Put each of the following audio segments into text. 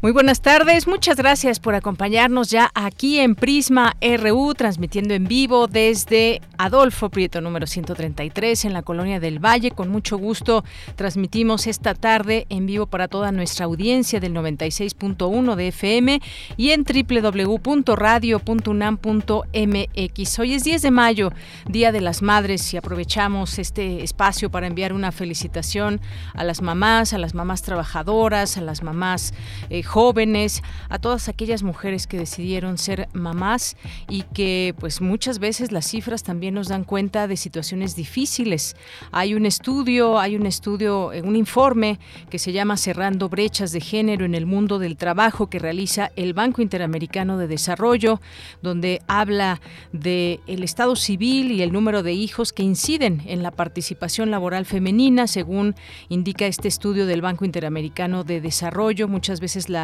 Muy buenas tardes, muchas gracias por acompañarnos ya aquí en Prisma RU, transmitiendo en vivo desde Adolfo Prieto número 133 en la Colonia del Valle. Con mucho gusto transmitimos esta tarde en vivo para toda nuestra audiencia del 96.1 de FM y en www.radio.unam.mx. Hoy es 10 de mayo, Día de las Madres, y aprovechamos este espacio para enviar una felicitación a las mamás, a las mamás trabajadoras, a las mamás eh, jóvenes, a todas aquellas mujeres que decidieron ser mamás y que pues muchas veces las cifras también nos dan cuenta de situaciones difíciles. Hay un estudio, hay un estudio, eh, un informe que se llama Cerrando brechas de género en el mundo del trabajo que realiza el Banco Interamericano de Desarrollo, donde habla de el estado civil y el número de hijos que inciden en la participación laboral femenina, según indica este estudio del Banco Interamericano de Desarrollo. Muchas veces la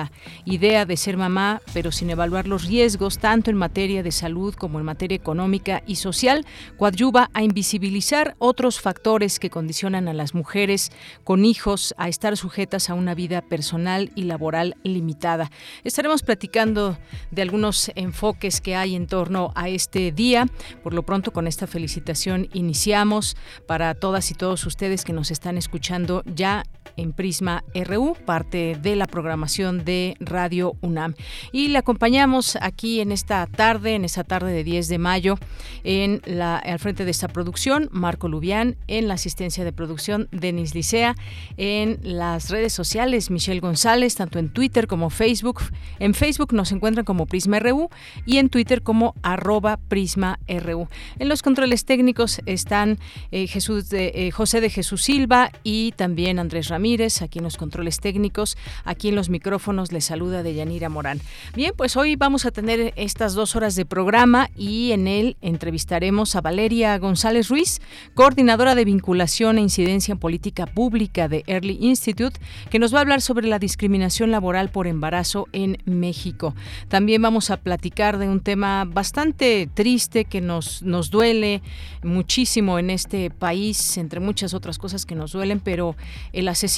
idea de ser mamá, pero sin evaluar los riesgos, tanto en materia de salud como en materia económica y social, coadyuva a invisibilizar otros factores que condicionan a las mujeres con hijos a estar sujetas a una vida personal y laboral limitada. Estaremos platicando de algunos enfoques que hay en torno a este día. Por lo pronto, con esta felicitación iniciamos para todas y todos ustedes que nos están escuchando ya en Prisma RU, parte de la programación de Radio UNAM. Y le acompañamos aquí en esta tarde, en esta tarde de 10 de mayo, al frente de esta producción, Marco Lubián, en la asistencia de producción, Denis Licea, en las redes sociales, Michelle González, tanto en Twitter como Facebook. En Facebook nos encuentran como Prisma RU y en Twitter como arroba Prisma RU. En los controles técnicos están eh, eh, José de Jesús Silva y también Andrés Ramírez, aquí en los controles técnicos, aquí en los micrófonos les saluda Deyanira Morán. Bien, pues hoy vamos a tener estas dos horas de programa y en él entrevistaremos a Valeria González Ruiz, coordinadora de vinculación e incidencia en política pública de Early Institute, que nos va a hablar sobre la discriminación laboral por embarazo en México. También vamos a platicar de un tema bastante triste que nos, nos duele muchísimo en este país, entre muchas otras cosas que nos duelen, pero el asesinato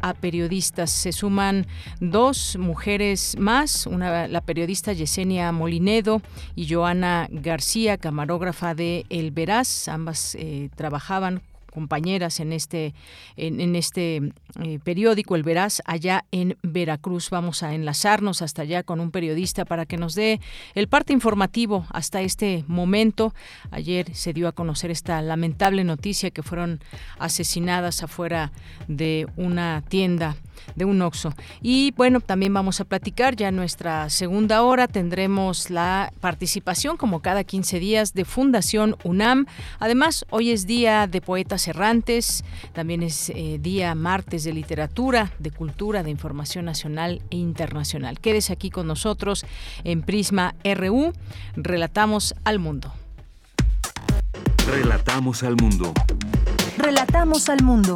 a periodistas. Se suman dos mujeres más, una, la periodista Yesenia Molinedo y Joana García, camarógrafa de El Veraz. Ambas eh, trabajaban compañeras en este en, este eh, periódico El Veraz allá en Veracruz. Vamos a enlazarnos hasta allá con un periodista para que nos dé el parte informativo hasta este momento. Ayer se dio a conocer esta lamentable noticia que fueron asesinadas afuera de una tienda de un Oxxo. Y bueno, también vamos a platicar ya en nuestra segunda hora tendremos la participación como cada 15 días de Fundación UNAM. Además, hoy es día de poetas errantes, también es eh, día martes de literatura, de cultura, de información nacional e internacional. Quédese aquí con nosotros en Prisma RU, relatamos al mundo. Relatamos al mundo. Relatamos al mundo.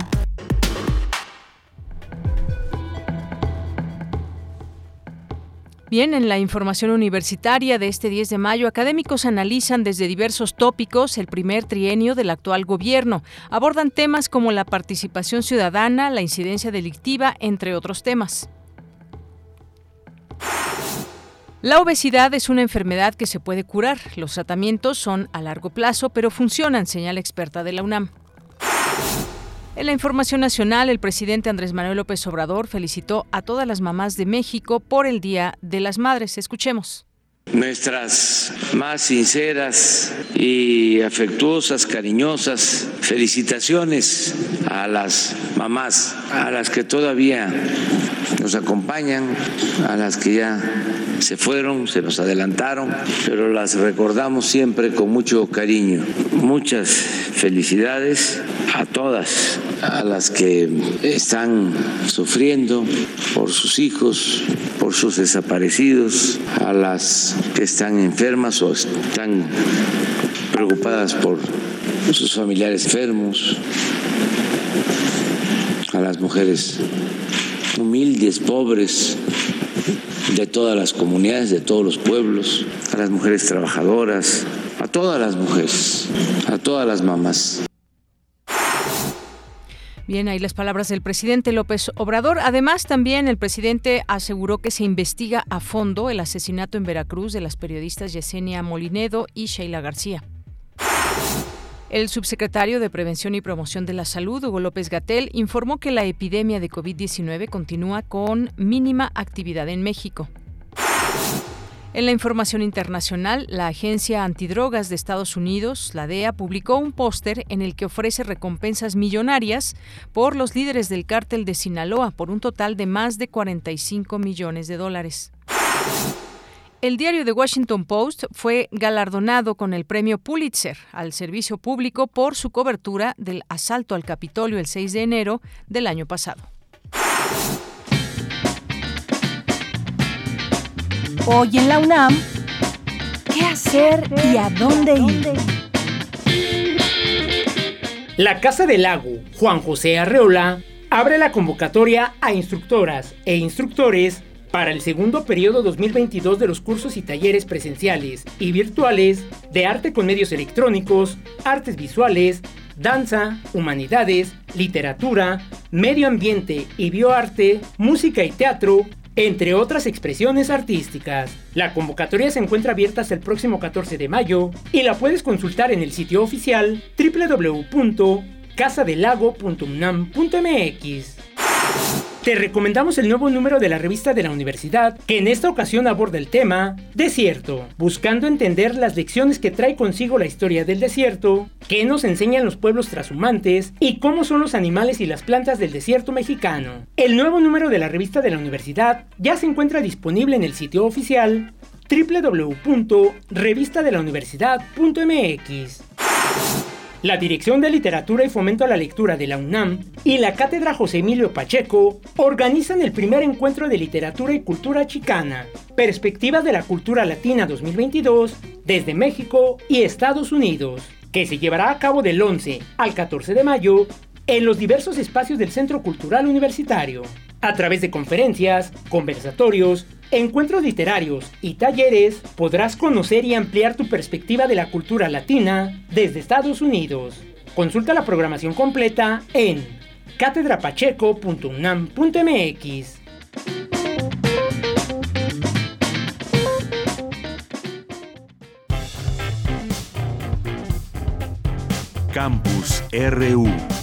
Bien, en la información universitaria de este 10 de mayo, académicos analizan desde diversos tópicos el primer trienio del actual gobierno. Abordan temas como la participación ciudadana, la incidencia delictiva, entre otros temas. La obesidad es una enfermedad que se puede curar. Los tratamientos son a largo plazo, pero funcionan, señala experta de la UNAM. En la información nacional, el presidente Andrés Manuel López Obrador felicitó a todas las mamás de México por el Día de las Madres. Escuchemos. Nuestras más sinceras y afectuosas, cariñosas felicitaciones a las mamás, a las que todavía nos acompañan, a las que ya se fueron, se nos adelantaron, pero las recordamos siempre con mucho cariño. Muchas felicidades a todas, a las que están sufriendo por sus hijos, por sus desaparecidos, a las que están enfermas o están preocupadas por sus familiares enfermos, a las mujeres humildes, pobres, de todas las comunidades, de todos los pueblos, a las mujeres trabajadoras, a todas las mujeres, a todas las mamás. Bien, ahí las palabras del presidente López Obrador. Además, también el presidente aseguró que se investiga a fondo el asesinato en Veracruz de las periodistas Yesenia Molinedo y Sheila García. El subsecretario de Prevención y Promoción de la Salud, Hugo López Gatel, informó que la epidemia de COVID-19 continúa con mínima actividad en México. En la información internacional, la Agencia Antidrogas de Estados Unidos, la DEA, publicó un póster en el que ofrece recompensas millonarias por los líderes del cártel de Sinaloa por un total de más de 45 millones de dólares. El diario The Washington Post fue galardonado con el premio Pulitzer al servicio público por su cobertura del asalto al Capitolio el 6 de enero del año pasado. Hoy en la UNAM, ¿qué hacer y a dónde ir? La Casa del Lago, Juan José Arreola, abre la convocatoria a instructoras e instructores para el segundo periodo 2022 de los cursos y talleres presenciales y virtuales de arte con medios electrónicos, artes visuales, danza, humanidades, literatura, medio ambiente y bioarte, música y teatro, entre otras expresiones artísticas. La convocatoria se encuentra abierta hasta el próximo 14 de mayo y la puedes consultar en el sitio oficial www.casadelago.unam.mx. Te recomendamos el nuevo número de la revista de la universidad, que en esta ocasión aborda el tema Desierto, buscando entender las lecciones que trae consigo la historia del desierto, qué nos enseñan los pueblos trashumantes y cómo son los animales y las plantas del desierto mexicano. El nuevo número de la revista de la universidad ya se encuentra disponible en el sitio oficial www.revistadelauniversidad.mx. La Dirección de Literatura y Fomento a la Lectura de la UNAM y la Cátedra José Emilio Pacheco organizan el primer encuentro de literatura y cultura chicana, Perspectivas de la Cultura Latina 2022, desde México y Estados Unidos, que se llevará a cabo del 11 al 14 de mayo en los diversos espacios del Centro Cultural Universitario, a través de conferencias, conversatorios, encuentros literarios y talleres, podrás conocer y ampliar tu perspectiva de la cultura latina desde Estados Unidos. Consulta la programación completa en catedrapacheco.unam.mx. Campus RU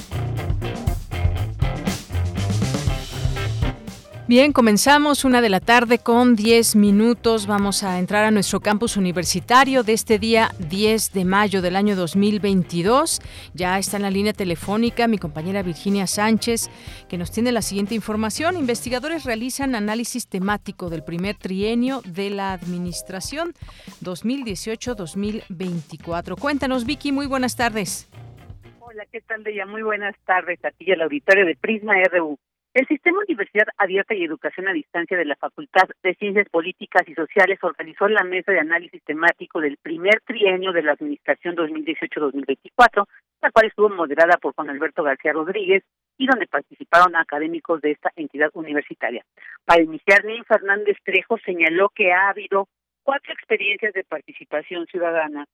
Bien, comenzamos una de la tarde con 10 minutos. Vamos a entrar a nuestro campus universitario de este día 10 de mayo del año 2022. Ya está en la línea telefónica mi compañera Virginia Sánchez, que nos tiene la siguiente información. Investigadores realizan análisis temático del primer trienio de la administración 2018-2024. Cuéntanos, Vicky, muy buenas tardes. Hola, ¿qué tal, Deya? Muy buenas tardes a ti auditorio de Prisma RU. El Sistema Universidad Abierta y Educación a Distancia de la Facultad de Ciencias Políticas y Sociales organizó la mesa de análisis temático del primer trienio de la Administración 2018-2024, la cual estuvo moderada por Juan Alberto García Rodríguez y donde participaron académicos de esta entidad universitaria. Para iniciar, Nin Fernández Trejo señaló que ha habido cuatro experiencias de participación ciudadana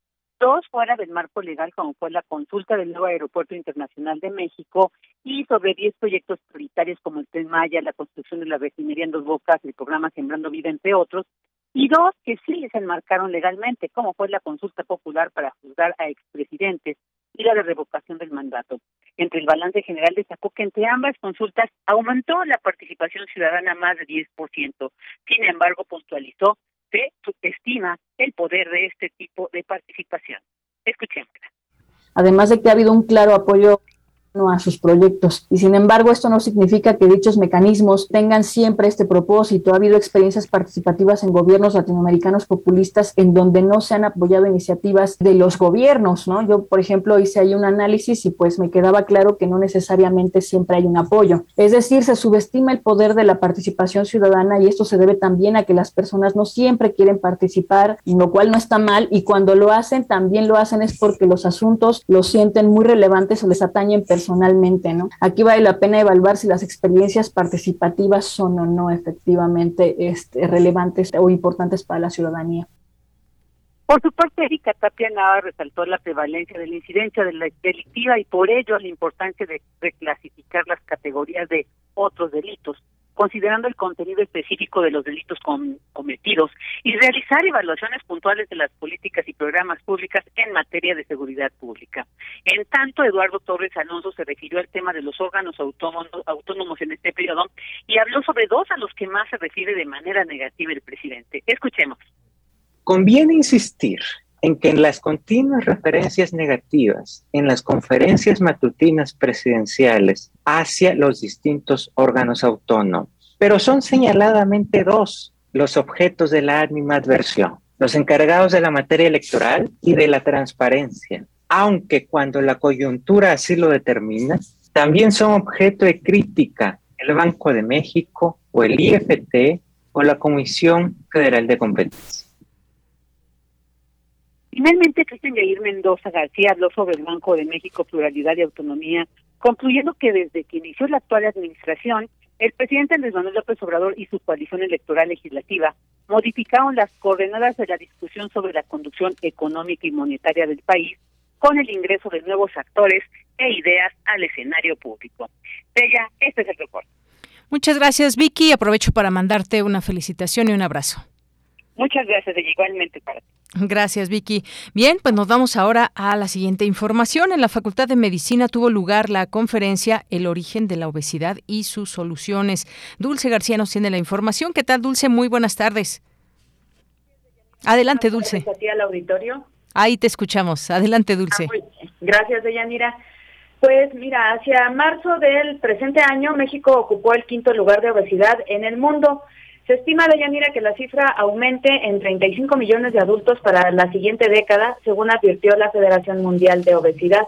dos fuera del marco legal, como fue la consulta del nuevo Aeropuerto Internacional de México, y sobre diez proyectos prioritarios como el Tren Maya, la construcción de la refinería en Dos Bocas, el programa Sembrando Vida, entre otros, y dos que sí se enmarcaron legalmente, como fue la consulta popular para juzgar a expresidentes y la de revocación del mandato. Entre el balance general destacó que entre ambas consultas aumentó la participación ciudadana más de 10%. Sin embargo, puntualizó subestima el poder de este tipo de participación. Escuchémosla. Además de que ha habido un claro apoyo a sus proyectos. Y sin embargo, esto no significa que dichos mecanismos tengan siempre este propósito. Ha habido experiencias participativas en gobiernos latinoamericanos populistas en donde no se han apoyado iniciativas de los gobiernos, ¿no? Yo, por ejemplo, hice ahí un análisis y pues me quedaba claro que no necesariamente siempre hay un apoyo. Es decir, se subestima el poder de la participación ciudadana y esto se debe también a que las personas no siempre quieren participar, lo cual no está mal y cuando lo hacen también lo hacen es porque los asuntos los sienten muy relevantes o les atañen personalmente, ¿no? Aquí vale la pena evaluar si las experiencias participativas son o no efectivamente este, relevantes o importantes para la ciudadanía. Por su parte, Erika Tapia Nava resaltó la prevalencia de la incidencia de la delictiva y por ello la importancia de reclasificar las categorías de otros delitos considerando el contenido específico de los delitos cometidos y realizar evaluaciones puntuales de las políticas y programas públicas en materia de seguridad pública. En tanto, Eduardo Torres Alonso se refirió al tema de los órganos autónomos, autónomos en este periodo y habló sobre dos a los que más se refiere de manera negativa el presidente. Escuchemos. Conviene insistir en que en las continuas referencias negativas en las conferencias matutinas presidenciales hacia los distintos órganos autónomos, pero son señaladamente dos los objetos de la animadversión, los encargados de la materia electoral y de la transparencia, aunque cuando la coyuntura así lo determina, también son objeto de crítica el Banco de México o el IFT o la Comisión Federal de Competencia. Finalmente, Cristian Yair Mendoza García habló sobre el Banco de México, pluralidad y autonomía, concluyendo que desde que inició la actual administración, el presidente Andrés Manuel López Obrador y su coalición electoral legislativa modificaron las coordenadas de la discusión sobre la conducción económica y monetaria del país con el ingreso de nuevos actores e ideas al escenario público. Bella, este es el reporte. Muchas gracias, Vicky. Aprovecho para mandarte una felicitación y un abrazo. Muchas gracias, igualmente para ti. Gracias, Vicky. Bien, pues nos vamos ahora a la siguiente información. En la Facultad de Medicina tuvo lugar la conferencia El origen de la obesidad y sus soluciones. Dulce García nos tiene la información. ¿Qué tal, Dulce? Muy buenas tardes. Adelante, Dulce. al auditorio. Ahí te escuchamos. Adelante, Dulce. Ah, Gracias, Deyanira. Pues mira, hacia marzo del presente año, México ocupó el quinto lugar de obesidad en el mundo. Se estima, Deyanira, que la cifra aumente en 35 millones de adultos para la siguiente década, según advirtió la Federación Mundial de Obesidad.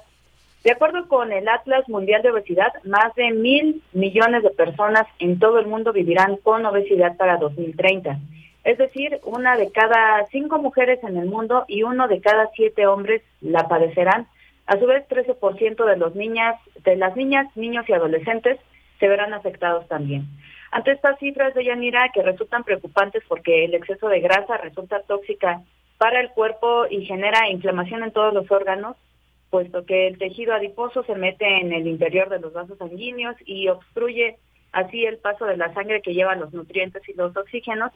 De acuerdo con el Atlas Mundial de Obesidad, más de mil millones de personas en todo el mundo vivirán con obesidad para 2030. Es decir, una de cada cinco mujeres en el mundo y uno de cada siete hombres la padecerán. A su vez, 13% de los niñas, de las niñas, niños y adolescentes se verán afectados también. Ante estas cifras de Yanira que resultan preocupantes porque el exceso de grasa resulta tóxica para el cuerpo y genera inflamación en todos los órganos, puesto que el tejido adiposo se mete en el interior de los vasos sanguíneos y obstruye así el paso de la sangre que lleva los nutrientes y los oxígenos,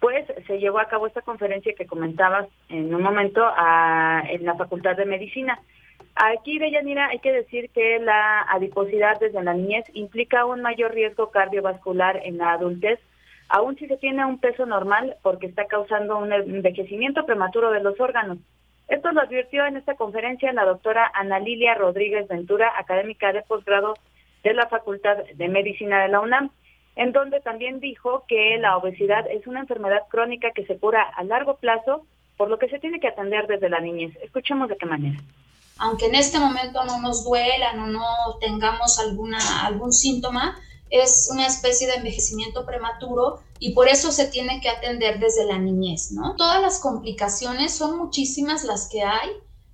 pues se llevó a cabo esta conferencia que comentabas en un momento en la Facultad de Medicina. Aquí, Deyanira, hay que decir que la adiposidad desde la niñez implica un mayor riesgo cardiovascular en la adultez, aun si se tiene un peso normal, porque está causando un envejecimiento prematuro de los órganos. Esto lo advirtió en esta conferencia la doctora Ana Lilia Rodríguez Ventura, académica de posgrado de la Facultad de Medicina de la UNAM, en donde también dijo que la obesidad es una enfermedad crónica que se cura a largo plazo, por lo que se tiene que atender desde la niñez. Escuchemos de qué manera aunque en este momento no nos duela, no, no tengamos alguna, algún síntoma, es una especie de envejecimiento prematuro y por eso se tiene que atender desde la niñez, ¿no? Todas las complicaciones son muchísimas las que hay.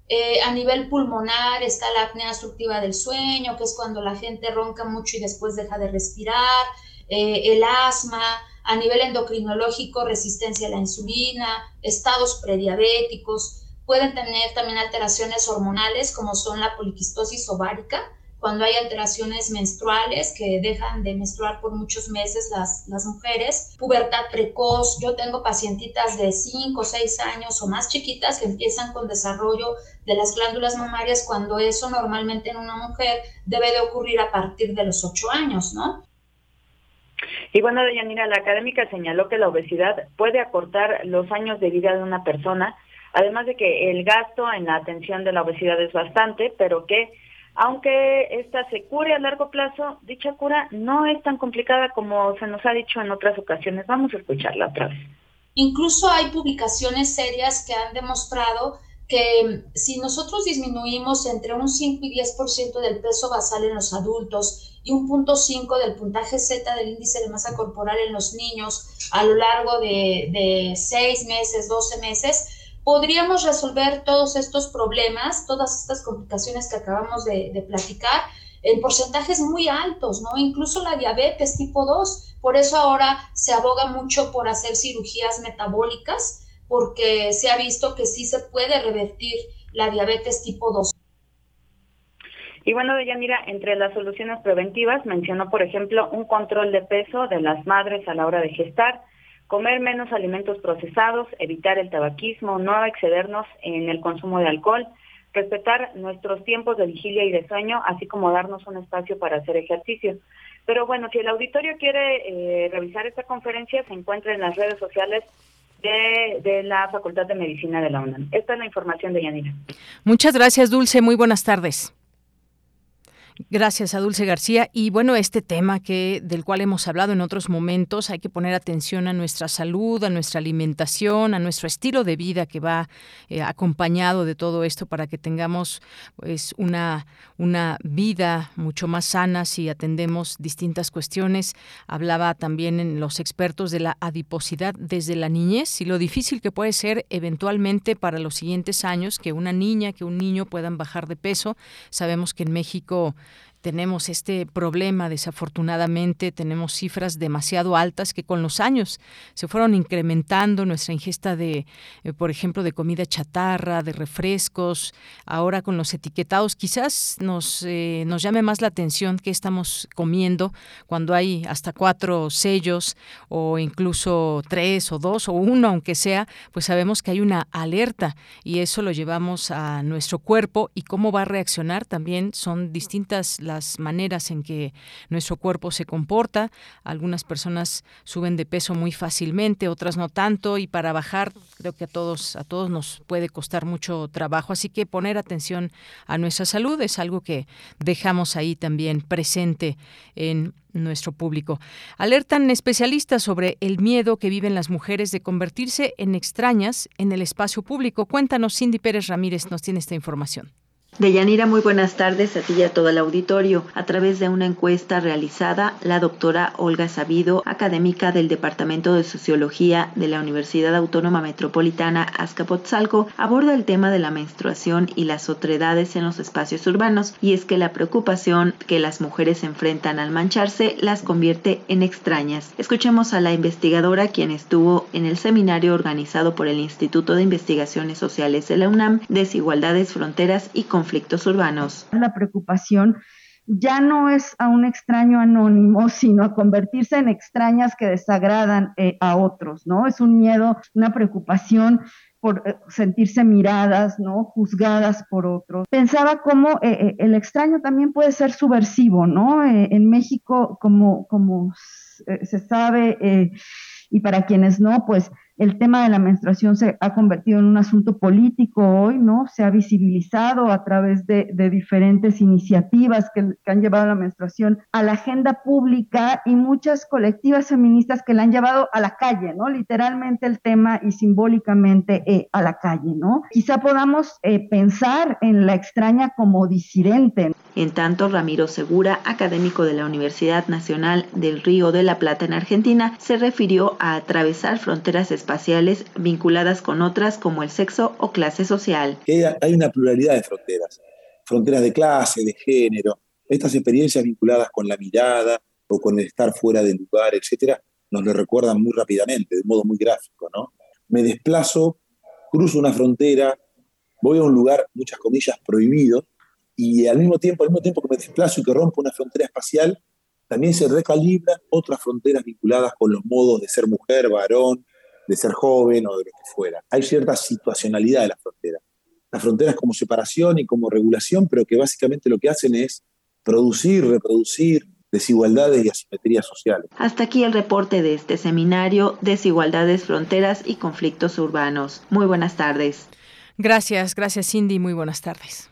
Eh, a nivel pulmonar está la apnea obstructiva del sueño, que es cuando la gente ronca mucho y después deja de respirar, eh, el asma, a nivel endocrinológico, resistencia a la insulina, estados prediabéticos, Pueden tener también alteraciones hormonales como son la poliquistosis ovárica, cuando hay alteraciones menstruales que dejan de menstruar por muchos meses las, las mujeres, pubertad precoz, yo tengo pacientitas de 5, 6 años o más chiquitas que empiezan con desarrollo de las glándulas mamarias cuando eso normalmente en una mujer debe de ocurrir a partir de los 8 años, ¿no? Y bueno, Deyanira, la académica señaló que la obesidad puede acortar los años de vida de una persona, además de que el gasto en la atención de la obesidad es bastante, pero que aunque esta se cure a largo plazo, dicha cura no es tan complicada como se nos ha dicho en otras ocasiones. Vamos a escucharla otra vez. Incluso hay publicaciones serias que han demostrado que si nosotros disminuimos entre un 5 y 10% del peso basal en los adultos y un punto 5 del puntaje Z del índice de masa corporal en los niños a lo largo de, de 6 meses, 12 meses, podríamos resolver todos estos problemas, todas estas complicaciones que acabamos de, platicar en porcentajes muy altos, ¿no? Incluso la diabetes tipo 2. Por eso ahora se aboga mucho por hacer cirugías metabólicas, porque se ha visto que sí se puede revertir la diabetes tipo 2. Y bueno, mira, entre las soluciones preventivas mencionó, por ejemplo, un control de peso de las madres a la hora de gestar, comer menos alimentos procesados, evitar el tabaquismo, no excedernos en el consumo de alcohol, respetar nuestros tiempos de vigilia y de sueño, así como darnos un espacio para hacer ejercicio. Pero bueno, si el auditorio quiere eh, revisar esta conferencia, se encuentra en las redes sociales de, de, la Facultad de Medicina de la UNAM. Esta es la información de Yanira. Muchas gracias, Dulce. Muy buenas tardes. Gracias a Dulce García. Y bueno, este tema que del cual hemos hablado en otros momentos, hay que poner atención a nuestra salud, a nuestra alimentación, a nuestro estilo de vida que va eh, acompañado de todo esto para que tengamos pues una, una vida mucho más sana si atendemos distintas cuestiones. Hablaba también en los expertos de la adiposidad desde la niñez y lo difícil que puede ser eventualmente para los siguientes años que una niña, que un niño puedan bajar de peso. Sabemos que en México tenemos este problema, desafortunadamente, tenemos cifras demasiado altas que con los años se fueron incrementando nuestra ingesta de, eh, por ejemplo, de comida chatarra, de refrescos, ahora con los etiquetados, quizás nos, eh, nos llame más la atención qué estamos comiendo cuando hay hasta cuatro sellos o incluso tres o dos o uno, aunque sea, pues sabemos que hay una alerta y eso lo llevamos a nuestro cuerpo y cómo va a reaccionar también son distintas las las maneras en que nuestro cuerpo se comporta. Algunas personas suben de peso muy fácilmente, otras no tanto, y para bajar creo que a todos, a todos nos puede costar mucho trabajo. Así que poner atención a nuestra salud es algo que dejamos ahí también presente en nuestro público. Alertan especialistas sobre el miedo que viven las mujeres de convertirse en extrañas en el espacio público. Cuéntanos, Cindy Pérez Ramírez nos tiene esta información. Deyanira, muy buenas tardes a ti y a todo el auditorio. A través de una encuesta realizada, la doctora Olga Sabido, académica del Departamento de Sociología de la Universidad Autónoma Metropolitana Azcapotzalco, aborda el tema de la menstruación y las otredades en los espacios urbanos, y es que la preocupación que las mujeres enfrentan al mancharse las convierte en extrañas. Escuchemos a la investigadora quien estuvo en el seminario organizado por el Instituto de Investigaciones Sociales de la UNAM, Desigualdades, Fronteras y conflictos urbanos. La preocupación ya no es a un extraño anónimo, sino a convertirse en extrañas que desagradan eh, a otros, ¿no? Es un miedo, una preocupación por eh, sentirse miradas, ¿no? Juzgadas por otros. Pensaba cómo eh, el extraño también puede ser subversivo, ¿no? en México, como, como se sabe, y para quienes no, pues el tema de la menstruación se ha convertido en un asunto político hoy, ¿no? Se ha visibilizado a través de, diferentes iniciativas que, han llevado la menstruación a la agenda pública y muchas colectivas feministas que la han llevado a la calle, ¿no? Literalmente el tema y simbólicamente eh, a la calle, ¿no? Quizá podamos eh, pensar en la extraña como disidente. En tanto, Ramiro Segura, académico de la Universidad Nacional del Río de la Plata en Argentina, se refirió a atravesar fronteras espaciales vinculadas con otras como el sexo o clase social. Hay una pluralidad de fronteras, fronteras de clase, de género. Estas experiencias vinculadas con la mirada o con el estar fuera del lugar, etcétera, nos lo recuerdan muy rápidamente, de modo muy gráfico, ¿no? Me desplazo, cruzo una frontera, voy a un lugar, muchas comillas, prohibido, y al mismo tiempo, al mismo tiempo que me desplazo y que rompo una frontera espacial, también se recalibran otras fronteras vinculadas con los modos de ser mujer, varón, de ser joven o de lo que fuera. Hay cierta situacionalidad de la frontera. Las fronteras como separación y como regulación, pero que básicamente lo que hacen es producir, reproducir desigualdades y asimetrías sociales. Hasta aquí el reporte de este seminario, Desigualdades, Fronteras y Conflictos Urbanos. Muy buenas tardes. Gracias, gracias Cindy, muy buenas tardes.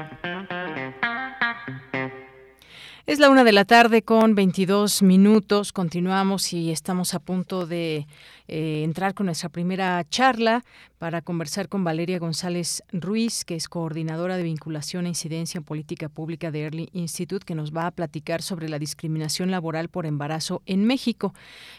Es la una de la tarde con 22 minutos. Continuamos y estamos a punto de eh, entrar con nuestra primera charla para conversar con Valeria González Ruiz, que es coordinadora de vinculación e incidencia en política pública de Early Institute, que nos va a platicar sobre la discriminación laboral por embarazo en México.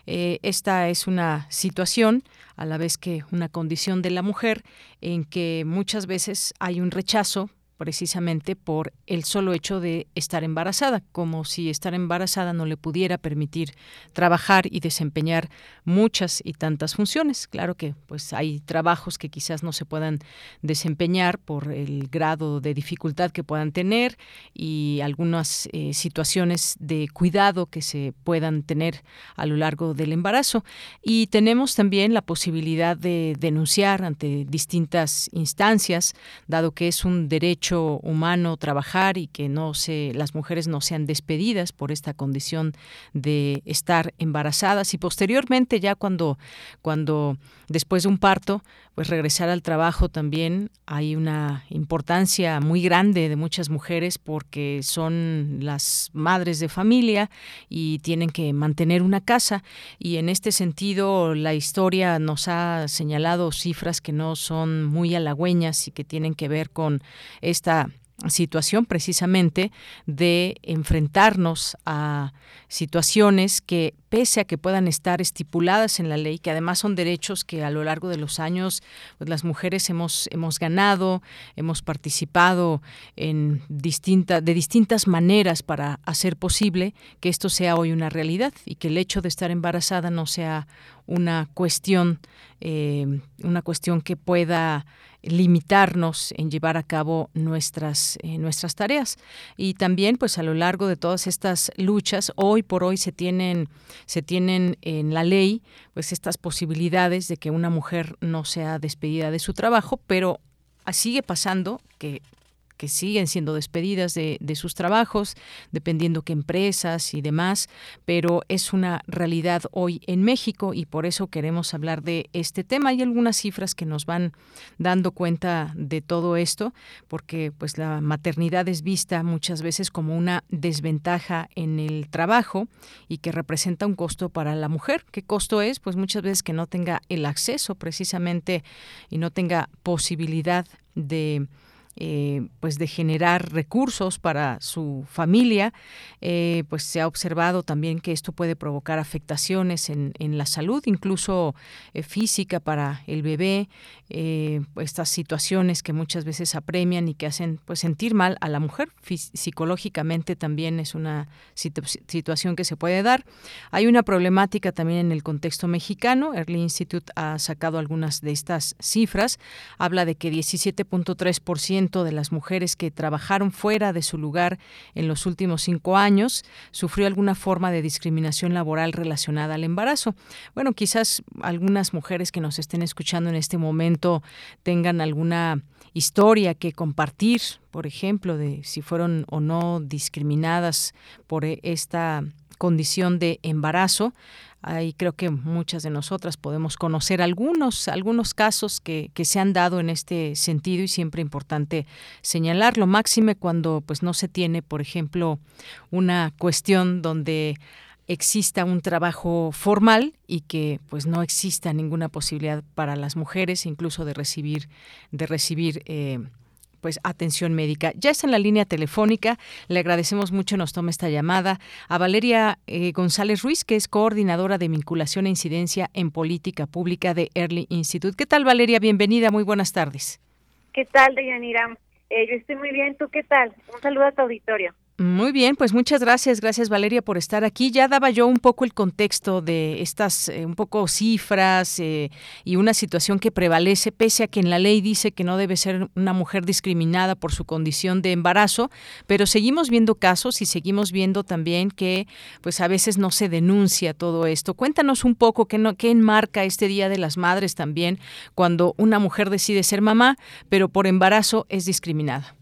Eh, esta es una situación, a la vez que una condición de la mujer, en que muchas veces hay un rechazo precisamente por el solo hecho de estar embarazada, como si estar embarazada no le pudiera permitir trabajar y desempeñar muchas y tantas funciones. Claro que pues hay trabajos que quizás no se puedan desempeñar por el grado de dificultad que puedan tener y algunas eh, situaciones de cuidado que se puedan tener a lo largo del embarazo. Y tenemos también la posibilidad de denunciar ante distintas instancias, dado que es un derecho humano trabajar y que no se, las mujeres no sean despedidas por esta condición de estar embarazadas. Y posteriormente ya cuando, cuando después de un parto, pues regresar al trabajo también. Hay una importancia muy grande de muchas mujeres porque son las madres de familia y tienen que mantener una casa. Y en este sentido la historia nos ha señalado cifras que no son muy halagüeñas y que tienen que ver con esta situación precisamente de enfrentarnos a situaciones que pese a que puedan estar estipuladas en la ley, que además son derechos que a lo largo de los años pues, las mujeres hemos, hemos ganado, hemos participado en distinta, de distintas maneras para hacer posible que esto sea hoy una realidad y que el hecho de estar embarazada no sea una cuestión, eh, una cuestión que pueda limitarnos en llevar a cabo nuestras eh, nuestras tareas. Y también pues a lo largo de todas estas luchas hoy por hoy se tienen se tienen en la ley pues estas posibilidades de que una mujer no sea despedida de su trabajo pero sigue pasando que que siguen siendo despedidas de, sus trabajos, dependiendo qué empresas y demás, pero es una realidad hoy en México y por eso queremos hablar de este tema. Hay algunas cifras que nos van dando cuenta de todo esto, porque pues la maternidad es vista muchas veces como una desventaja en el trabajo y que representa un costo para la mujer. ¿Qué costo es? Pues muchas veces que no tenga el acceso precisamente y no tenga posibilidad de eh, pues de generar recursos para su familia, eh, pues se ha observado también que esto puede provocar afectaciones en, en la salud, incluso eh, física para el bebé, estas situaciones que muchas veces apremian y que hacen pues sentir mal a la mujer, psicológicamente también es una situación que se puede dar. Hay una problemática también en el contexto mexicano, Early Institute ha sacado algunas de estas cifras, habla de que 17.3% de las mujeres que trabajaron fuera de su lugar en los últimos cinco años sufrió alguna forma de discriminación laboral relacionada al embarazo. Bueno, quizás algunas mujeres que nos estén escuchando en este momento tengan alguna historia que compartir, por ejemplo, de si fueron o no discriminadas por esta condición de embarazo. Ahí creo que muchas de nosotras podemos conocer algunos, algunos casos que, que se han dado en este sentido y siempre importante señalarlo, máxime cuando pues no se tiene, por ejemplo, una cuestión donde exista un trabajo formal y que pues no exista ninguna posibilidad para las mujeres incluso de recibir de recibir eh, pues atención médica. Ya está en la línea telefónica. Le agradecemos mucho nos tome esta llamada a Valeria eh, González Ruiz, que es coordinadora de vinculación e incidencia en política pública de Early Institute. ¿Qué tal, Valeria? Bienvenida. Muy buenas tardes. ¿Qué tal, Deyanira? Eh, yo estoy muy bien. ¿Tú qué tal? Un saludo a tu auditorio. Muy bien, pues muchas gracias, gracias Valeria por estar aquí. Ya daba yo un poco el contexto de estas eh, un poco cifras eh, y una situación que prevalece, pese a que en la ley dice que no debe ser una mujer discriminada por su condición de embarazo, pero seguimos viendo casos y seguimos viendo también que pues a veces no se denuncia todo esto. Cuéntanos un poco qué, no, qué enmarca este Día de las Madres también cuando una mujer decide ser mamá, pero por embarazo es discriminada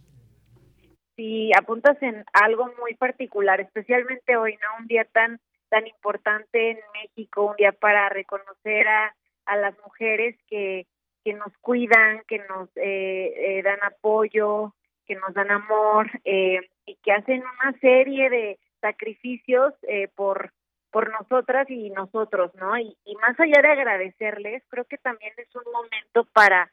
si apuntas en algo muy particular, especialmente hoy, ¿no? Un día tan tan importante en México, un día para reconocer a, a las mujeres que, que nos cuidan, que nos eh, eh, dan apoyo, que nos dan amor eh, y que hacen una serie de sacrificios por por nosotras y nosotros, ¿no? Y más allá de agradecerles, creo que también es un momento para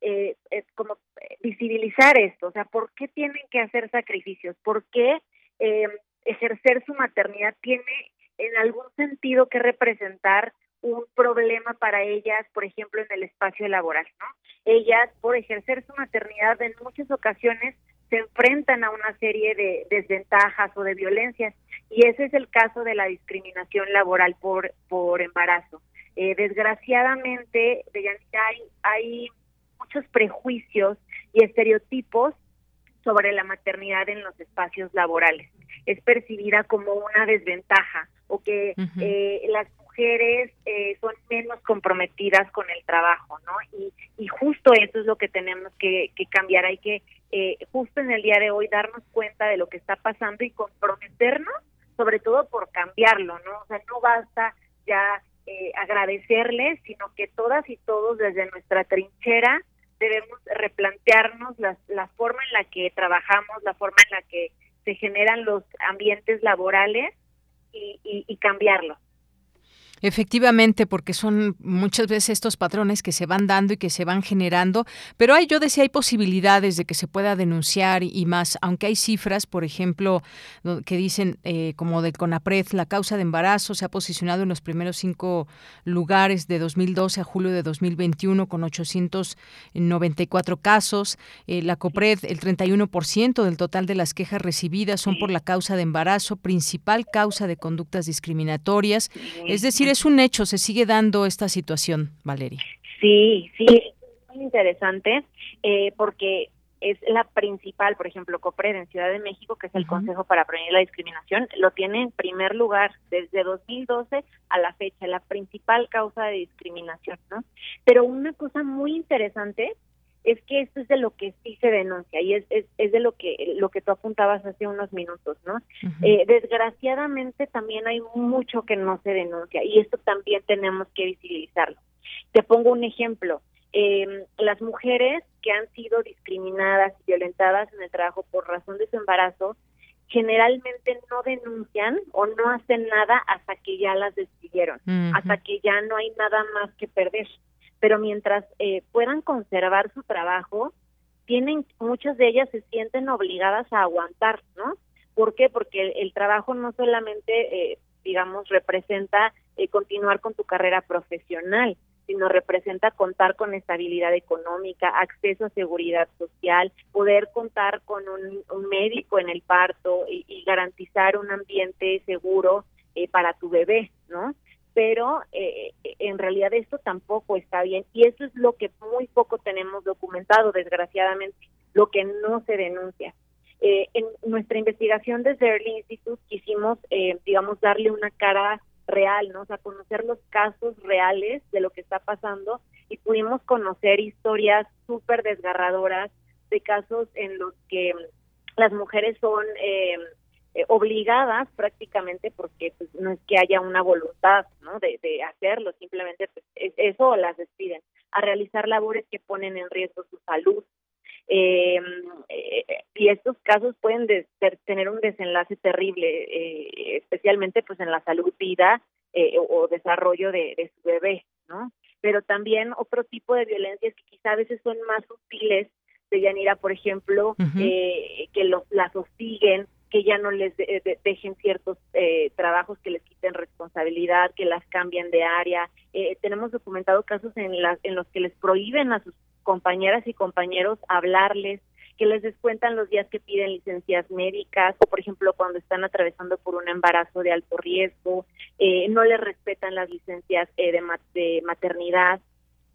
eh, es como eh, visibilizar esto, o sea, ¿por qué tienen que hacer sacrificios? ¿Por qué eh, ejercer su maternidad tiene en algún sentido que representar un problema para ellas, por ejemplo, en el espacio laboral, ¿no? Ellas, por ejercer su maternidad, en muchas ocasiones se enfrentan a una serie de desventajas o de violencias, y ese es el caso de la discriminación laboral por, por embarazo. Eh, desgraciadamente, hay, hay muchos prejuicios y estereotipos sobre la maternidad en los espacios laborales. Es percibida como una desventaja o que eh, las mujeres eh, son menos comprometidas con el trabajo, ¿no? Y, y justo eso es lo que tenemos que, cambiar. Hay que eh, justo en el día de hoy darnos cuenta de lo que está pasando y comprometernos, sobre todo por cambiarlo, ¿no? O sea, no basta ya eh, agradecerles, sino que todas y todos desde nuestra trinchera debemos replantearnos la, la forma en la que trabajamos, la forma en la que se generan los ambientes laborales y, y, y. Efectivamente, porque son muchas veces estos patrones que se van dando y que se van generando, pero hay, yo decía, hay posibilidades de que se pueda denunciar y más, aunque hay cifras, por ejemplo, que dicen, eh, como del CONAPRED, la causa de embarazo se ha posicionado en los primeros cinco lugares de 2012 a julio de 2021 con 894 casos. Eh, la COPRED, el 31% del total de las quejas recibidas son por la causa de embarazo, principal causa de conductas discriminatorias. Es decir, es un hecho, se sigue dando esta situación, Valeria. Sí, sí, es muy interesante eh, porque es la principal, por ejemplo, COPRED en Ciudad de México, que es el Consejo para Prevenir la Discriminación, lo tiene en primer lugar desde 2012 a la fecha, la principal causa de discriminación, ¿no? Pero una cosa muy interesante es que esto es de lo que sí se denuncia y es, es, es de lo que lo que tú apuntabas hace unos minutos, ¿no? eh, desgraciadamente también hay mucho que no se denuncia y esto también tenemos que visibilizarlo. Te pongo un ejemplo. Eh, las mujeres que han sido discriminadas y violentadas en el trabajo por razón de su embarazo generalmente no denuncian o no hacen nada hasta que ya las despidieron, hasta que ya no hay nada más que perder pero mientras eh, puedan conservar su trabajo, tienen muchas de ellas se sienten obligadas a aguantar, ¿no? ¿Por qué? Porque el, trabajo no solamente, eh, digamos, representa eh, continuar con tu carrera profesional, sino representa contar con estabilidad económica, acceso a seguridad social, poder contar con un, médico en el parto y, y, garantizar un ambiente seguro para tu bebé, ¿no? Pero eh, en realidad esto tampoco está bien y eso es lo que muy poco tenemos documentado, desgraciadamente, lo que no se denuncia. Eh, en nuestra investigación desde Early Institute quisimos, eh, digamos, darle una cara real, ¿no? O sea, conocer los casos reales de lo que está pasando y pudimos conocer historias súper desgarradoras de casos en los que las mujeres son eh, eh, obligadas prácticamente porque pues, no es que haya una voluntad ¿no? de, hacerlo, simplemente pues, eso las despiden, a realizar labores que ponen en riesgo su salud. Eh, eh, y estos casos pueden tener un desenlace terrible, especialmente pues en la salud, vida o desarrollo de, su bebé, ¿no? Pero también otro tipo de violencias que quizá a veces son más sutiles, de Yanira, por ejemplo, que los, las hostiguen, que ya no les dejen ciertos eh, trabajos, que les quiten responsabilidad, que las cambien de área. Eh, tenemos documentado casos en, las en los que les prohíben a sus compañeras y compañeros hablarles, que les descuentan los días que piden licencias médicas, por ejemplo cuando están atravesando por un embarazo de alto riesgo, eh, no les respetan las licencias eh, de, de maternidad.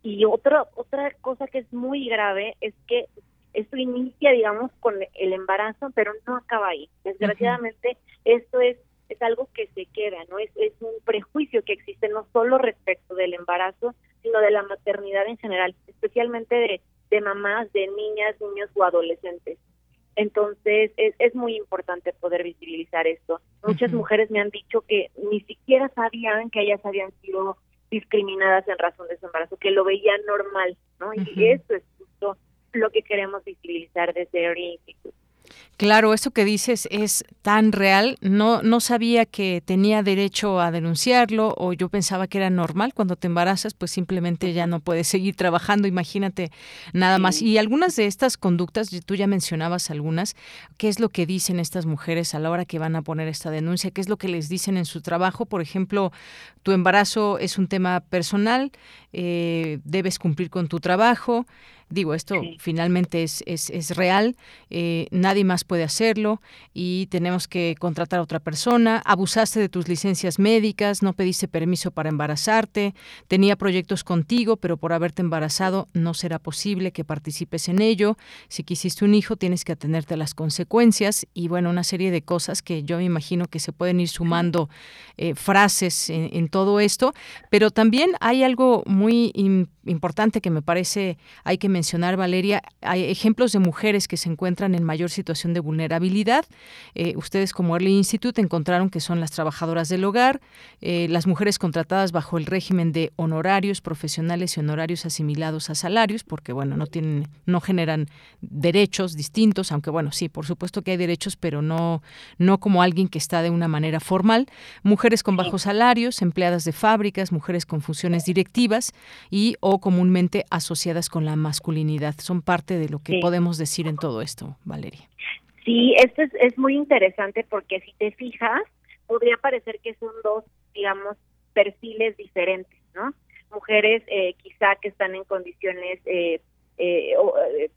Y otra otra cosa que es muy grave es que esto inicia, digamos, con el embarazo, pero no acaba ahí. Desgraciadamente, esto es es algo que se queda, ¿no? Es, es un prejuicio que existe no solo respecto del embarazo, sino de la maternidad en general, especialmente de, de mamás, de niñas, niños o adolescentes. Entonces, es, es muy importante poder visibilizar esto. Muchas mujeres me han dicho que ni siquiera sabían que ellas habían sido discriminadas en razón de su embarazo, que lo veían normal, ¿no? Y eso es justo lo que queremos visibilizar desde Early Institute. Claro, eso que dices es tan real. No, no sabía que tenía derecho a denunciarlo o yo pensaba que era normal cuando te embarazas, pues simplemente ya no puedes seguir trabajando. Imagínate nada más. Y algunas de estas conductas, tú ya mencionabas algunas, ¿qué es lo que dicen estas mujeres a la hora que van a poner esta denuncia? ¿Qué es lo que les dicen en su trabajo? Por ejemplo, tu embarazo es un tema personal, eh, debes cumplir con tu trabajo. Digo, esto finalmente es, es, es real, eh, nadie más puede hacerlo y tenemos que contratar a otra persona. Abusaste de tus licencias médicas, no pediste permiso para embarazarte, tenía proyectos contigo, pero por haberte embarazado no será posible que participes en ello. Si quisiste un hijo, tienes que atenerte a las consecuencias y, bueno, una serie de cosas que yo me imagino que se pueden ir sumando eh, frases en, todo esto, pero también hay algo muy importante que me parece hay que mencionar mencionar, Valeria, hay ejemplos de mujeres que se encuentran en mayor situación de vulnerabilidad. Eh, ustedes como Early Institute encontraron que son las trabajadoras del hogar, eh, las mujeres contratadas bajo el régimen de honorarios profesionales y honorarios asimilados a salarios, porque bueno, no tienen, no generan derechos distintos, aunque bueno, sí, por supuesto que hay derechos, pero no, no como alguien que está de una manera formal. Mujeres con bajos salarios, empleadas de fábricas, mujeres con funciones directivas y o comúnmente asociadas con la masculinidad son parte de lo que podemos decir en todo esto, Valeria. Sí, esto es, muy interesante porque si te fijas, podría parecer que son dos, digamos, perfiles diferentes, ¿no? Mujeres eh, quizá que están en condiciones eh, eh,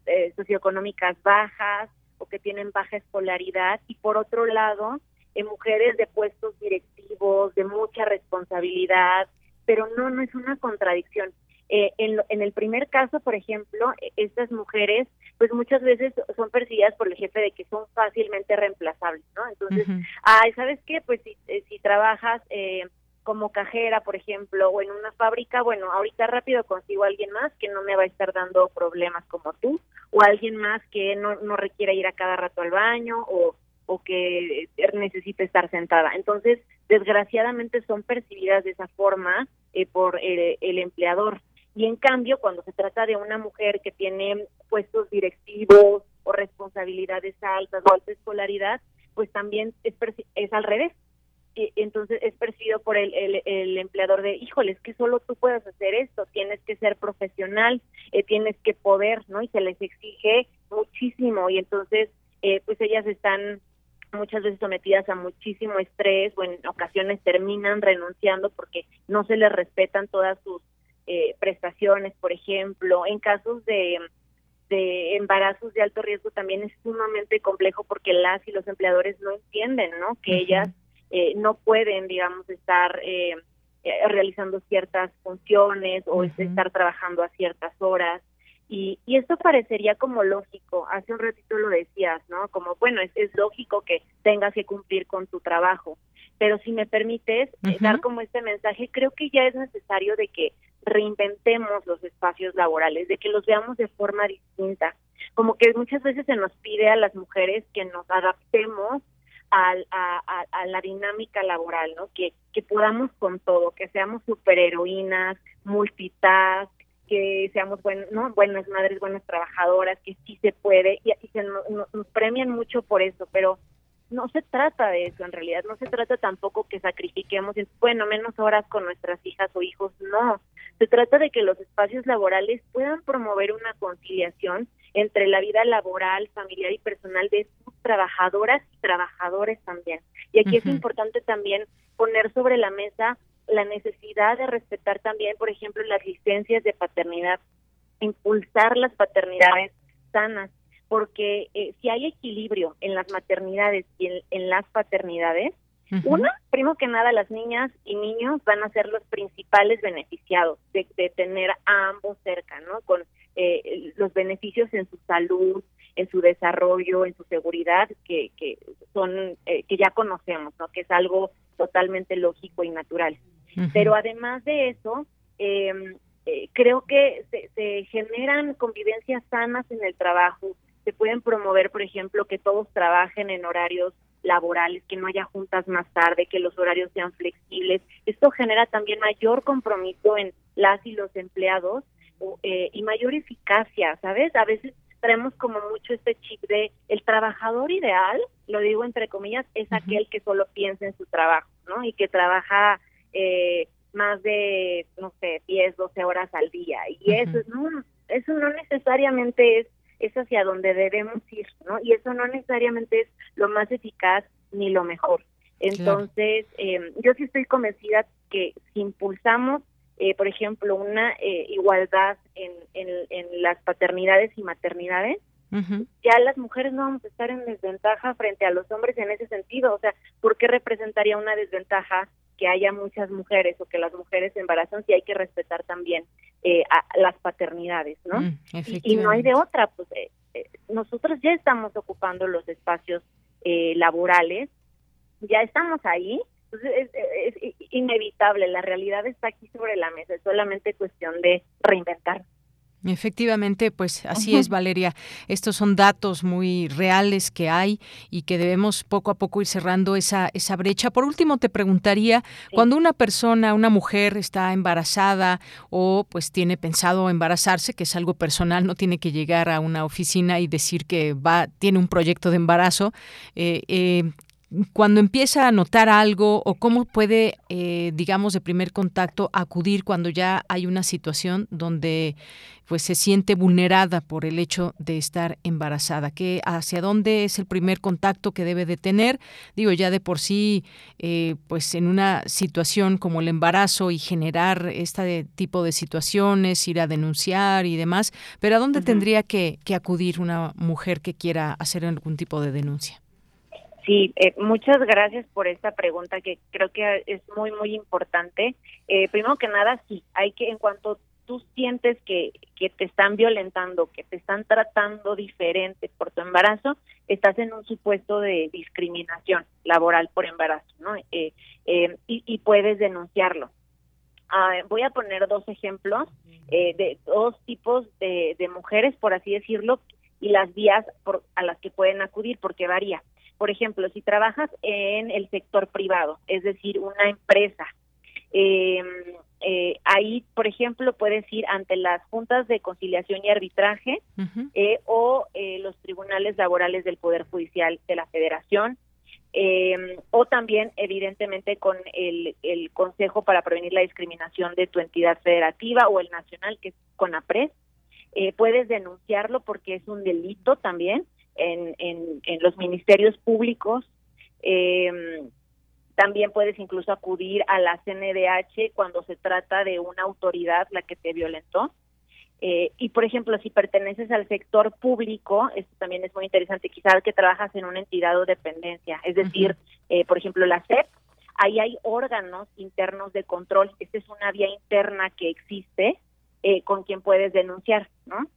eh, socioeconómicas bajas o que tienen baja escolaridad y por otro lado, mujeres de puestos directivos, de mucha responsabilidad, pero no, no es una contradicción. Eh, en, en, el primer caso, por ejemplo, e, estas mujeres, pues muchas veces son percibidas por el jefe de que son fácilmente reemplazables, ¿no? Entonces, ay, ¿sabes qué? Pues si, eh, si trabajas eh, como cajera, por ejemplo, o en una fábrica, bueno, ahorita rápido consigo a alguien más que no me va a estar dando problemas como tú, o alguien más que no, no requiera ir a cada rato al baño, o, o que necesite estar sentada. Entonces, desgraciadamente son percibidas de esa forma por el empleador. Y en cambio, cuando se trata de una mujer que tiene puestos directivos o responsabilidades altas o alta escolaridad, pues también es, es al revés. Y, entonces es percibido por el, el, empleador de, híjole, es que solo tú puedes hacer esto, tienes que ser profesional, eh, tienes que poder, ¿no? Y se les exige muchísimo y entonces, eh, pues ellas están muchas veces sometidas a muchísimo estrés o en ocasiones terminan renunciando porque no se les respetan todas sus eh, prestaciones, por ejemplo. En casos de, de embarazos de alto riesgo también es sumamente complejo porque las y los empleadores no entienden, ¿no? Que ellas eh, no pueden, digamos, estar eh, realizando ciertas funciones o estar trabajando a ciertas horas. Y, y esto parecería como lógico, hace un ratito lo decías, ¿no? Como, bueno, es, es lógico que tengas que cumplir con tu trabajo, pero si me permites dar como este mensaje, creo que ya es necesario de que reinventemos los espacios laborales, de que los veamos de forma distinta. Como que muchas veces se nos pide a las mujeres que nos adaptemos a, la dinámica laboral, ¿no? Que, que podamos con todo, que seamos superheroínas, multitask, que seamos buen, ¿no? buenas madres, buenas trabajadoras, que sí se puede, y, se nos premian mucho por eso, pero no se trata de eso en realidad, no se trata tampoco que sacrifiquemos, bueno, menos horas con nuestras hijas o hijos, no, se trata de que los espacios laborales puedan promover una conciliación entre la vida laboral, familiar y personal de sus trabajadoras y trabajadores también. Y aquí es importante también poner sobre la mesa la necesidad de respetar también, por ejemplo, las licencias de paternidad, impulsar las paternidades sanas, porque eh, si hay equilibrio en las maternidades y en, las paternidades, una, primero que nada, las niñas y niños van a ser los principales beneficiados de, tener a ambos cerca, ¿no? Con eh, los beneficios en su salud, en su desarrollo, en su seguridad, que, que son eh, que ya conocemos, ¿no? Que es algo totalmente lógico y natural. Pero además de eso, em, eh, creo que se, se, generan convivencias sanas en el trabajo. Se pueden promover, por ejemplo, que todos trabajen en horarios laborales, que no haya juntas más tarde, que los horarios sean flexibles. Esto genera también mayor compromiso en las y los empleados eh, y mayor eficacia, ¿sabes? A veces traemos como mucho este chip de el trabajador ideal, lo digo entre comillas, es aquel que solo piensa en su trabajo, ¿no? Y que trabaja eh, más de, no sé, 10, 12 horas al día. Y eso, no, eso no necesariamente es, es hacia donde debemos ir, ¿no? Y eso no necesariamente es lo más eficaz ni lo mejor. Entonces, eh, yo sí estoy convencida que si impulsamos eh, por ejemplo, una eh, igualdad en, en, las paternidades y maternidades, ya las mujeres no vamos a estar en desventaja frente a los hombres en ese sentido. O sea, ¿por qué representaría una desventaja que haya muchas mujeres o que las mujeres se embarazan si hay que respetar también eh, a las paternidades, ¿no? Mm, y, no hay de otra, pues nosotros ya estamos ocupando los espacios laborales, ya estamos ahí, es, inevitable, la realidad está aquí sobre la mesa, es solamente cuestión de reinventar. Efectivamente, pues así es, Valeria. Estos son datos muy reales que hay y que debemos poco a poco ir cerrando esa, esa brecha. Por último, te preguntaría, cuando una persona, una mujer está embarazada o pues tiene pensado embarazarse, que es algo personal, no tiene que llegar a una oficina y decir que va, tiene un proyecto de embarazo, eh, eh, cuando empieza a notar algo o cómo puede, eh, digamos, de primer contacto acudir cuando ya hay una situación donde pues se siente vulnerada por el hecho de estar embarazada, que hacia dónde es el primer contacto que debe de tener, digo ya de por sí, eh, pues en una situación como el embarazo y generar este tipo de situaciones, ir a denunciar y demás, pero a dónde tendría que acudir una mujer que quiera hacer algún tipo de denuncia. Sí, eh, muchas gracias por esta pregunta que creo que es muy, muy importante. Eh, primero que nada, sí, hay que, en cuanto tú sientes que, que te están violentando, que te están tratando diferente por tu embarazo, estás en un supuesto de discriminación laboral por embarazo, ¿no? Eh, y, puedes denunciarlo. Ah, voy a poner dos ejemplos de dos tipos de, de mujeres, por así decirlo, y las vías por, a las que pueden acudir, porque varía. Por ejemplo, si trabajas en el sector privado, es decir, una empresa, em, eh, ahí, por ejemplo, puedes ir ante las juntas de conciliación y arbitraje eh, o eh, los tribunales laborales del Poder Judicial de la Federación, em, o también, evidentemente, con el, el, Consejo para Prevenir la Discriminación de tu entidad federativa o el nacional, que es CONAPRES. puedes denunciarlo porque es un delito también en, en, los ministerios públicos. Em, también puedes incluso acudir a la CNDH cuando se trata de una autoridad la que te violentó. Eh, y por ejemplo, si perteneces al sector público, esto también es muy interesante, quizás que trabajas en una entidad o dependencia, es decir, eh, por ejemplo, la SEP, ahí hay órganos internos de control, esta es una vía interna que existe eh, con quien puedes denunciar, ¿no?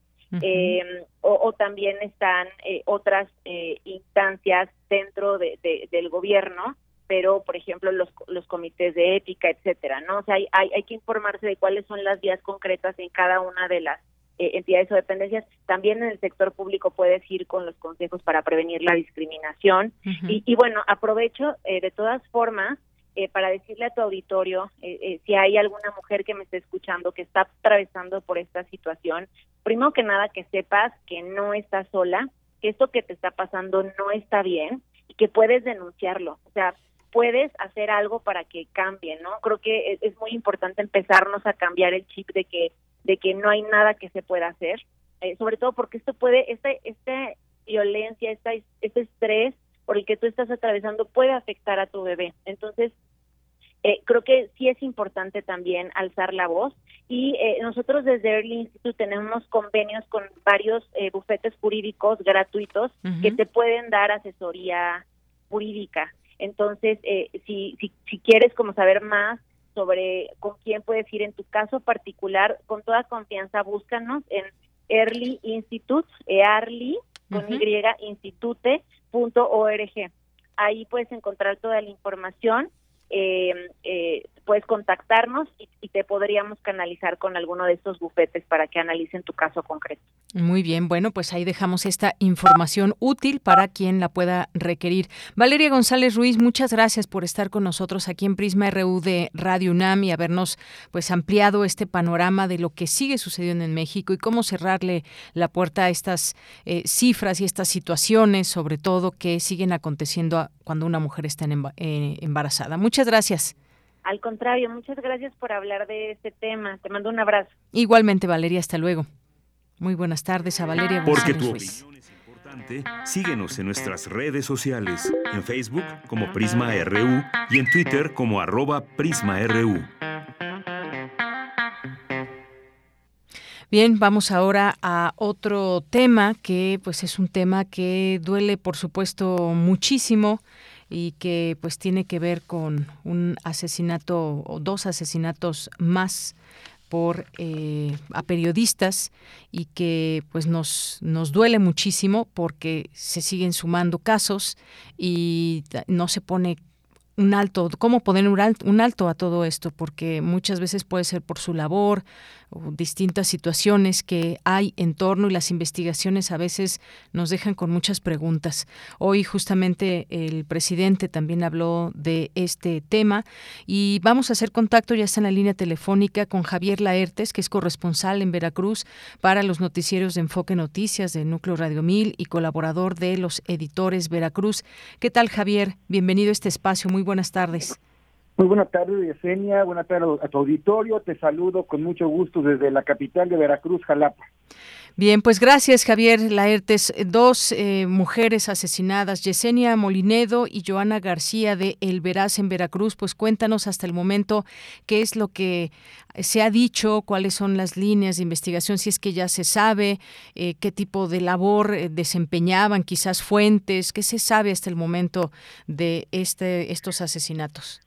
Eh, o, también están eh, otras eh, instancias dentro de, del gobierno pero por ejemplo los, los comités de ética etcétera no o sea hay, hay, que informarse de cuáles son las vías concretas en cada una de las eh, entidades o dependencias. También en el sector público puedes ir con los consejos para prevenir la discriminación. Y, y bueno aprovecho de todas formas eh, para decirle a tu auditorio, eh, eh, si hay alguna mujer que me esté escuchando que está atravesando por esta situación, primero que nada que sepas que no estás sola, que esto que te está pasando no está bien y que puedes denunciarlo. O sea, puedes hacer algo para que cambie, ¿no? Creo que es, muy importante empezarnos a cambiar el chip de que de que no hay nada que se pueda hacer, sobre todo porque esto puede, este, esta violencia, esta, este estrés por el que tú estás atravesando puede afectar a tu bebé. Entonces, eh, creo que sí es importante también alzar la voz y eh, nosotros desde Early Institute tenemos convenios con varios eh, bufetes jurídicos gratuitos que te pueden dar asesoría jurídica. Entonces, si, si, si quieres como saber más sobre con quién puedes ir en tu caso particular, con toda confianza búscanos en Early Institute, EARLY, con Y, institute.org. Ahí puedes encontrar toda la información eh, eh, puedes contactarnos y, te podríamos canalizar con alguno de estos bufetes para que analicen tu caso concreto. Muy bien, bueno, pues ahí dejamos esta información útil para quien la pueda requerir. Valeria González Ruiz, muchas gracias por estar con nosotros aquí en Prisma RU de Radio UNAM y habernos pues ampliado este panorama de lo que sigue sucediendo en México y cómo cerrarle la puerta a estas eh, cifras y estas situaciones, sobre todo que siguen aconteciendo cuando una mujer está eh, embarazada. Muchas gracias. Al contrario, muchas gracias por hablar de este tema. Te mando un abrazo. Igualmente, Valeria, hasta luego. Muy buenas tardes a Valeria. Porque tu opinión es importante, síguenos en nuestras redes sociales, en Facebook como Prisma RU y en Twitter como arroba PrismaRU. Bien, vamos ahora a otro tema que pues es un tema que duele por supuesto muchísimo y que pues tiene que ver con un asesinato o dos asesinatos más por eh, a periodistas y que pues nos nos duele muchísimo porque se siguen sumando casos y no se pone un alto, cómo poner un alto, un alto a todo esto, porque muchas veces puede ser por su labor, distintas situaciones que hay en torno y las investigaciones a veces nos dejan con muchas preguntas. Hoy justamente el presidente también habló de este tema y vamos a hacer contacto, ya está en la línea telefónica con Javier Laertes, que es corresponsal en Veracruz para los noticieros de Enfoque Noticias de Núcleo Radio Mil y colaborador de los editores Veracruz. ¿Qué tal Javier? Bienvenido a este espacio, muy buenas tardes. Muy buenas tardes, Yesenia. Buenas tardes a tu auditorio. Te saludo con mucho gusto desde la capital de Veracruz, Jalapa. Bien, pues gracias Javier Laertes. Dos eh, mujeres asesinadas, Yesenia Molinedo y Joana García de El Veraz en Veracruz. Pues cuéntanos hasta el momento qué es lo que se ha dicho, cuáles son las líneas de investigación, si es que ya se sabe, eh, qué tipo de labor eh, desempeñaban, quizás fuentes, qué se sabe hasta el momento de este, estos asesinatos.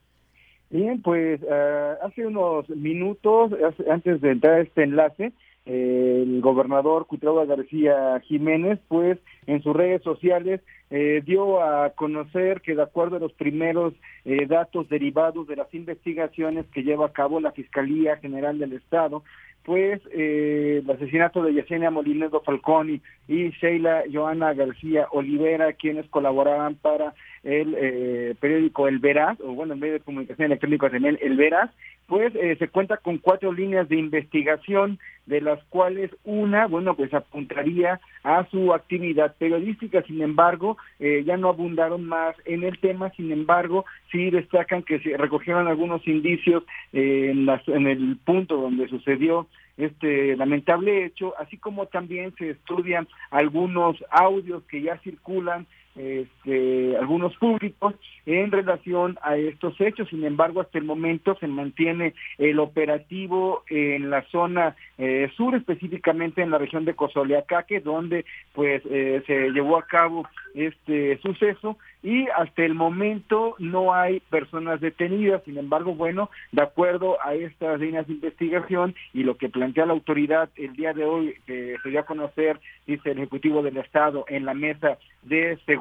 Bien, pues uh, hace unos minutos, antes de entrar a este enlace, eh, el gobernador Cuitlava García Jiménez, pues en sus redes sociales eh, dio a conocer que de acuerdo a los primeros eh, datos derivados de las investigaciones que lleva a cabo la Fiscalía General del Estado, pues eh, el asesinato de Yesenia Molinedo Falconi y Sheila Joana García Olivera, quienes colaboraban para el eh, periódico El Veraz, o bueno, el medio de comunicación electrónico también El Veraz, pues eh, se cuenta con cuatro líneas de investigación, de las cuales una, bueno, pues apuntaría a su actividad periodística, sin embargo, eh, ya no abundaron más en el tema, sin embargo, sí destacan que se recogieron algunos indicios en, las, en el punto donde sucedió este lamentable hecho, así como también se estudian algunos audios que ya circulan este, algunos públicos en relación a estos hechos. Sin embargo, hasta el momento se mantiene el operativo en la zona eh, sur, específicamente en la región de Cozoleacaque, donde pues eh, se llevó a cabo este suceso y hasta el momento no hay personas detenidas. Sin embargo, bueno, de acuerdo a estas líneas de investigación y lo que plantea la autoridad el día de hoy, que se dio a conocer, dice el Ejecutivo del Estado, en la mesa de seguridad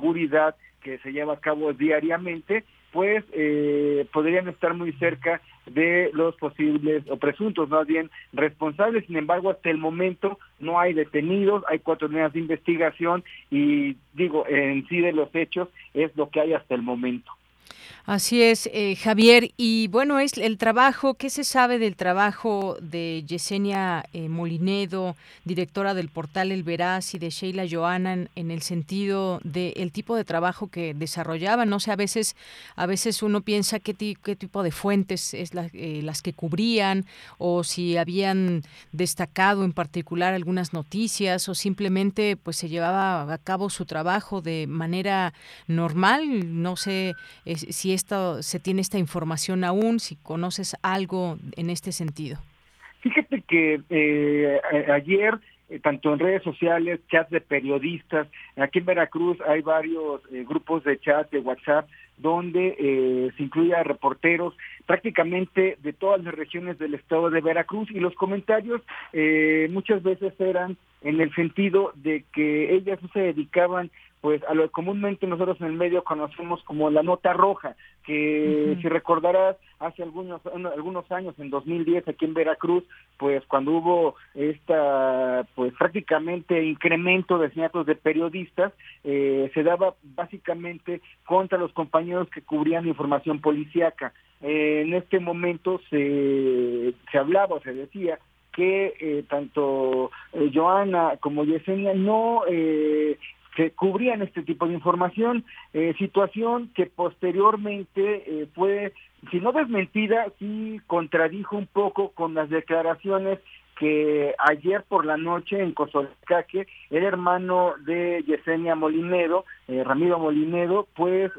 que se lleva a cabo diariamente, pues eh, podrían estar muy cerca de los posibles o presuntos más bien responsables. Sin embargo, hasta el momento no hay detenidos, hay cuatro líneas de investigación y digo, en sí de los hechos es lo que hay hasta el momento. Así es, eh, Javier. Y bueno, es el trabajo, ¿qué se sabe del trabajo de Yesenia eh, Molinedo, directora del portal El Veraz, y de Sheila Joana en, el sentido del tipo de trabajo que desarrollaban? No sé, a veces, a veces uno piensa qué, qué tipo de fuentes es eh, las que cubrían, o si habían destacado en particular algunas noticias, o simplemente pues se llevaba a cabo su trabajo de manera normal. No sé si esto se tiene esta información aún, si conoces algo en este sentido. Fíjate que eh, ayer eh, tanto en redes sociales, chats de periodistas. Aquí en Veracruz hay varios eh, grupos de chat de WhatsApp donde eh, se incluye reporteros prácticamente de todas las regiones del estado de Veracruz y los comentarios muchas veces eran en el sentido de que ellas se dedicaban pues a lo que comúnmente nosotros en el medio conocemos como la nota roja, que si recordarás hace algunos algunos años en 2010 aquí en Veracruz, pues cuando hubo esta pues prácticamente incremento de asesinatos de periodistas, eh, se daba básicamente contra los compañeros que cubrían información policíaca. Eh, en este momento se se hablaba o se decía que eh, tanto Joana como Yesenia no eh, que cubrían este tipo de información, eh, situación que posteriormente eh, fue, si no desmentida, sí contradijo un poco con las declaraciones que ayer por la noche en Cozolecaque, el hermano de Yesenia Molinedo, eh, Ramiro Molinedo, pues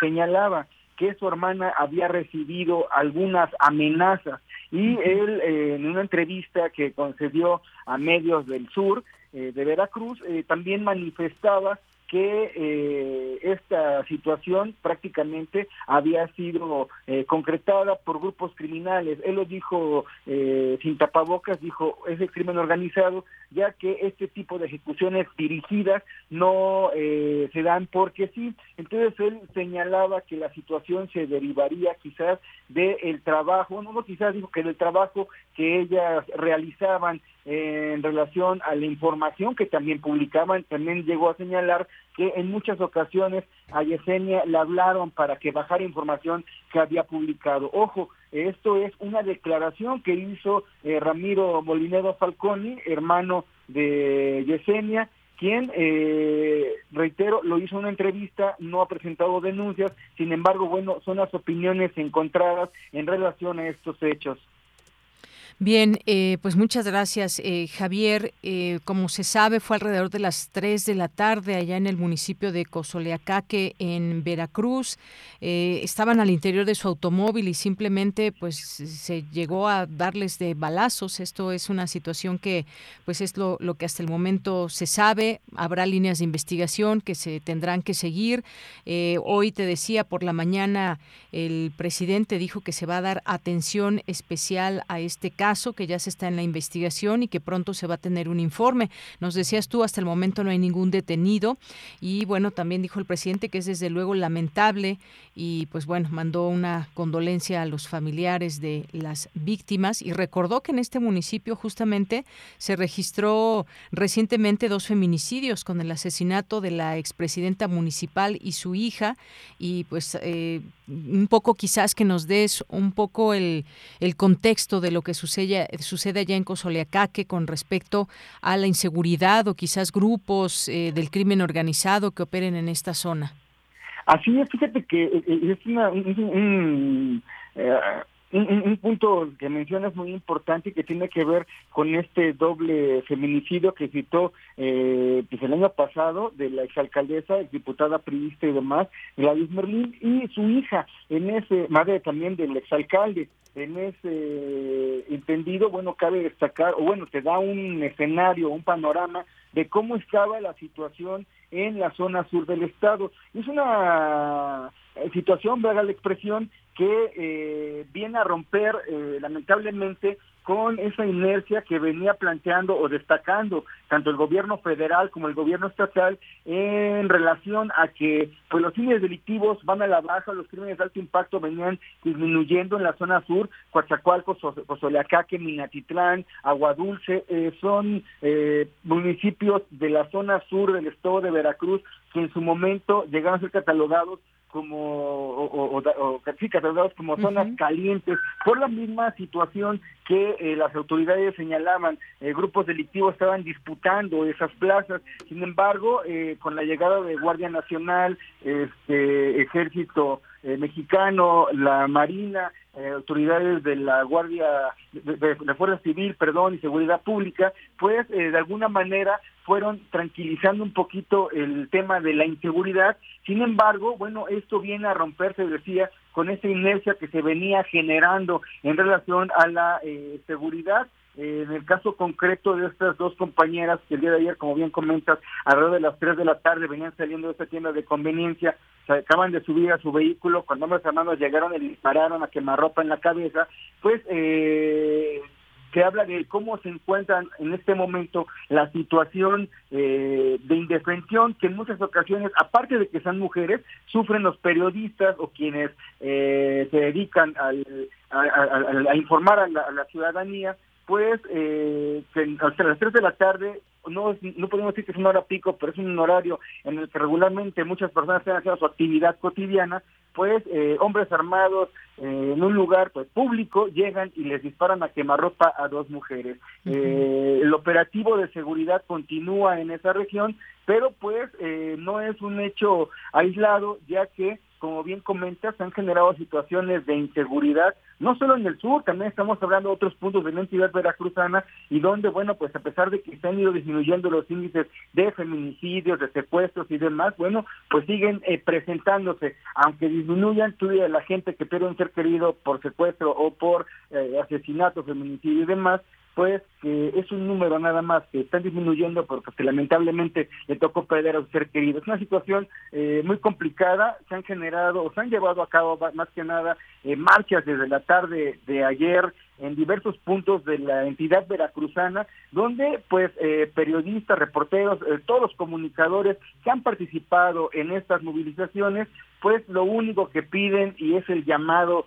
señalaba que su hermana había recibido algunas amenazas y él en una entrevista que concedió a medios del sur eh, de Veracruz, eh, también manifestaba que eh, esta situación prácticamente había sido eh, concretada por grupos criminales. Él lo dijo eh, sin tapabocas, dijo, es el crimen organizado, ya que este tipo de ejecuciones dirigidas no se dan porque sí. Entonces él señalaba que la situación se derivaría quizás del trabajo, no, no quizás dijo que del trabajo que ellas realizaban en relación a la información que también publicaban, también llegó a señalar que en muchas ocasiones a Yesenia le hablaron para que bajara información que había publicado. Ojo, esto es una declaración que hizo eh, Ramiro Molinedo Falconi, hermano de Yesenia, quien, eh, reitero, lo hizo en una entrevista, no ha presentado denuncias, sin embargo, bueno, son las opiniones encontradas en relación a estos hechos. Bien, eh, pues muchas gracias, eh, Javier. Eh, como se sabe, fue alrededor de las 3 de la tarde allá en el municipio de Cozoleacaque, en Veracruz. estaban al interior de su automóvil y simplemente pues se llegó a darles de balazos. Esto es una situación que pues es lo, lo que hasta el momento se sabe. Habrá líneas de investigación que se tendrán que seguir. hoy te decía por la mañana el presidente dijo que se va a dar atención especial a este caso que ya se está en la investigación y que pronto se va a tener un informe. Nos decías tú, hasta el momento no hay ningún detenido y bueno, también dijo el presidente que es desde luego lamentable y pues bueno, mandó una condolencia a los familiares de las víctimas y recordó que en este municipio justamente se registró recientemente dos feminicidios con el asesinato de la expresidenta municipal y su hija y pues eh, un poco quizás que nos des un poco el, el contexto de lo que sucede sucede, allá en Cozoleacaque con respecto a la inseguridad o quizás grupos eh, del crimen organizado que operen en esta zona. Así es, fíjate que eh, eh, es una, un, un, punto que mencionas muy importante que tiene que ver con este doble feminicidio que citó eh, pues el año pasado de la exalcaldesa, diputada priista y demás, Gladys Merlín, y su hija, en ese, madre también del exalcalde. En ese entendido, bueno, cabe destacar, o bueno, te da un escenario, un panorama de cómo estaba la situación en la zona sur del estado. Es una situación, verga la expresión, que eh, viene a romper eh, lamentablemente con esa inercia que venía planteando o destacando tanto el gobierno federal como el gobierno estatal en relación a que pues los crímenes delictivos van a la baja, los crímenes de alto impacto venían disminuyendo en la zona sur, Coatzacoalcos, Cozoleacaque, Minatitlán, Aguadulce, eh, son eh, municipios de la zona sur del estado de Veracruz que en su momento llegaron a ser catalogados como o, o, catalogados como zonas calientes por la misma situación que eh, las autoridades señalaban eh, grupos delictivos estaban disputando esas plazas. Sin embargo eh, con la llegada de Guardia Nacional este ejército mexicano la Marina eh, autoridades de la Guardia, de, la Fuerza Civil, perdón, y Seguridad Pública, pues eh, de alguna manera fueron tranquilizando un poquito el tema de la inseguridad. Sin embargo, bueno, esto viene a romperse, decía, con esa inercia que se venía generando en relación a la eh, seguridad en el caso concreto de estas dos compañeras que el día de ayer, como bien comentas, alrededor de las 3 de la tarde venían saliendo de esta tienda de conveniencia, se acaban de subir a su vehículo, cuando hombres armados llegaron y dispararon a quemarropa en la cabeza, pues eh, se habla de cómo se encuentran en este momento la situación eh, de indefensión que en muchas ocasiones, aparte de que son mujeres, sufren los periodistas o quienes eh, se dedican a, informar a la ciudadanía pues eh, hasta las 3 de la tarde, no, no podemos decir que es una hora pico, pero es un horario en el que regularmente muchas personas están haciendo su actividad cotidiana, pues eh, hombres armados eh, en un lugar pues público llegan y les disparan a quemarropa a dos mujeres. Eh, el operativo de seguridad continúa en esa región, pero pues no es un hecho aislado, ya que como bien comentas, han generado situaciones de inseguridad, no solo en el sur, también estamos hablando de otros puntos de la entidad veracruzana y donde, bueno, pues a pesar de que se han ido disminuyendo los índices de feminicidios, de secuestros y demás, bueno, pues siguen eh, presentándose, aunque disminuyan, tú la gente que pierde un ser querido por secuestro o por eh, asesinato, feminicidio y demás, pues es un número nada más que está disminuyendo porque lamentablemente le tocó perder a un ser querido. Es una situación eh, muy complicada, se han generado o se han llevado a cabo más que nada eh, marchas desde la tarde de ayer en diversos puntos de la entidad veracruzana, donde pues eh, periodistas, reporteros, todos los comunicadores que han participado en estas movilizaciones, pues lo único que piden y es el llamado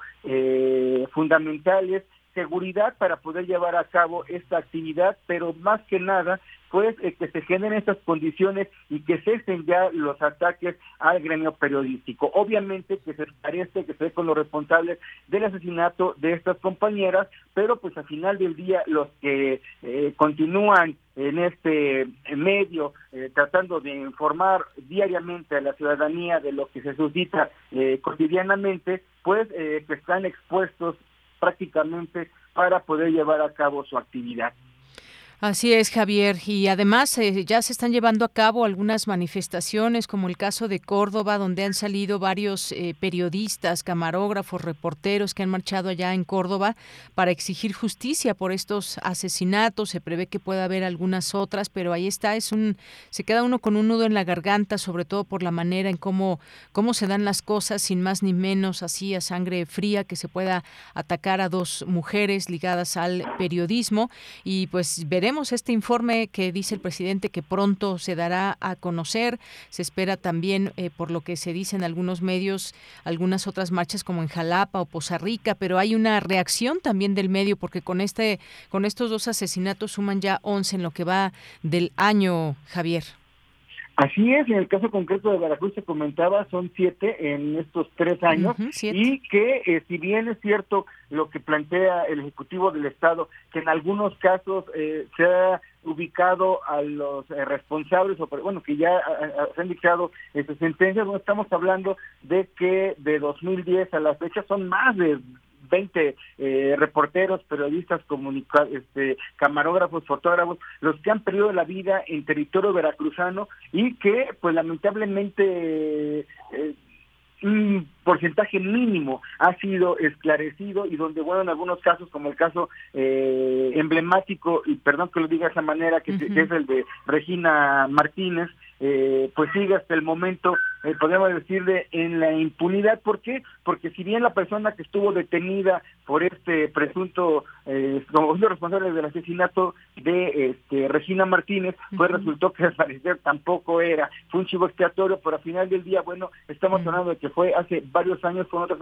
fundamental es seguridad para poder llevar a cabo esta actividad, pero más que nada, pues eh, que se generen estas condiciones y que cesen ya los ataques al gremio periodístico. Obviamente que se parece que se con los responsables del asesinato de estas compañeras, pero pues al final del día los que eh, continúan en este medio eh, tratando de informar diariamente a la ciudadanía de lo que se suscita cotidianamente, pues que están expuestos prácticamente para poder llevar a cabo su actividad. Así es, Javier. Y además eh, ya se están llevando a cabo algunas manifestaciones, como el caso de Córdoba, donde han salido varios eh, periodistas, camarógrafos, reporteros que han marchado allá en Córdoba para exigir justicia por estos asesinatos. Se prevé que pueda haber algunas otras, pero ahí está, es un, se queda uno con un nudo en la garganta, sobre todo por la manera en cómo, cómo se dan las cosas, sin más ni menos, así a sangre fría, que se pueda atacar a dos mujeres ligadas al periodismo. Y pues veremos este informe que dice el presidente que pronto se dará a conocer. Se espera también, eh, por lo que se dice en algunos medios, algunas otras marchas como en Jalapa o Poza Rica, pero hay una reacción también del medio porque con este, con estos dos asesinatos suman ya 11 en lo que va del año, Javier. Así es, en el caso concreto de Veracruz se comentaba, son siete en estos tres años. Y que eh, si bien es cierto lo que plantea el Ejecutivo del Estado, que en algunos casos eh, se ha ubicado a los eh, responsables, o bueno, que ya se han dictado sentencias, no estamos hablando de que de 2010 a la fecha son más de 20 eh, reporteros, periodistas, este, camarógrafos, fotógrafos, los que han perdido la vida en territorio veracruzano y que, pues lamentablemente, eh, un porcentaje mínimo ha sido esclarecido y donde, bueno, en algunos casos, como el caso eh, emblemático, y perdón que lo diga de esa manera, que, es el de Regina Martínez, eh, pues sigue hasta el momento, eh, podemos decirle, en la impunidad. ¿Por qué? Porque si bien la persona que estuvo detenida por este presunto, eh, como responsable del asesinato de este, Regina Martínez, pues resultó que al parecer tampoco era, fue un chivo expiatorio, pero al final del día, bueno, estamos hablando de que fue hace varios años con otras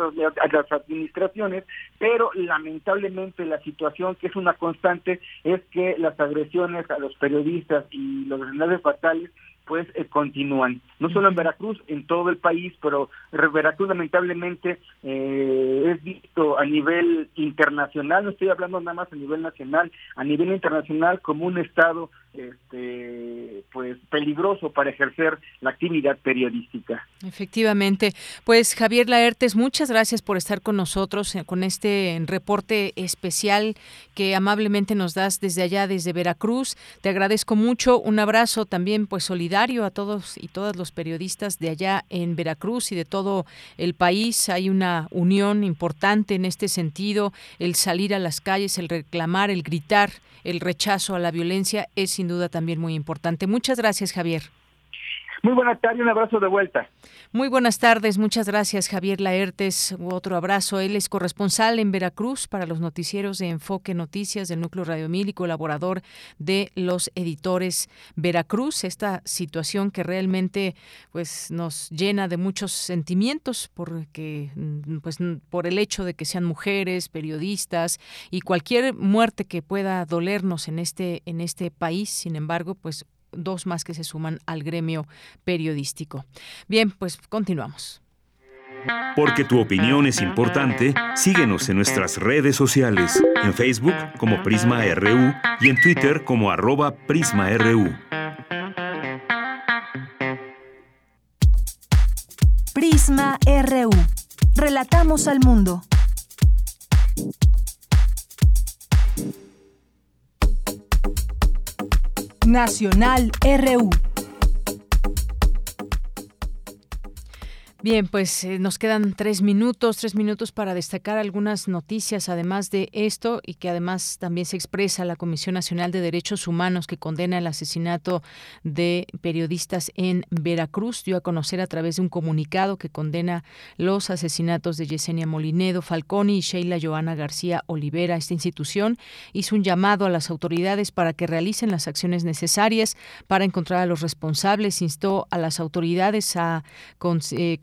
administraciones, pero lamentablemente la situación que es una constante es que las agresiones a los periodistas y los grandes fatales pues eh, continúan. No solo en Veracruz, en todo el país, pero Veracruz lamentablemente eh, es visto a nivel internacional, no estoy hablando nada más a nivel nacional, a nivel internacional como un estado este, pues peligroso para ejercer la actividad periodística. Efectivamente. Pues Javier Laertes, muchas gracias por estar con nosotros eh, con este reporte especial que amablemente nos das desde allá, desde Veracruz. Te agradezco mucho. Un abrazo también pues solidario a todos y todas los periodistas de allá en Veracruz y de todo el país. Hay una unión importante en este sentido, el salir a las calles, el reclamar, el gritar, el rechazo a la violencia es sin duda también muy importante. Muchas gracias, Javier. Muy buenas tardes, un abrazo de vuelta. Muy buenas tardes, muchas gracias Javier Laertes. Otro abrazo. Él es corresponsal en Veracruz para los noticieros de Enfoque Noticias del Núcleo Radio Mil y colaborador de los editores Veracruz. Esta situación que realmente pues nos llena de muchos sentimientos porque mm, pues por el hecho de que sean mujeres, periodistas y cualquier muerte que pueda dolernos en este en este país. Sin embargo, pues dos más que se suman al gremio periodístico. Bien, pues continuamos. Porque tu opinión es importante, síguenos en nuestras redes sociales, en Facebook como Prisma RU y en Twitter como arroba PrismaRU. Prisma RU. Relatamos al mundo. Nacional RU. Bien, pues eh, nos quedan tres minutos, tres minutos para destacar algunas noticias, además de esto, y que además también se expresa la Comisión Nacional de Derechos Humanos que condena el asesinato de periodistas en Veracruz. Dio a conocer a través de un comunicado que condena los asesinatos de Yesenia Molinedo, Falconi y Sheila Joana García Olivera. Esta institución hizo un llamado a las autoridades para que realicen las acciones necesarias para encontrar a los responsables. Instó a las autoridades a eh,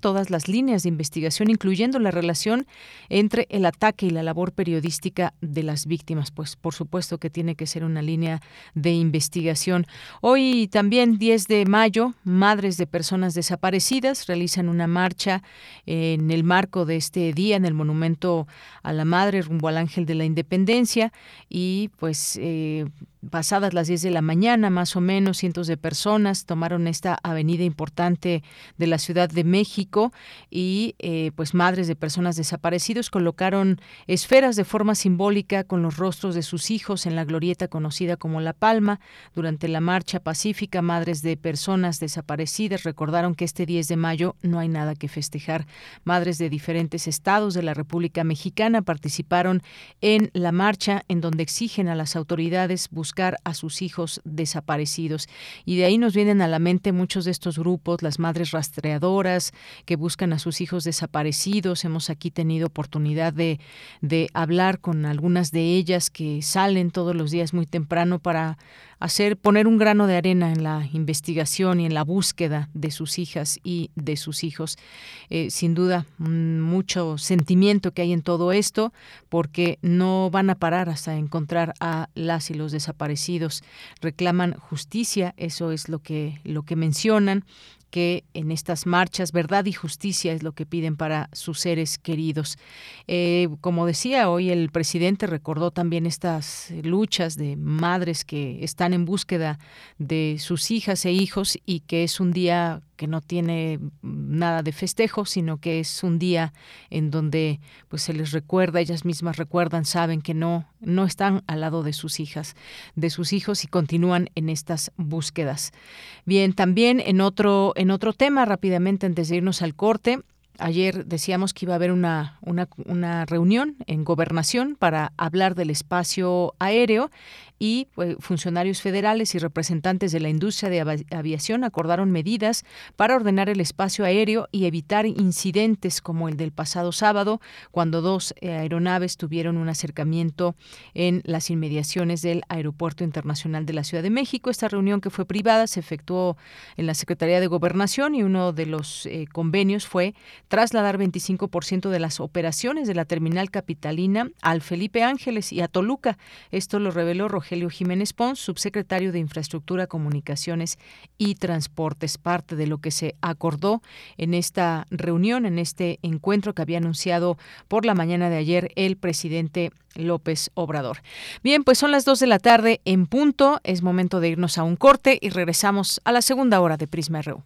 todas las líneas de investigación, incluyendo la relación entre el ataque y la labor periodística de las víctimas. Pues por supuesto que tiene que ser una línea de investigación. Hoy también, 10 de mayo, madres de personas desaparecidas realizan una marcha en el marco de este día en el Monumento a la Madre rumbo al Ángel de la Independencia y pues eh, pasadas las 10 de la mañana, más o menos, cientos de personas tomaron esta avenida importante de la Ciudad de México y eh, pues madres de personas desaparecidos colocaron esferas de forma simbólica con los rostros de sus hijos en la glorieta conocida como La Palma. Durante la marcha pacífica, madres de personas desaparecidas recordaron que este 10 de mayo no hay nada que festejar. Madres de diferentes estados de la República Mexicana participaron en la marcha en donde exigen a las autoridades buscar buscar a sus hijos desaparecidos. Y de ahí nos vienen a la mente muchos de estos grupos, las madres rastreadoras que buscan a sus hijos desaparecidos. Hemos aquí tenido oportunidad de, de hablar con algunas de ellas que salen todos los días muy temprano para hacer, poner un grano de arena en la investigación y en la búsqueda de sus hijas y de sus hijos. Eh, sin duda, mucho sentimiento que hay en todo esto, porque no van a parar hasta encontrar a las y los desaparecidos. Reclaman justicia, eso es lo que, lo que mencionan que en estas marchas verdad y justicia es lo que piden para sus seres queridos. Eh, como decía hoy el presidente recordó también estas luchas de madres que están en búsqueda de sus hijas e hijos y que es un día que no tiene nada de festejo, sino que es un día en donde pues se les recuerda, ellas mismas recuerdan, saben que no no están al lado de sus hijas, de sus hijos y continúan en estas búsquedas. Bien, también en otro en otro tema rápidamente antes de irnos al corte, Ayer decíamos que iba a haber una, una, una, reunión en gobernación para hablar del espacio aéreo y pues, funcionarios federales y representantes de la industria de aviación acordaron medidas para ordenar el espacio aéreo y evitar incidentes como el del pasado sábado, cuando dos eh, aeronaves tuvieron un acercamiento en las inmediaciones del Aeropuerto Internacional de la Ciudad de México. Esta reunión que fue privada se efectuó en la Secretaría de Gobernación y uno de los eh, convenios fue trasladar 25% de las operaciones de la terminal capitalina al Felipe Ángeles y a Toluca. Esto lo reveló Rogelio Jiménez Pons, subsecretario de Infraestructura, Comunicaciones y Transportes, parte de lo que se acordó en esta reunión, en este encuentro que había anunciado por la mañana de ayer el presidente López Obrador. Bien, pues son las dos de la tarde en punto. Es momento de irnos a un corte y regresamos a la segunda hora de Prisma RU.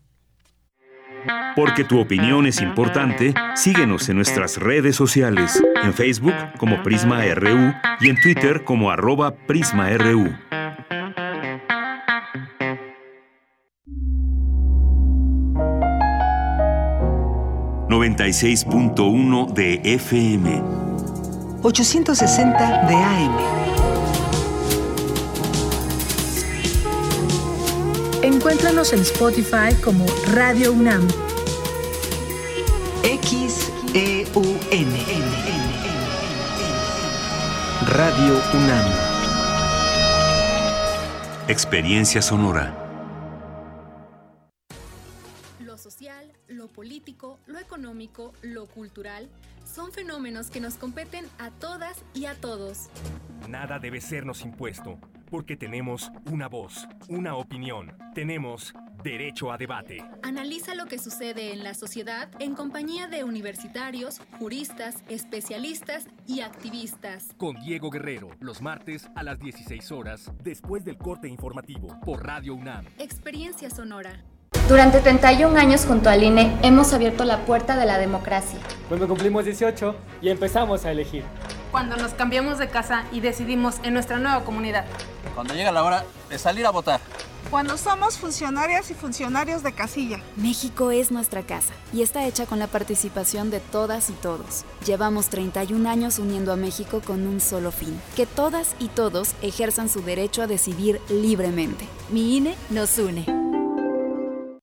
Porque tu opinión es importante, síguenos en nuestras redes sociales, en Facebook como Prisma RU y en Twitter como arroba PrismaRU. ...96.1 de FM... ...860 de AM... Encuéntranos en Spotify como Radio UNAM. XEUN. Radio UNAM. Experiencia sonora. Lo social, lo político, lo económico, lo cultural son fenómenos que nos competen a todas y a todos. Nada debe sernos impuesto, porque tenemos una voz, una opinión, tenemos derecho a debate. Analiza lo que sucede en la sociedad en compañía de universitarios, juristas, especialistas y activistas. Con Diego Guerrero, los martes a las 16 horas, después del corte informativo, por Radio UNAM. Experiencia sonora. Durante 31 años junto al INE hemos abierto la puerta de la democracia. Cuando cumplimos 18 y empezamos a elegir. Cuando nos cambiamos de casa y decidimos en nuestra nueva comunidad. Cuando llega la hora de salir a votar. Cuando somos funcionarias y funcionarios de casilla. México es nuestra casa y está hecha con la participación de todas y todos. Llevamos 31 años uniendo a México con un solo fin, que todas y todos ejerzan su derecho a decidir libremente. Mi INE nos une.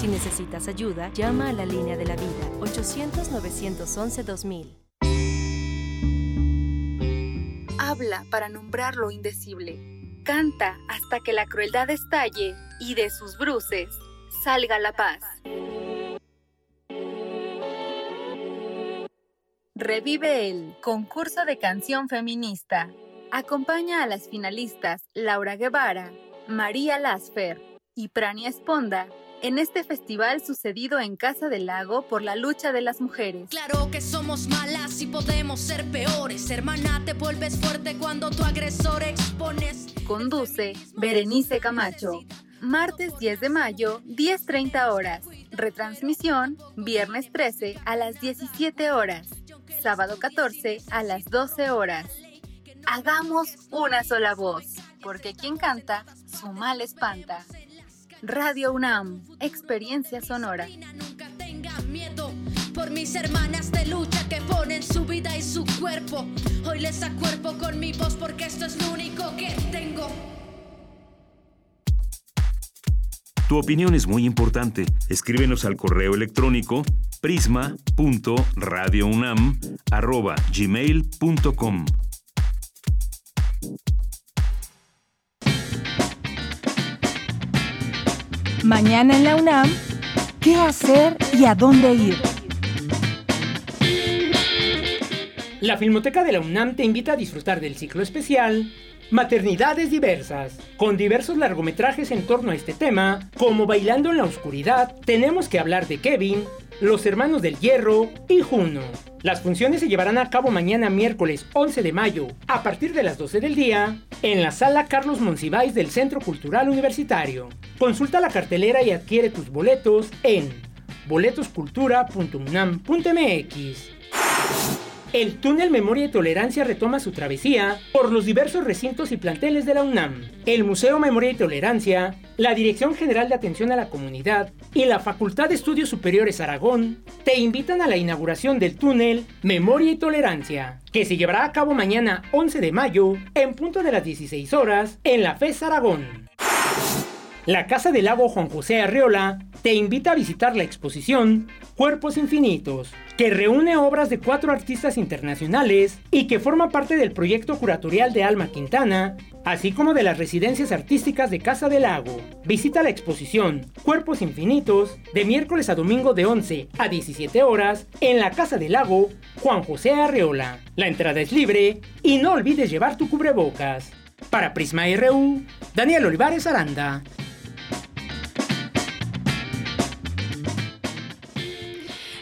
Si necesitas ayuda, llama a la línea de la vida 800-911-2000. Habla para nombrar lo indecible. Canta hasta que la crueldad estalle y de sus bruces salga la paz. Revive el concurso de canción feminista. Acompaña a las finalistas Laura Guevara, María Lasfer y Prania Esponda en este festival sucedido en Casa del Lago por la lucha de las mujeres. Claro que somos malas y podemos ser peores. Hermana, te vuelves fuerte cuando tu agresor expones. Conduce Berenice Camacho. Martes 10 de mayo, 10.30 horas. Retransmisión, viernes 13 a las 17 horas. Sábado 14 a las 12 horas. Hagamos una sola voz, porque quien canta, su mal espanta. Radio UNAM, experiencia sonora. Nunca tenga miedo por mis hermanas de lucha que ponen su vida y su cuerpo. Hoy les acuerpo con mi voz porque esto es lo único que tengo. Tu opinión es muy importante. Escríbenos al correo electrónico prisma.radiounam@gmail.com. Mañana en la UNAM, ¿qué hacer y a dónde ir? La Filmoteca de la UNAM te invita a disfrutar del ciclo especial Maternidades diversas, con diversos largometrajes en torno a este tema, como Bailando en la Oscuridad, tenemos que hablar de Kevin, Los Hermanos del Hierro y Juno. Las funciones se llevarán a cabo mañana miércoles 11 de mayo, a partir de las 12 del día, en la sala Carlos Monsiváis del Centro Cultural Universitario. Consulta la cartelera y adquiere tus boletos en boletoscultura.unam.mx. el túnel Memoria y Tolerancia retoma su travesía por los diversos recintos y planteles de la UNAM. El Museo Memoria y Tolerancia, la Dirección General de Atención a la Comunidad y la Facultad de Estudios Superiores Aragón te invitan a la inauguración del túnel Memoria y Tolerancia, que se llevará a cabo mañana 11 de mayo en punto de las 16 horas en la FES Aragón. La Casa del Lago Juan José Arreola te invita a visitar la exposición Cuerpos Infinitos, que reúne obras de cuatro artistas internacionales y que forma parte del proyecto curatorial de Alma Quintana, así como de las residencias artísticas de Casa del Lago. Visita la exposición Cuerpos Infinitos de miércoles a domingo de 11 a 17 horas en la Casa del Lago Juan José Arreola. La entrada es libre y no olvides llevar tu cubrebocas. Para Prisma RU, Daniel Olivares Aranda.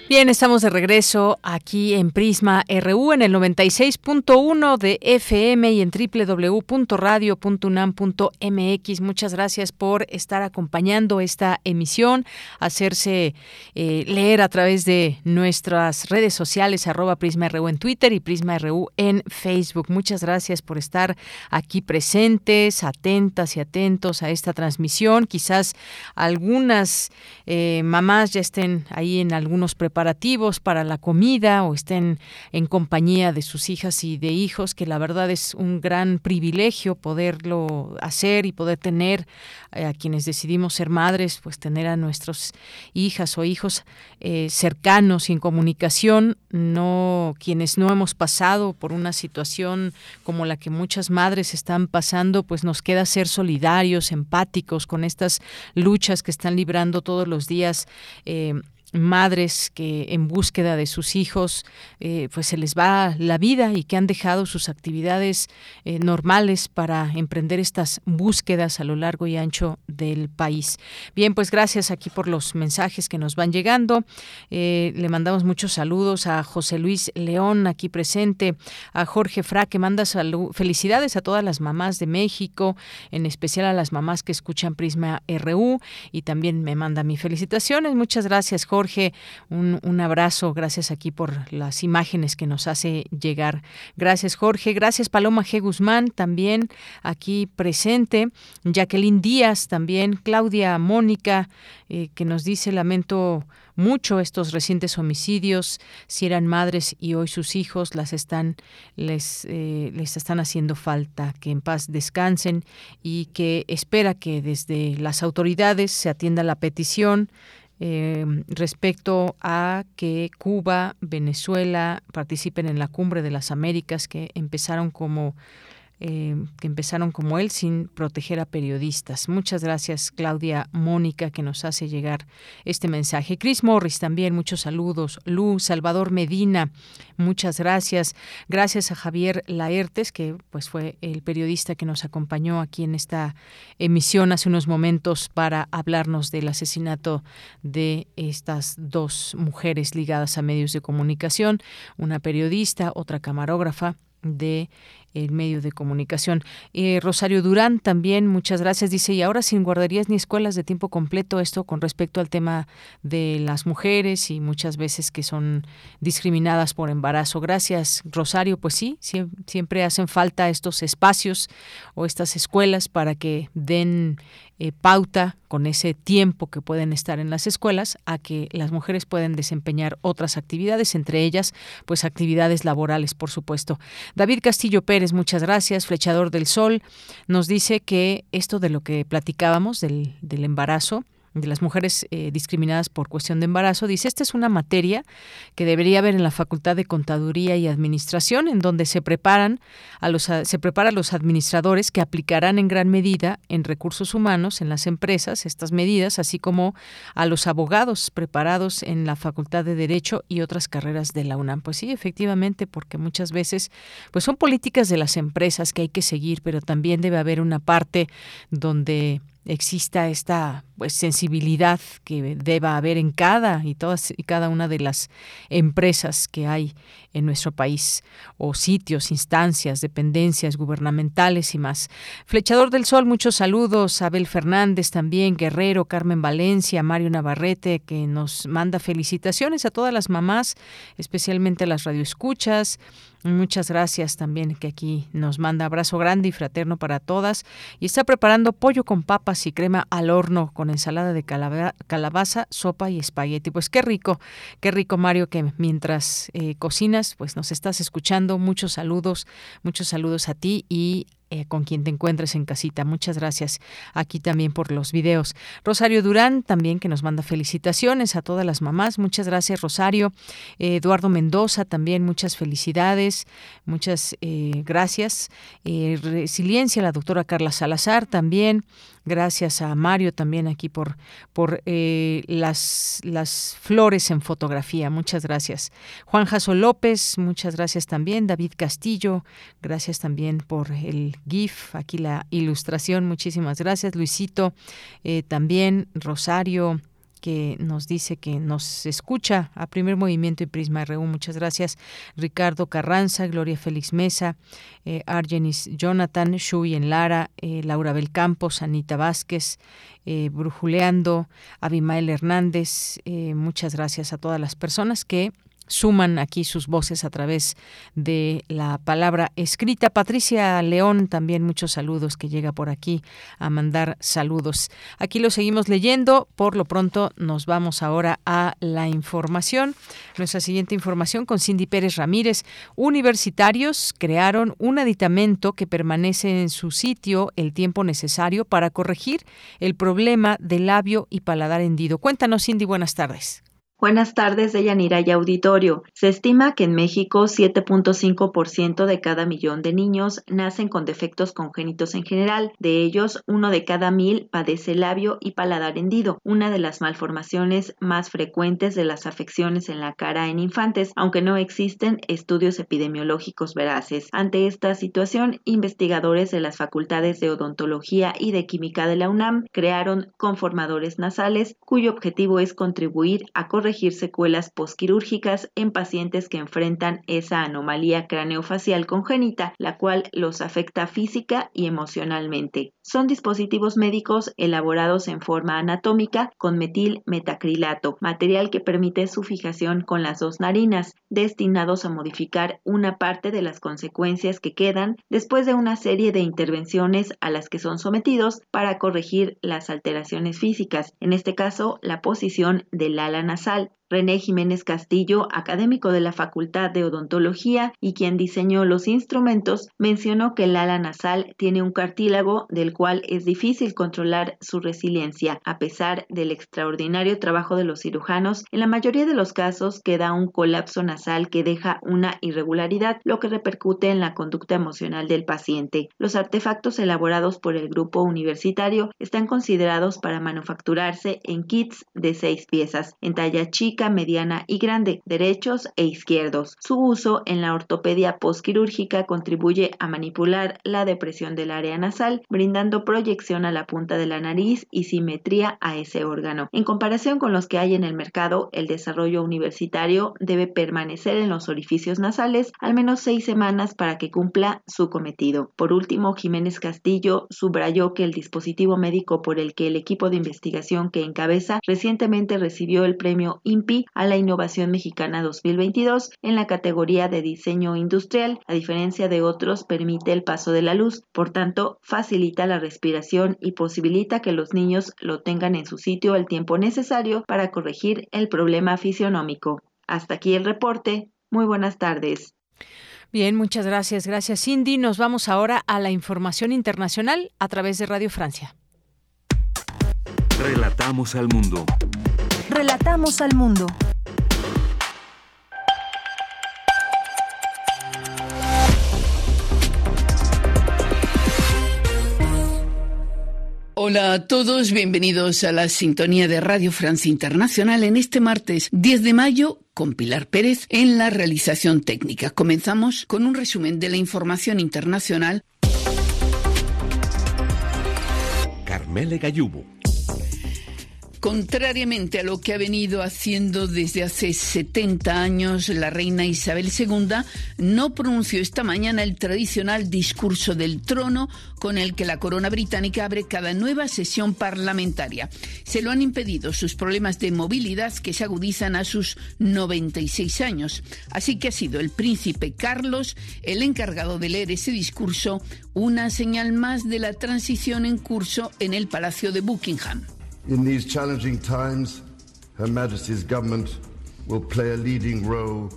Bien, estamos de regreso aquí en Prisma RU en el 96.1 de FM y en www.radio.unam.mx. Muchas gracias por estar acompañando esta emisión, hacerse eh, leer a través de nuestras redes sociales, arroba Prisma RU en Twitter y Prisma RU en Facebook. Muchas gracias por estar aquí presentes, atentas y atentos a esta transmisión. Quizás algunas eh, mamás ya estén ahí en algunos preparativos preparativos para la comida o estén en compañía de sus hijas y de hijos, que la verdad es un gran privilegio poderlo hacer y poder tener eh, a quienes decidimos ser madres, pues tener a nuestros hijas o hijos eh, cercanos y en comunicación, no quienes no hemos pasado por una situación como la que muchas madres están pasando, pues nos queda ser solidarios, empáticos con estas luchas que están librando todos los días. Eh, madres que en búsqueda de sus hijos eh, pues se les va la vida y que han dejado sus actividades eh, normales para emprender estas búsquedas a lo largo y ancho del país. Bien, pues gracias aquí por los mensajes que nos van llegando. Eh, le mandamos muchos saludos a José Luis León aquí presente, a Jorge Fra que manda felicidades a todas las mamás de México, en especial a las mamás que escuchan Prisma RU y también me manda mis felicitaciones. Muchas gracias Jorge Jorge, un, abrazo, gracias aquí por las imágenes que nos hace llegar. Gracias Jorge, gracias Paloma G. Guzmán también aquí presente, Jacqueline Díaz también, Claudia Mónica, eh, que nos dice lamento mucho estos recientes homicidios, si eran madres y hoy sus hijos las están eh, les están haciendo falta, que en paz descansen y que espera que desde las autoridades se atienda la petición eh, respecto a que Cuba, Venezuela participen en la cumbre de las Américas que empezaron como eh, que empezaron como él sin proteger a periodistas. Muchas gracias Claudia Mónica que nos hace llegar este mensaje. Chris Morris también, muchos saludos. Lu, Salvador Medina, muchas gracias. Gracias a Javier Laertes, que pues fue el periodista que nos acompañó aquí en esta emisión hace unos momentos para hablarnos del asesinato de estas dos mujeres ligadas a medios de comunicación, una periodista, otra camarógrafa de el medio de comunicación. Eh, Rosario Durán también, muchas gracias, dice, y ahora sin guarderías ni escuelas de tiempo completo, esto con respecto al tema de las mujeres y muchas veces que son discriminadas por embarazo. Gracias, Rosario, pues sí, siempre hacen falta estos espacios o estas escuelas para que den eh, pauta con ese tiempo que pueden estar en las escuelas a que las mujeres pueden desempeñar otras actividades, entre ellas, pues actividades laborales, por supuesto. David Castillo Pérez, muchas gracias. Flechador del Sol nos dice que esto de lo que platicábamos del, del embarazo, de las mujeres eh, discriminadas por cuestión de embarazo, dice, esta es una materia que debería haber en la Facultad de Contaduría y Administración, en donde se preparan a los se preparan los administradores que aplicarán en gran medida en recursos humanos en las empresas estas medidas, así como a los abogados preparados en la Facultad de Derecho y otras carreras de la UNAM. Pues sí, efectivamente, porque muchas veces pues son políticas de las empresas que hay que seguir, pero también debe haber una parte donde exista esta pues sensibilidad que deba haber en cada y todas y cada una de las empresas que hay en nuestro país o sitios, instancias, dependencias gubernamentales y más. Flechador del Sol, muchos saludos. Abel Fernández también, Guerrero, Carmen Valencia, Mario Navarrete, que nos manda felicitaciones a todas las mamás, especialmente a las radioescuchas. Muchas gracias también que aquí nos manda abrazo grande y fraterno para todas. Y está preparando pollo con papas y crema al horno con ensalada de calabaza, sopa y espagueti. Pues qué rico, qué rico Mario que mientras eh, cocinas pues nos estás escuchando. Muchos saludos, muchos saludos a ti y eh, con quien te encuentres en casita. Muchas gracias aquí también por los videos. Rosario Durán también que nos manda felicitaciones a todas las mamás. Muchas gracias Rosario. Eduardo Mendoza también muchas felicidades. Muchas eh, gracias. Eh, resiliencia la doctora Carla Salazar también. Gracias a Mario también aquí por, por eh, las, las flores en fotografía. Muchas gracias. Juan Jaso López, muchas gracias también. David Castillo, gracias también por el GIF, aquí la ilustración. Muchísimas gracias. Luisito, eh, también. Rosario, que nos dice que nos escucha a primer movimiento y Prisma RU. Muchas gracias. Ricardo Carranza, Gloria Félix Mesa, eh, Argenis Jonathan, Shui en Lara, eh, Laura Belcampos, Anita Vázquez, eh, Brujuleando, Abimael Hernández. Eh, muchas gracias a todas las personas que suman aquí sus voces a través de la palabra escrita. Patricia León, también muchos saludos que llega por aquí a mandar saludos. Aquí lo seguimos leyendo. Por lo pronto nos vamos ahora a la información. Nuestra siguiente información con Cindy Pérez Ramírez. Universitarios crearon un aditamento que permanece en su sitio el tiempo necesario para corregir el problema del labio y paladar hendido. Cuéntanos, Cindy, buenas tardes. Buenas tardes, Deyanira y Auditorio. Se estima que en México 7.5% de cada millón de niños nacen con defectos congénitos en general. De ellos, uno de cada mil padece labio y paladar hendido, una de las malformaciones más frecuentes de las afecciones en la cara en infantes, aunque no existen estudios epidemiológicos veraces. Ante esta situación, investigadores de las facultades de odontología y de química de la UNAM crearon conformadores nasales cuyo objetivo es contribuir a corregir corregir secuelas posquirúrgicas en pacientes que enfrentan esa anomalía craneofacial congénita, la cual los afecta física y emocionalmente. Son dispositivos médicos elaborados en forma anatómica con metil metacrilato, material que permite su fijación con las dos narinas, destinados a modificar una parte de las consecuencias que quedan después de una serie de intervenciones a las que son sometidos para corregir las alteraciones físicas, en este caso la posición del ala nasal social René Jiménez Castillo, académico de la Facultad de Odontología y quien diseñó los instrumentos, mencionó que el ala nasal tiene un cartílago del cual es difícil controlar su resiliencia. A pesar del extraordinario trabajo de los cirujanos, en la mayoría de los casos queda un colapso nasal que deja una irregularidad, lo que repercute en la conducta emocional del paciente. Los artefactos elaborados por el grupo universitario están considerados para manufacturarse en kits de seis piezas, en talla chica, mediana y grande, derechos e izquierdos. Su uso en la ortopedia postquirúrgica contribuye a manipular la depresión del área nasal, brindando proyección a la punta de la nariz y simetría a ese órgano. En comparación con los que hay en el mercado, el desarrollo universitario debe permanecer en los orificios nasales al menos seis semanas para que cumpla su cometido. Por último, Jiménez Castillo subrayó que el dispositivo médico por el que el equipo de investigación que encabeza recientemente recibió el premio A la Innovación Mexicana 2022 en la categoría de diseño industrial. A diferencia de otros, permite el paso de la luz, por tanto, facilita la respiración y posibilita que los niños lo tengan en su sitio el tiempo necesario para corregir el problema fisionómico. Hasta aquí el reporte. Muy buenas tardes. Bien, muchas gracias. Gracias, Cindy. Nos vamos ahora a la información internacional a través de Radio Francia. Relatamos al mundo. Relatamos al mundo. Hola a todos, bienvenidos a la sintonía de Radio Francia Internacional en este martes 10 de mayo con Pilar Pérez en la realización técnica. Comenzamos con un resumen de la información internacional Carmele Gallubo. Contrariamente a lo que ha venido haciendo desde hace 70 años, la reina Isabel II no pronunció esta mañana el tradicional discurso del trono con el que la corona británica abre cada nueva sesión parlamentaria. Se lo han impedido sus problemas de movilidad que se agudizan a sus 96 años. Así que ha sido el príncipe Carlos el encargado de leer ese discurso, una señal más de la transición en curso en el Palacio de Buckingham. In these challenging times, Her Majesty's government will play a leading role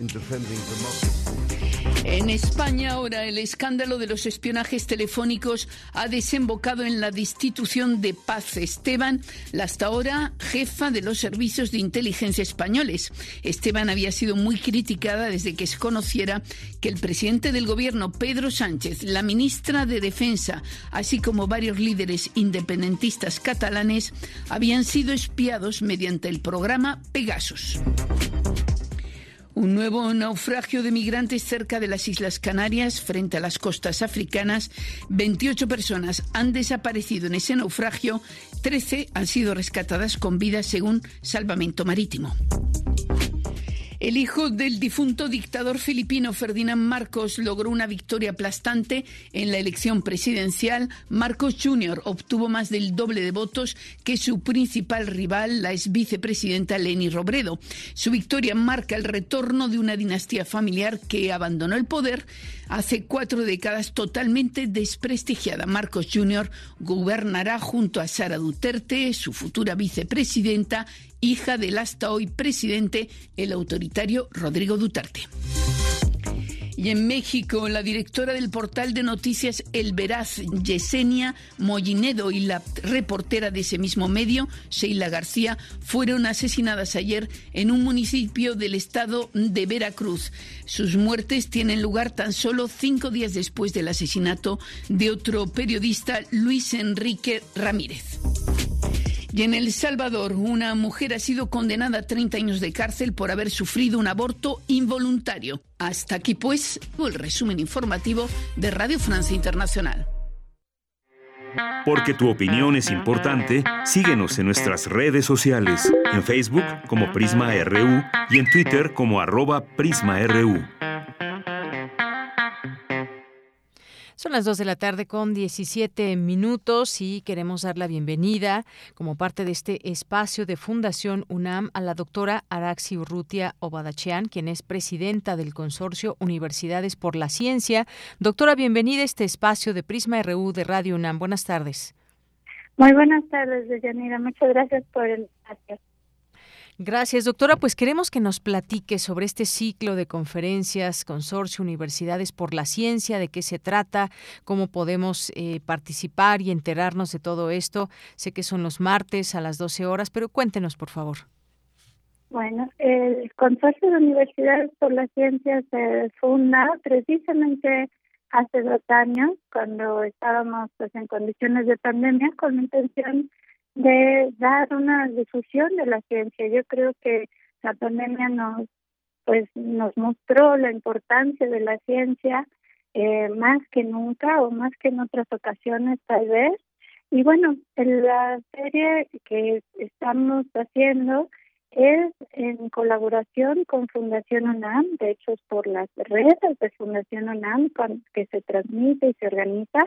in defending democracy. En España ahora el escándalo de los espionajes telefónicos ha desembocado en la destitución de Paz Esteban, la hasta ahora jefa de los servicios de inteligencia españoles. Esteban había sido muy criticada desde que se conociera que el presidente del gobierno, Pedro Sánchez, la ministra de Defensa, así como varios líderes independentistas catalanes, habían sido espiados mediante el programa Pegasus. Un nuevo naufragio de migrantes cerca de las Islas Canarias, frente a las costas africanas. 28 personas han desaparecido en ese naufragio, 13 han sido rescatadas con vida según Salvamento Marítimo. El hijo del difunto dictador filipino Ferdinand Marcos logró una victoria aplastante en la elección presidencial. Marcos Jr. obtuvo más del doble de votos que su principal rival, la ex vicepresidenta Leni Robredo. Su victoria marca el retorno de una dinastía familiar que abandonó el poder hace cuatro décadas totalmente desprestigiada. Marcos Jr. gobernará junto a Sara Duterte, su futura vicepresidenta, hija del hasta hoy presidente, el autoritario Rodrigo Duterte. Y en México, la directora del portal de noticias El Veraz, Yesenia Mollinedo, y la reportera de ese mismo medio, Sheila García, fueron asesinadas ayer en un municipio del estado de Veracruz. Sus muertes tienen lugar tan solo cinco días después del asesinato de otro periodista, Luis Enrique Ramírez. Y en El Salvador, una mujer ha sido condenada a 30 años de cárcel por haber sufrido un aborto involuntario. Hasta aquí, pues, el resumen informativo de Radio Francia Internacional. Porque tu opinión es importante, síguenos en nuestras redes sociales, en Facebook como Prisma RU y en Twitter como arroba PrismaRU. Son las 2 de la tarde con 17 minutos y queremos dar la bienvenida como parte de este espacio de Fundación UNAM a la doctora Araxi Urrutia Obadachean, quien es presidenta del consorcio Universidades por la Ciencia. Doctora, bienvenida a este espacio de Prisma RU de Radio UNAM. Buenas tardes. Muy buenas tardes, Deyanira. Muchas gracias por el espacio. Gracias, doctora. Pues queremos que nos platique sobre este ciclo de conferencias, Consorcio Universidades por la Ciencia, de qué se trata, cómo podemos eh, participar y enterarnos de todo esto. Sé que son los martes a las 12 horas, pero cuéntenos, por favor. Bueno, el Consorcio de Universidades por la Ciencia se funda precisamente hace dos años, cuando estábamos pues, en condiciones de pandemia, con la intención de dar una difusión de la ciencia. Yo creo que la pandemia nos pues nos mostró la importancia de la ciencia eh, más que nunca o más que en otras ocasiones tal vez. Y bueno, la serie que estamos haciendo es en colaboración con Fundación UNAM, de hecho es por las redes de Fundación UNAM con, que se transmite y se organiza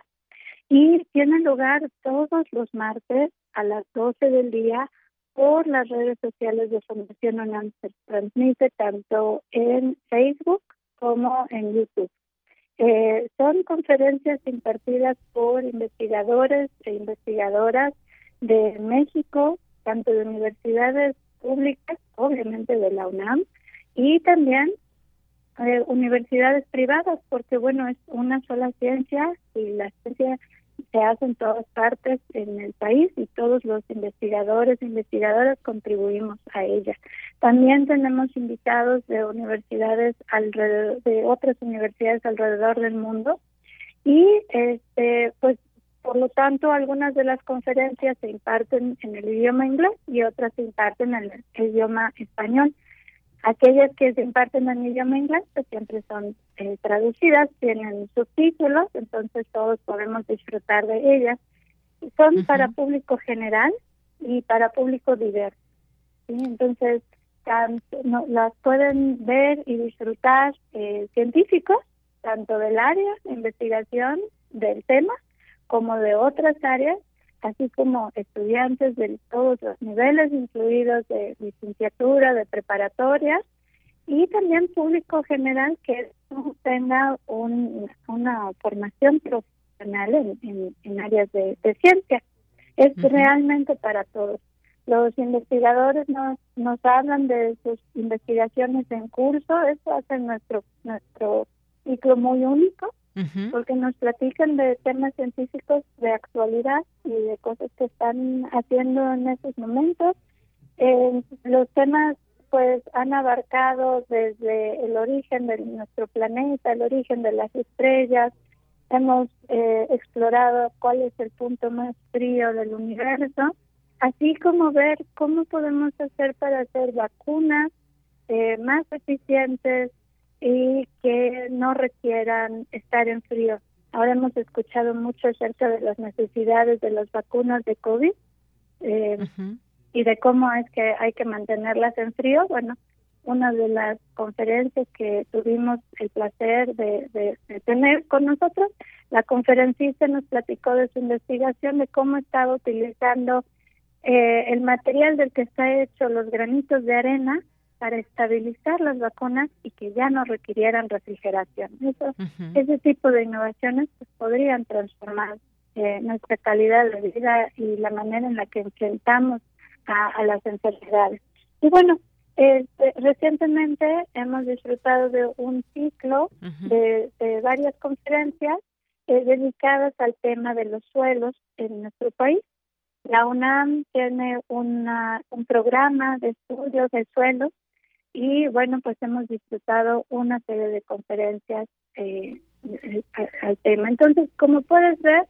y tiene lugar todos los martes a las 12 del día por las redes sociales de Fundación UNAM. Se transmite tanto en Facebook como en YouTube. Eh, son conferencias impartidas por investigadores e investigadoras de México, tanto de universidades públicas, obviamente de la UNAM, y también eh, universidades privadas, porque bueno, es una sola ciencia y la ciencia se hace en todas partes en el país y todos los investigadores e investigadoras contribuimos a ella. También tenemos invitados de universidades alrededor, de otras universidades alrededor del mundo y este pues por lo tanto algunas de las conferencias se imparten en el idioma inglés y otras se imparten en el idioma español. Aquellas que se imparten en idioma inglés pues siempre son eh, traducidas, tienen subtítulos, entonces todos podemos disfrutar de ellas. son para público general y para público diverso. Entonces, no, las pueden ver y disfrutar eh, científicos, tanto del área de investigación del tema como de otras áreas, así como estudiantes de todos los niveles, incluidos de licenciatura, de preparatoria, y también público general que tenga una formación profesional en, en, áreas de, ciencia. Es realmente para todos. Los investigadores nos, nos hablan de sus investigaciones en curso, eso hace nuestro, nuestro ciclo muy único, porque nos platican de temas científicos de actualidad y de cosas que están haciendo en esos momentos. Eh, los temas pues han abarcado desde el origen de nuestro planeta, el origen de las estrellas, hemos eh, explorado cuál es el punto más frío del universo, así como ver cómo podemos hacer para hacer vacunas eh, más eficientes y que no requieran estar en frío. Ahora hemos escuchado mucho acerca de las necesidades de las vacunas de COVID. Eh, y de cómo es que hay que mantenerlas en frío, bueno, una de las conferencias que tuvimos el placer de, tener con nosotros, la conferencista nos platicó de su investigación de cómo estaba utilizando eh, el material del que está hecho los granitos de arena para estabilizar las vacunas y que ya no requirieran refrigeración. Eso, Ese tipo de innovaciones pues, podrían transformar eh, nuestra calidad de vida y la manera en la que enfrentamos a, las enfermedades. Y bueno, este, recientemente hemos disfrutado de un ciclo de, varias conferencias eh, dedicadas al tema de los suelos en nuestro país. La UNAM tiene una, un programa de estudios de suelos y bueno, pues hemos disfrutado una serie de conferencias eh, al tema. Entonces, como puedes ver,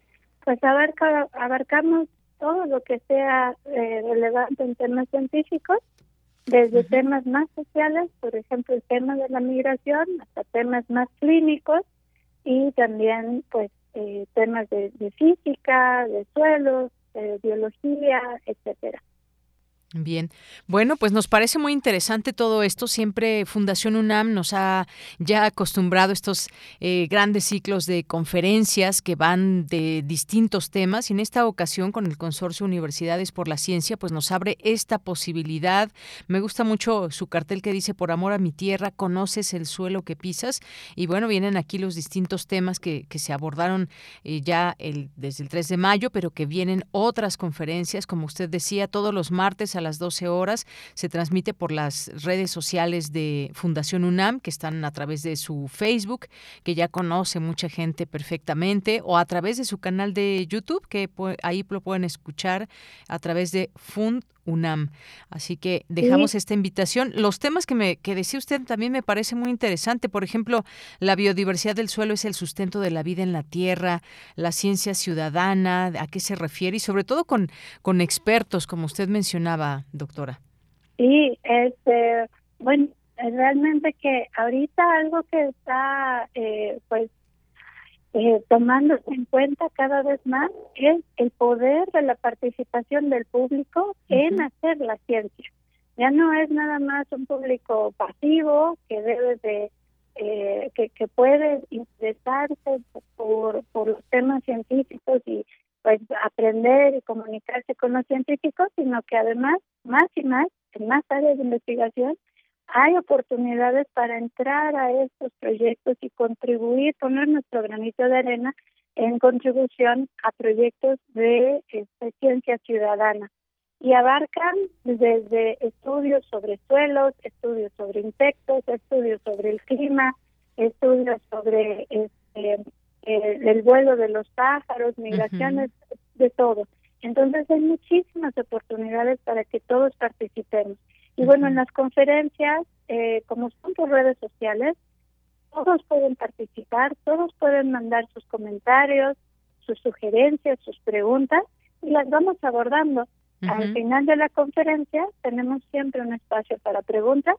pues abarca, abarcamos todo lo que sea eh, relevante en temas científicos, desde temas más sociales, por ejemplo, el tema de la migración, hasta temas más clínicos y también pues eh, temas de, de, física, de suelos, de biología, etcétera. Bien, bueno, pues nos parece muy interesante todo esto. Siempre Fundación UNAM nos ha ya acostumbrado a estos eh, grandes ciclos de conferencias que van de distintos temas y en esta ocasión con el Consorcio Universidades por la Ciencia pues nos abre esta posibilidad. Me gusta mucho su cartel que dice Por amor a mi tierra, conoces el suelo que pisas y bueno, vienen aquí los distintos temas que, que se abordaron eh, ya el, desde el 3 de mayo, pero que vienen otras conferencias, como usted decía, todos los martes las 12 horas. Se transmite por las redes sociales de Fundación UNAM, que están a través de su Facebook, que ya conoce mucha gente perfectamente, o a través de su canal de YouTube, que ahí lo pueden escuchar a través de Fund UNAM. Así que dejamos esta invitación. Los temas que me que decía usted también me parece muy interesante. Por ejemplo, la biodiversidad del suelo es el sustento de la vida en la tierra, la ciencia ciudadana, a qué se refiere y sobre todo con, con expertos, como usted mencionaba, doctora. Sí, este, bueno, realmente que ahorita algo que está eh, pues eh, tomándose en cuenta cada vez más es el poder de la participación del público en hacer la ciencia. Ya no es nada más un público pasivo que debe de eh, que, que puede interesarse por, por los temas científicos y pues aprender y comunicarse con los científicos, sino que además más y más en más áreas de investigación hay oportunidades para entrar a estos proyectos y contribuir, poner nuestro granito de arena en contribución a proyectos de este, ciencia ciudadana y abarcan desde estudios sobre suelos, estudios sobre insectos, estudios sobre el clima, estudios sobre este, el, vuelo de los pájaros, migraciones, de todo. Entonces hay muchísimas oportunidades para que todos participemos. Y bueno, en las conferencias, eh, como son por redes sociales, todos pueden participar, todos pueden mandar sus comentarios, sus sugerencias, sus preguntas y las vamos abordando. Al final de la conferencia tenemos siempre un espacio para preguntas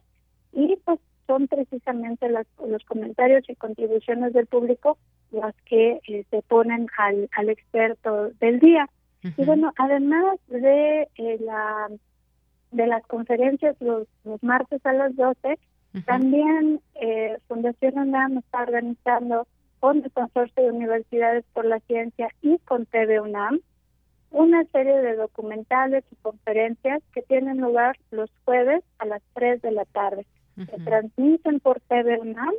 y pues son precisamente los comentarios y contribuciones del público las que eh, se ponen al, al experto del día. Y bueno, además de eh, la de las conferencias los, los martes a las 12, también eh, Fundación UNAM está organizando con el Consorcio de Universidades por la Ciencia y con TV UNAM una serie de documentales y conferencias que tienen lugar los jueves a las 3 de la tarde. Se transmiten por TV UNAM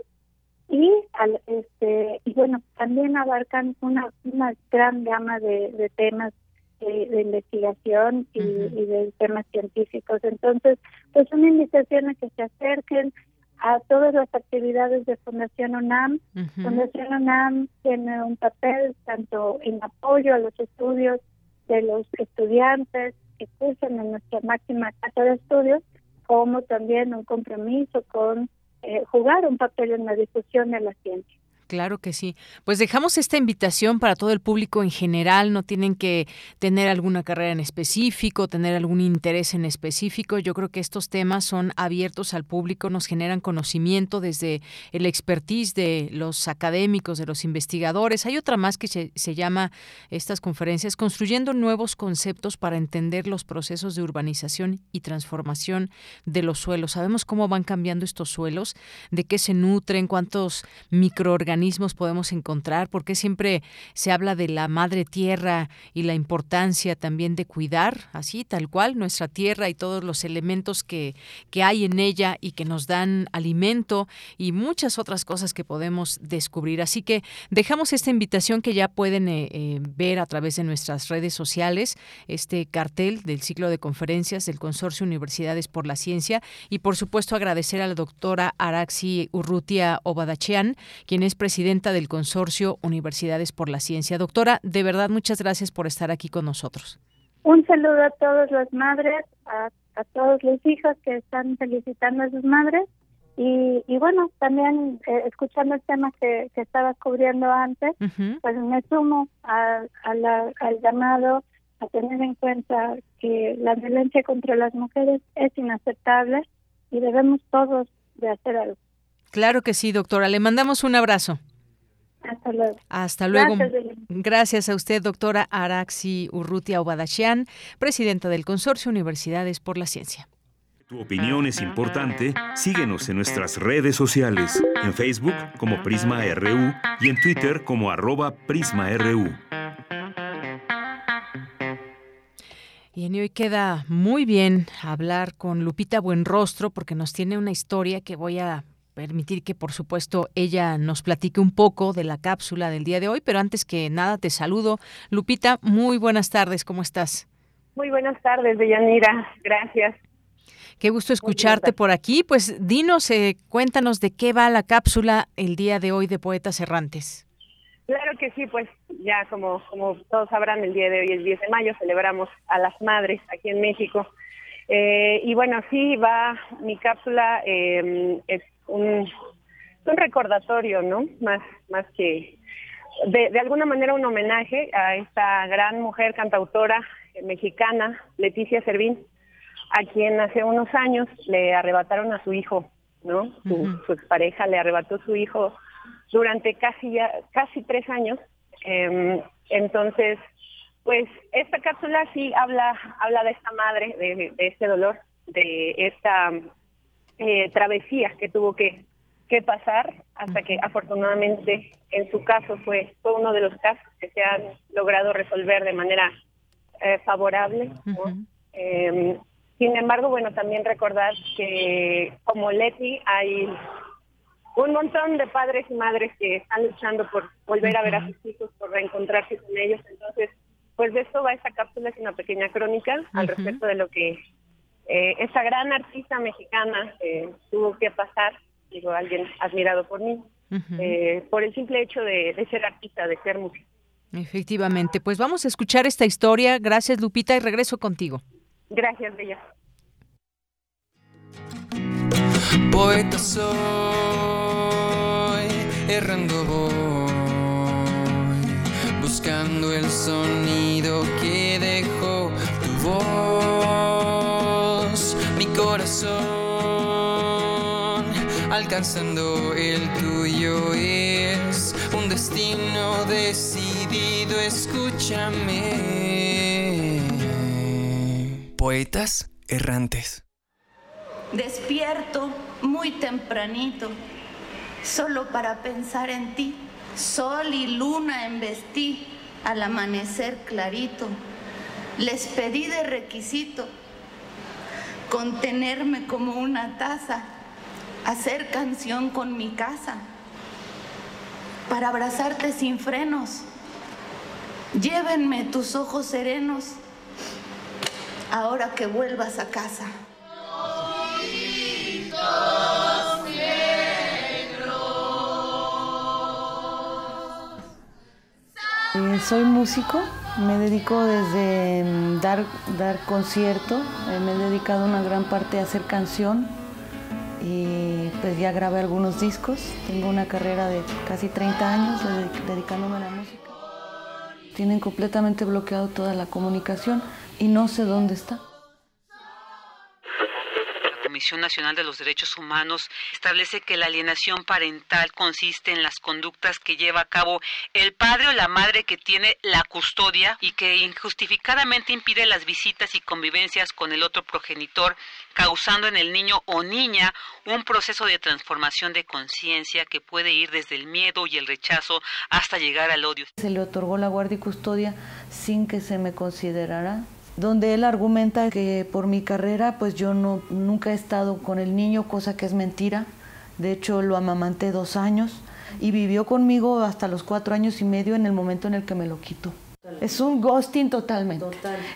y al, este y bueno también abarcan una una gran gama de, de temas de, investigación y, de temas científicos. Entonces, pues una invitación a que se acerquen a todas las actividades de Fundación UNAM. Fundación UNAM tiene un papel tanto en apoyo a los estudios de los estudiantes que cursan en nuestra máxima casa de estudios, como también un compromiso con eh, jugar un papel en la difusión de la ciencia. Claro que sí. Pues dejamos esta invitación para todo el público en general. No tienen que tener alguna carrera en específico, tener algún interés en específico. Yo creo que estos temas son abiertos al público, nos generan conocimiento desde el expertise de los académicos, de los investigadores. Hay otra más que se, llama estas conferencias Construyendo nuevos conceptos para entender los procesos de urbanización y transformación de los suelos. Sabemos cómo van cambiando estos suelos, de qué se nutren, cuántos microorganismos podemos encontrar? porque siempre se habla de la madre tierra y la importancia también de cuidar, así tal cual, nuestra tierra y todos los elementos que, que hay en ella y que nos dan alimento y muchas otras cosas que podemos descubrir? Así que dejamos esta invitación que ya pueden eh, eh, ver a través de nuestras redes sociales, este cartel del ciclo de conferencias del Consorcio Universidades por la Ciencia y por supuesto agradecer a la doctora Araxi Urrutia Obadachean, quien es presidenta del consorcio Universidades por la Ciencia. Doctora, de verdad muchas gracias por estar aquí con nosotros. Un saludo a todas las madres, a, todos los hijos que están felicitando a sus madres y, bueno, también eh, escuchando el tema que, que estabas cubriendo antes, pues me sumo al llamado a tener en cuenta que la violencia contra las mujeres es inaceptable y debemos todos de hacer algo. Claro que sí, doctora. Le mandamos un abrazo. Hasta luego. Hasta luego. Gracias, a usted, doctora Araxi Urrutia Obadashian, presidenta del Consorcio Universidades por la Ciencia. Tu opinión es importante. Síguenos en nuestras redes sociales, en Facebook como Prisma RU y en Twitter como arroba PrismaRU. Y hoy queda muy bien hablar con Lupita Buenrostro porque nos tiene una historia que voy a permitir que, por supuesto, ella nos platique un poco de la cápsula del día de hoy, pero antes que nada te saludo. Lupita, muy buenas tardes, ¿cómo estás? Muy buenas tardes, Deyanira, gracias. Qué gusto escucharte por aquí. Pues dinos, eh, cuéntanos de qué va la cápsula el día de hoy de Poetas Errantes. Claro que sí, pues ya como, como todos sabrán, el día de hoy es 10 de mayo, celebramos a las madres aquí en México. Eh, y bueno, sí va mi cápsula, eh, un, un recordatorio, ¿no? Más, más que de, de, alguna manera un homenaje a esta gran mujer cantautora mexicana, Leticia Servín, a quien hace unos años le arrebataron a su hijo, ¿no? Su, expareja le arrebató su hijo durante casi ya, casi tres años. Em, entonces, pues esta cápsula sí habla, habla de esta madre, de, de este dolor, de esta eh, travesía que tuvo que, que pasar hasta que afortunadamente en su caso fue, fue uno de los casos que se han logrado resolver de manera eh, favorable. Em, sin embargo, bueno, también recordar que como Leti hay un montón de padres y madres que están luchando por volver a ver a sus hijos, por reencontrarse con ellos. Entonces, pues de esto va esta cápsula, es una pequeña crónica al respecto de lo que eh, esa gran artista mexicana tuvo que pasar, digo, alguien admirado por mí, eh, por el simple hecho de, ser artista, de ser músico. Efectivamente, pues vamos a escuchar esta historia. Gracias, Lupita, y regreso contigo. Gracias, Bella. Poeta soy, errando voy, buscando el sonido que dejó tu voz alcanzando el tuyo es un destino decidido, escúchame. Poetas errantes. Despierto muy tempranito, solo para pensar en ti. Sol y luna embestí al amanecer clarito. Les pedí de requisito contenerme como una taza, hacer canción con mi casa, para abrazarte sin frenos. Llévenme tus ojos serenos ahora que vuelvas a casa. Eh, soy músico, me dedico desde mm, dar, dar concierto, eh, me he dedicado una gran parte a hacer canción y pues ya grabé algunos discos, tengo una carrera de casi 30 años dedicándome a la música. Tienen completamente bloqueado toda la comunicación y no sé dónde está. Comisión Nacional de los Derechos Humanos establece que la alienación parental consiste en las conductas que lleva a cabo el padre o la madre que tiene la custodia y que injustificadamente impide las visitas y convivencias con el otro progenitor, causando en el niño o niña un proceso de transformación de conciencia que puede ir desde el miedo y el rechazo hasta llegar al odio. Se le otorgó la guardia y custodia sin que se me considerara donde él argumenta que por mi carrera pues yo no, nunca he estado con el niño, cosa que es mentira. De hecho lo amamanté dos años y vivió conmigo hasta los cuatro años y medio en el momento en el que me lo quitó. Es un ghosting totalmente.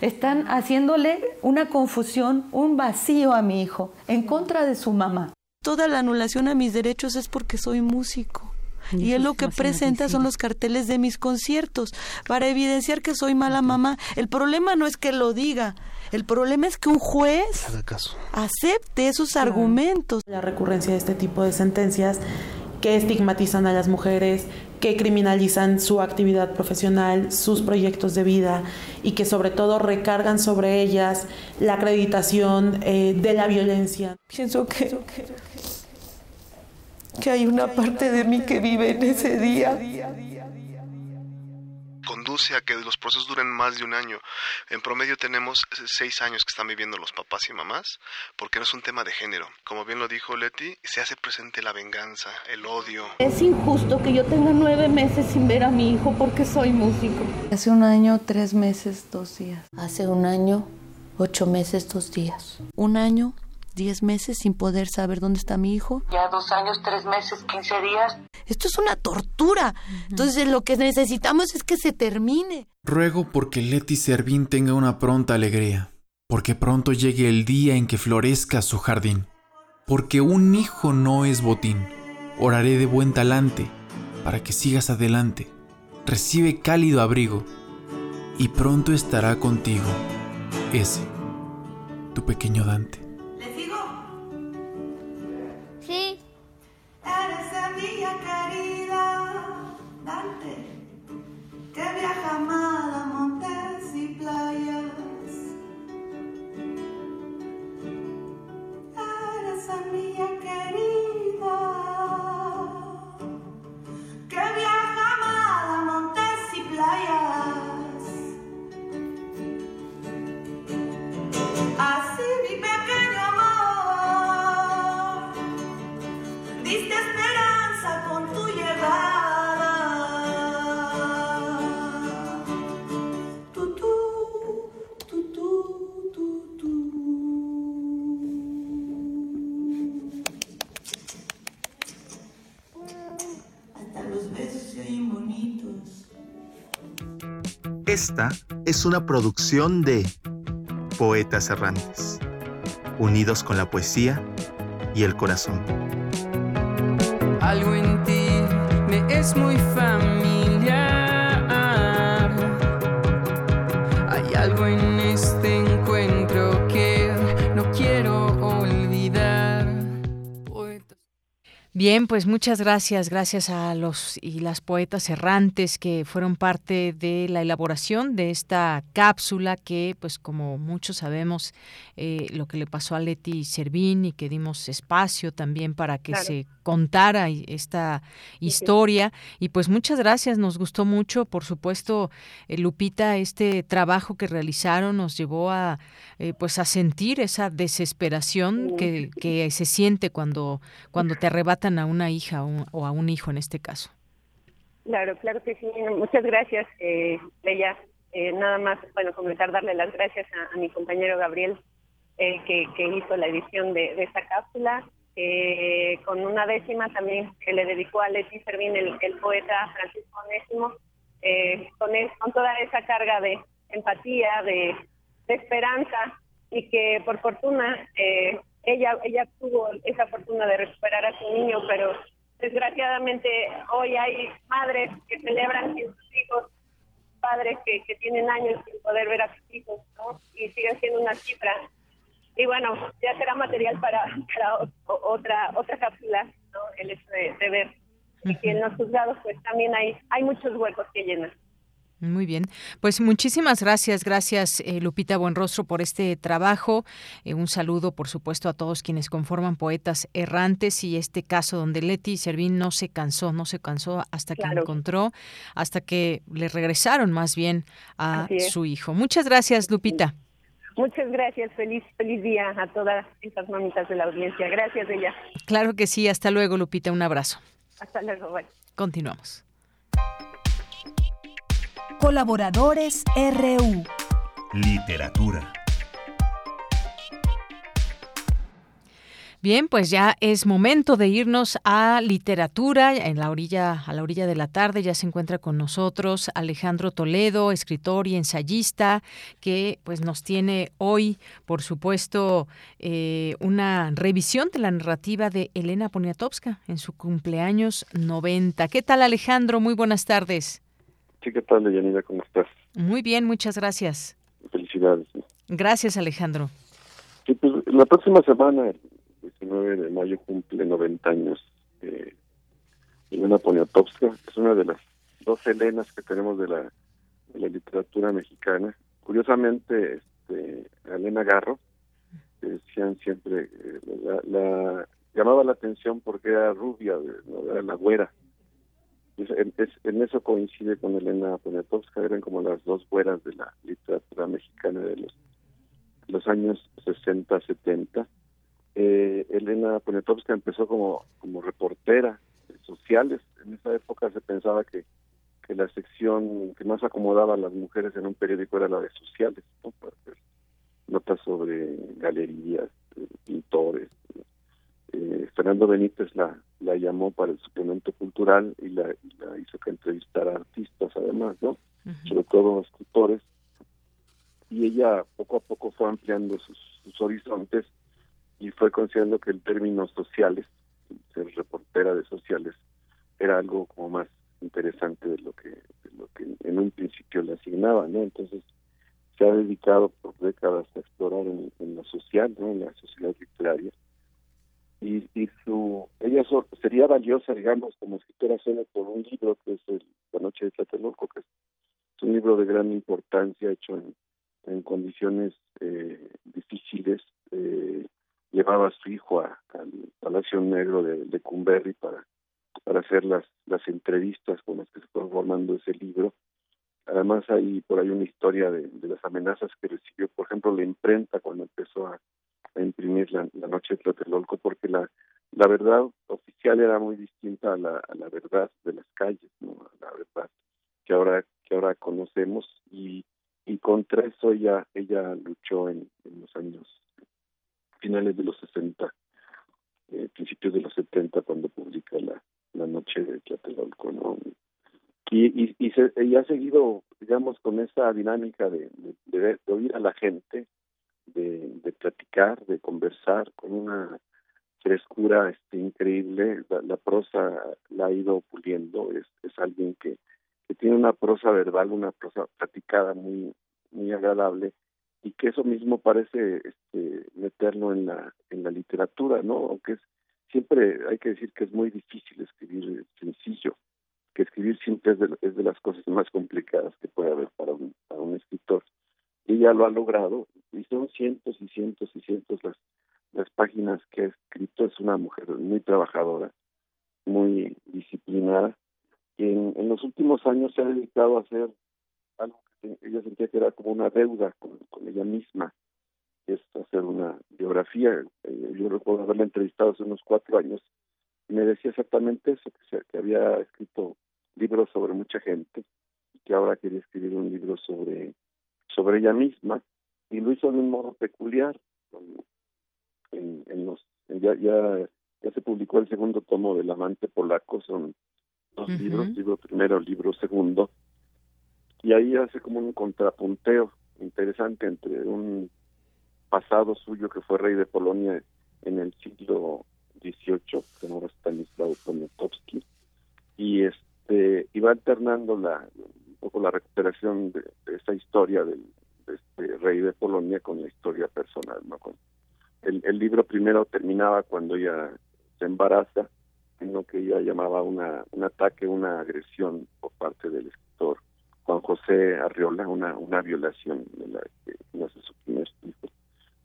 Están haciéndole una confusión, un vacío a mi hijo en contra de su mamá. Toda la anulación a mis derechos es porque soy músico. Y, él lo que presenta son los carteles de mis conciertos para evidenciar que soy mala mamá. El problema no es que lo diga, el problema es que un juez acepte esos argumentos. La recurrencia de este tipo de sentencias que estigmatizan a las mujeres, que criminalizan su actividad profesional, sus proyectos de vida y que sobre todo recargan sobre ellas la acreditación eh, de la violencia. Pienso que que hay una parte de mí que vive en ese día. Conduce a que los procesos duren más de un año. En promedio tenemos seis años que están viviendo los papás y mamás, porque no es un tema de género. Como bien lo dijo Leti, se hace presente la venganza, el odio. Es injusto que yo tenga nueve meses sin ver a mi hijo porque soy músico. Hace un año, tres meses, dos días. Hace un año, ocho meses, dos días. Un año, 10 meses sin poder saber dónde está mi hijo. Ya dos años, tres meses, 15 días. Esto es una tortura. Entonces lo que necesitamos es que se termine. Ruego porque Leti Servín tenga una pronta alegría, porque pronto llegue el día en que florezca su jardín, porque un hijo no es botín. Oraré de buen talante para que sigas adelante. Recibe cálido abrigo y pronto estará contigo ese, tu pequeño Dante. Gramada, montes y playas. Eres a mí. Esta es una producción de Poetas Errantes, unidos con la poesía y el corazón. Algo en ti me es muy. Bien, pues muchas gracias, gracias a los y las poetas errantes que fueron parte de la elaboración de esta cápsula que, pues como muchos sabemos, eh, lo que le pasó a Leti Servín y que dimos espacio también para que se contara esta historia. Y pues muchas gracias, nos gustó mucho, por supuesto, eh, Lupita, este trabajo que realizaron nos llevó a, eh, pues a sentir esa desesperación que, que se siente cuando, cuando te a una hija o, a un hijo en este caso. Claro, claro que sí. Muchas gracias, eh, Leia. Eh, nada más, bueno, comenzar darle las gracias a, mi compañero Gabriel, eh, que, hizo la edición de, esta cápsula, eh, con una décima también que le dedicó a Leti Servín, el, poeta Francisco Onésimo, con, con toda esa carga de empatía, de, de esperanza, y que por fortuna ella, ella tuvo esa fortuna de recuperar a su niño, pero desgraciadamente hoy hay madres que celebran sin sus hijos, padres que, que tienen años sin poder ver a sus hijos, ¿no? Y sigue siendo una cifra. Y bueno, ya será material para, otra otra cápsula, ¿no? El hecho de, ver que en los juzgados pues también hay, hay muchos huecos que llenar. Muy bien, pues muchísimas gracias, gracias eh, Lupita Buenrostro por este trabajo. Eh, un saludo, por supuesto, a todos quienes conforman Poetas Errantes y este caso donde Leti Servín no se cansó, no se cansó hasta que encontró, hasta que le regresaron más bien a su hijo. Muchas gracias, Lupita. Muchas gracias, feliz feliz día a todas estas mamitas de la audiencia. Gracias, ella. Claro que sí, hasta luego, Lupita, un abrazo. Hasta luego, bye. Continuamos. Colaboradores RU. Literatura. Bien, pues ya es momento de irnos a literatura. En la orilla, a la orilla de la tarde, ya se encuentra con nosotros Alejandro Toledo, escritor y ensayista, que pues nos tiene hoy, por supuesto, eh, una revisión de la narrativa de Elena Poniatowska en su cumpleaños 90. ¿Qué tal, Alejandro? Muy buenas tardes. Sí, ¿qué tal, Yanira? ¿Cómo estás? Muy bien, muchas gracias. Felicidades. Gracias, Alejandro. Sí, pues la próxima semana, el 19 de mayo, cumple 90 años eh, Elena Poniatowska. Es una de las dos Helenas que tenemos de la, la literatura mexicana. Curiosamente, este, Elena Garro, que decían siempre, eh, la, llamaba la atención porque era rubia, era la güera en eso coincide con Elena Poniatowska, eran como las dos buenas de la literatura mexicana de los, años 60, 70. Eh, Elena Poniatowska empezó como, como reportera de sociales. En esa época se pensaba que, que la sección que más acomodaba a las mujeres en un periódico era la de sociales, ¿no? notas sobre galerías, eh, pintores, eh, Fernando Benítez la, la llamó para el suplemento cultural y la, hizo que entrevistara artistas además, ¿no? Sobre todo escritores. Y ella poco a poco fue ampliando sus, horizontes y fue considerando que el término sociales, ser reportera de sociales, era algo como más interesante de lo que, de lo que en un principio le asignaba, ¿no? Entonces se ha dedicado por décadas a explorar en, en la social, ¿no? En la sociedad literaria y, y su ella sería valiosa digamos como escritora solo por un libro que es La noche de Tlatelolco que es, un libro de gran importancia hecho en, condiciones eh, difíciles. Eh, llevaba a su hijo al Palacio Negro de, de Cumberry para para hacer las las entrevistas con las que se fue formando ese libro. Además hay por ahí una historia de las amenazas que recibió por ejemplo la imprenta cuando empezó a a imprimir la, noche de Tlatelolco porque la, la verdad oficial era muy distinta a la, la verdad de las calles, ¿no? a la verdad que ahora que ahora conocemos y, y contra eso ella ella luchó en, los años finales de los 60, eh, principios de los 70 cuando publica la, la noche de Tlatelolco, ¿no? Y, y, y, se, ha seguido, digamos, con esa dinámica de, de, de oír a la gente, de, platicar, de conversar con una frescura este, increíble. La, prosa la ha ido puliendo. Es, es alguien que, que tiene una prosa verbal, una prosa platicada muy, muy agradable y que eso mismo parece este, meterlo en la, en la literatura, ¿no? Aunque es siempre hay que decir que es muy difícil escribir sencillo, que escribir siempre es de, es de las cosas más complicadas que puede haber para un, para un escritor. Ella lo ha logrado, y son cientos y cientos y cientos las, las páginas que ha escrito. Es una mujer muy trabajadora, muy disciplinada, y en, en los últimos años se ha dedicado a hacer algo que ella sentía que era como una deuda con, con ella misma, es hacer una biografía. Eh, yo recuerdo haberla entrevistado hace unos cuatro años y me decía exactamente eso, que, que había escrito libros sobre mucha gente y que ahora quería escribir un libro sobre, sobre ella misma y lo hizo de un modo peculiar. En, en los, ya, ya, ya se publicó el segundo tomo del amante polaco, son dos libros, libro primero, libro segundo, y ahí hace como un contrapunteo interesante entre un pasado suyo que fue rey de Polonia en el siglo XVIII, que ahora Stanislao Poniatowski, y este y va alternando la poco la recuperación de, de historia del de este rey de Polonia con la historia personal, ¿no? Con el, el libro primero terminaba cuando ella se embaraza en lo que ella llamaba una un ataque, una agresión por parte del escritor Juan José Arriola, una una violación de la que nace su primer hijo.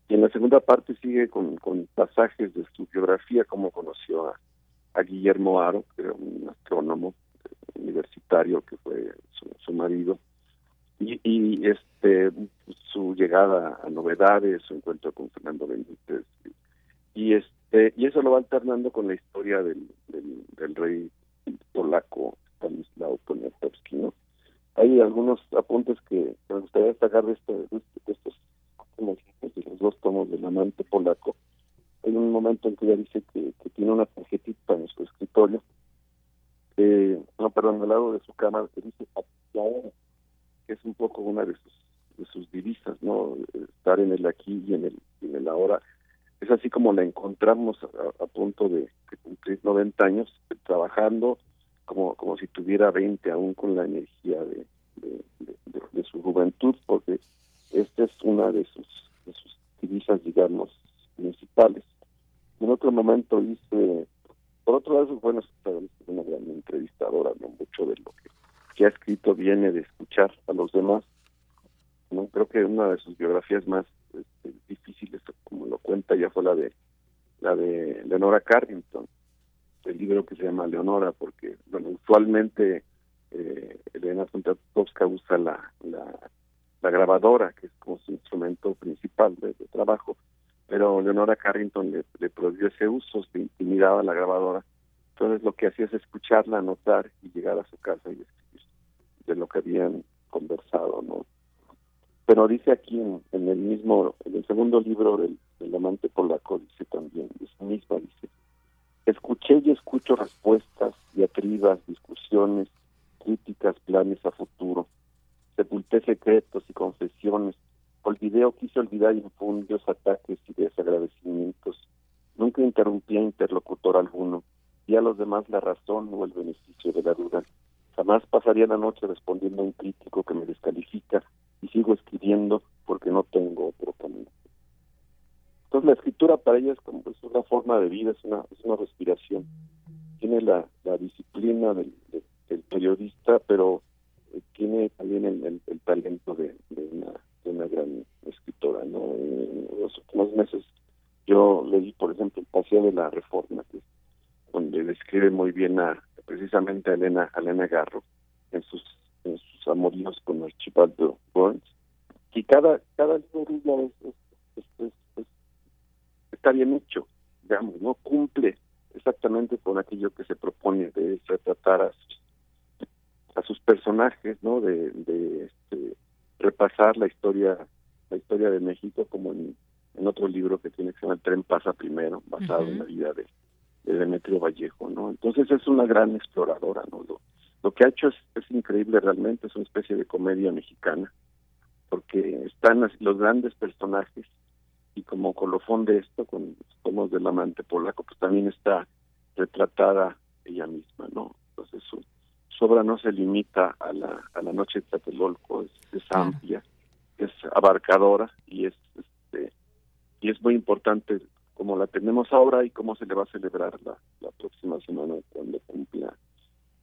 Y en la segunda parte sigue con, con pasajes de su biografía, cómo conoció a, a Guillermo Aro, que era un astrónomo universitario que fue su, su marido, y, y este su llegada a novedades, su encuentro con Fernando Benítez, y este y eso lo va alternando con la historia del, del, del rey polaco Stanislao Poniatowski, ¿no? Hay algunos apuntes que me gustaría destacar de, este, de estos como de los dos tomos del amante polaco. Hay un momento en que ella dice que, que tiene una tarjetita en su escritorio, eh, no, perdón, al lado de su cama, que dice que es un poco una de sus de sus divisas, ¿no? Estar en el aquí y en el, en el ahora. Es así como la encontramos a, a punto de, cumplir 90 años, trabajando como, como si tuviera 20, aún con la energía de, de, su juventud, porque esta es una de sus, de sus divisas, digamos, principales. En otro momento dice, por otro lado, bueno, es una gran entrevistadora, ¿no? Mucho de lo que, que ha escrito viene de escuchar a los demás. no Creo que una de sus biografías más este, difíciles, como lo cuenta, ya fue la de la de Leonora Carrington, el libro que se llama Leonora, porque, bueno, usualmente eh, Elena Poniatowska usa la, la la grabadora, que es como su instrumento principal de trabajo, pero Leonora Carrington le, le, prohibió ese uso, se intimidaba la grabadora. Entonces lo que hacía es escucharla, anotar y llegar a su casa y escribir de lo que habían conversado, ¿no? Pero dice aquí en, en el mismo, en el segundo libro del, del amante polaco, dice también, es misma, dice, escuché y escucho respuestas, diatribas, discusiones, críticas, planes a futuro sepulté secretos y confesiones, olvidé o quise olvidar infundios, ataques y desagradecimientos. Nunca interrumpí a interlocutor alguno, y a los demás la razón o el beneficio de la duda. Jamás pasaría la noche respondiendo a un crítico que me descalifica y sigo escribiendo porque no tengo otro camino. Entonces la escritura para ella es como es una forma de vida, es una, es una respiración. Tiene la, disciplina del, periodista, pero tiene también el, talento de, de, una, una, gran escritora. ¿no? En los últimos meses yo leí, por ejemplo, El Paseo de la Reforma, que, donde describe muy bien a precisamente a Elena, a Elena Garro en sus, en sus amoríos con Archibaldo Burns. Y cada, cada libro es, es, es, es, está bien hecho, digamos, no cumple exactamente con aquello que se propone de retratar a sus a sus personajes, ¿no? De, de este, repasar la historia, la historia de México como en, en, otro libro que tiene que se llama El tren pasa primero, basado uh -huh. en la vida de, de, Demetrio Vallejo, ¿no? Entonces es una gran exploradora, ¿no? Lo, lo que ha hecho es, es, increíble realmente, es una especie de comedia mexicana, porque están los grandes personajes y como colofón de esto, con tomos del amante polaco, pues también está retratada ella misma, ¿no? Entonces obra no se limita a la, a la noche de Tlatelolco, es, es amplia, es abarcadora y es este, y es muy importante como la tenemos ahora y cómo se le va a celebrar la, la próxima semana cuando cumpla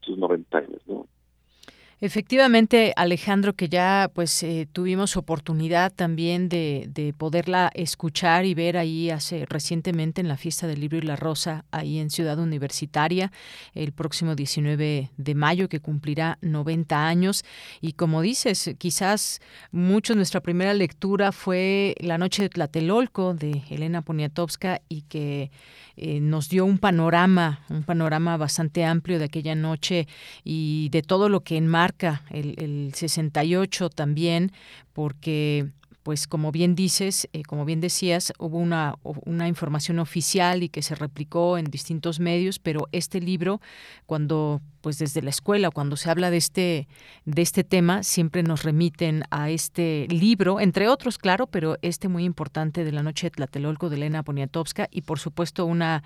sus 90 años, ¿no? Efectivamente, Alejandro, que ya pues eh, tuvimos oportunidad también de, de, poderla escuchar y ver ahí hace recientemente en la fiesta del libro y la rosa, ahí en Ciudad Universitaria, el próximo 19 de mayo, que cumplirá 90 años. Y como dices, quizás mucho nuestra primera lectura fue La Noche de Tlatelolco de Elena Poniatowska y que eh, nos dio un panorama, un panorama bastante amplio de aquella noche y de todo lo que enmarca el, el 68 también, porque pues como bien dices, eh, como bien decías, hubo una, una información oficial y que se replicó en distintos medios, pero este libro, cuando pues desde la escuela, cuando se habla de este, de este tema, siempre nos remiten a este libro, entre otros, claro, pero este muy importante de la noche de Tlatelolco de Elena Poniatowska y por supuesto una,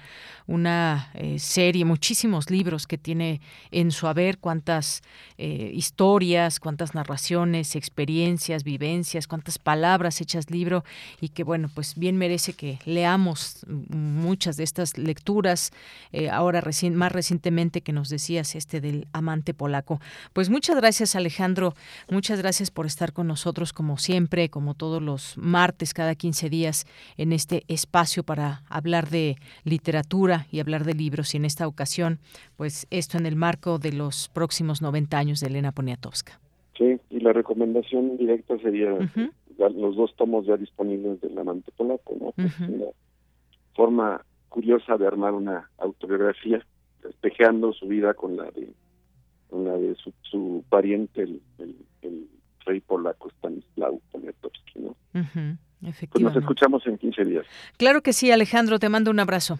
una eh, serie, muchísimos libros que tiene en su haber, cuántas eh, historias, cuántas narraciones, experiencias, vivencias, cuántas palabras hechas libro y que bueno, pues bien merece que leamos muchas de estas lecturas, eh, ahora más recientemente que nos decías este del amante polaco. Pues muchas gracias Alejandro, muchas gracias por estar con nosotros como siempre, como todos los martes cada 15 días en este espacio para hablar de literatura y hablar de libros y en esta ocasión pues esto en el marco de los próximos 90 años de Elena Poniatowska. Sí, y la recomendación directa sería uh -huh. los dos tomos ya disponibles del amante polaco, ¿no? Pues uh -huh. Una forma curiosa de armar una autobiografía espejeando su vida con la de con la de su, su pariente el, el, el, rey polaco Stanislaw Poniatowski, ¿no? Uh -huh, pues nos escuchamos en 15 días. Claro que sí, Alejandro, te mando un abrazo.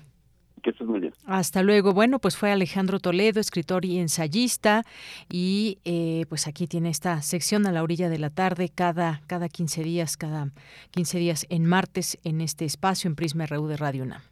Que estés muy bien. Hasta luego. Bueno, pues fue Alejandro Toledo, escritor y ensayista, y eh, pues aquí tiene esta sección a la orilla de la tarde, cada, cada 15 días, cada 15 días en martes, en este espacio en Prisma RU de Radio UNAM.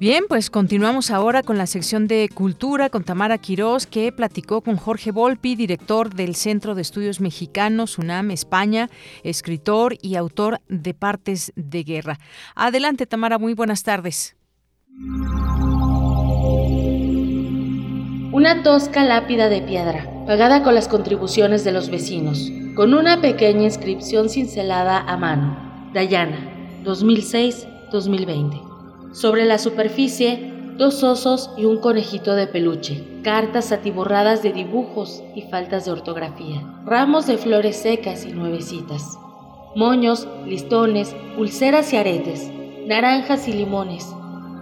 Bien, pues continuamos ahora con la sección de Cultura con Tamara Quirós, que platicó con Jorge Volpi, director del Centro de Estudios Mexicanos, UNAM, España, escritor y autor de Partes de Guerra. Adelante, Tamara, muy buenas tardes. Una tosca lápida de piedra, pagada con las contribuciones de los vecinos, con una pequeña inscripción cincelada a mano. Dayana, 2006-2020. Sobre la superficie, dos osos y un conejito de peluche, cartas atiborradas de dibujos y faltas de ortografía, ramos de flores secas y nuevecitas, moños, listones, pulseras y aretes, naranjas y limones,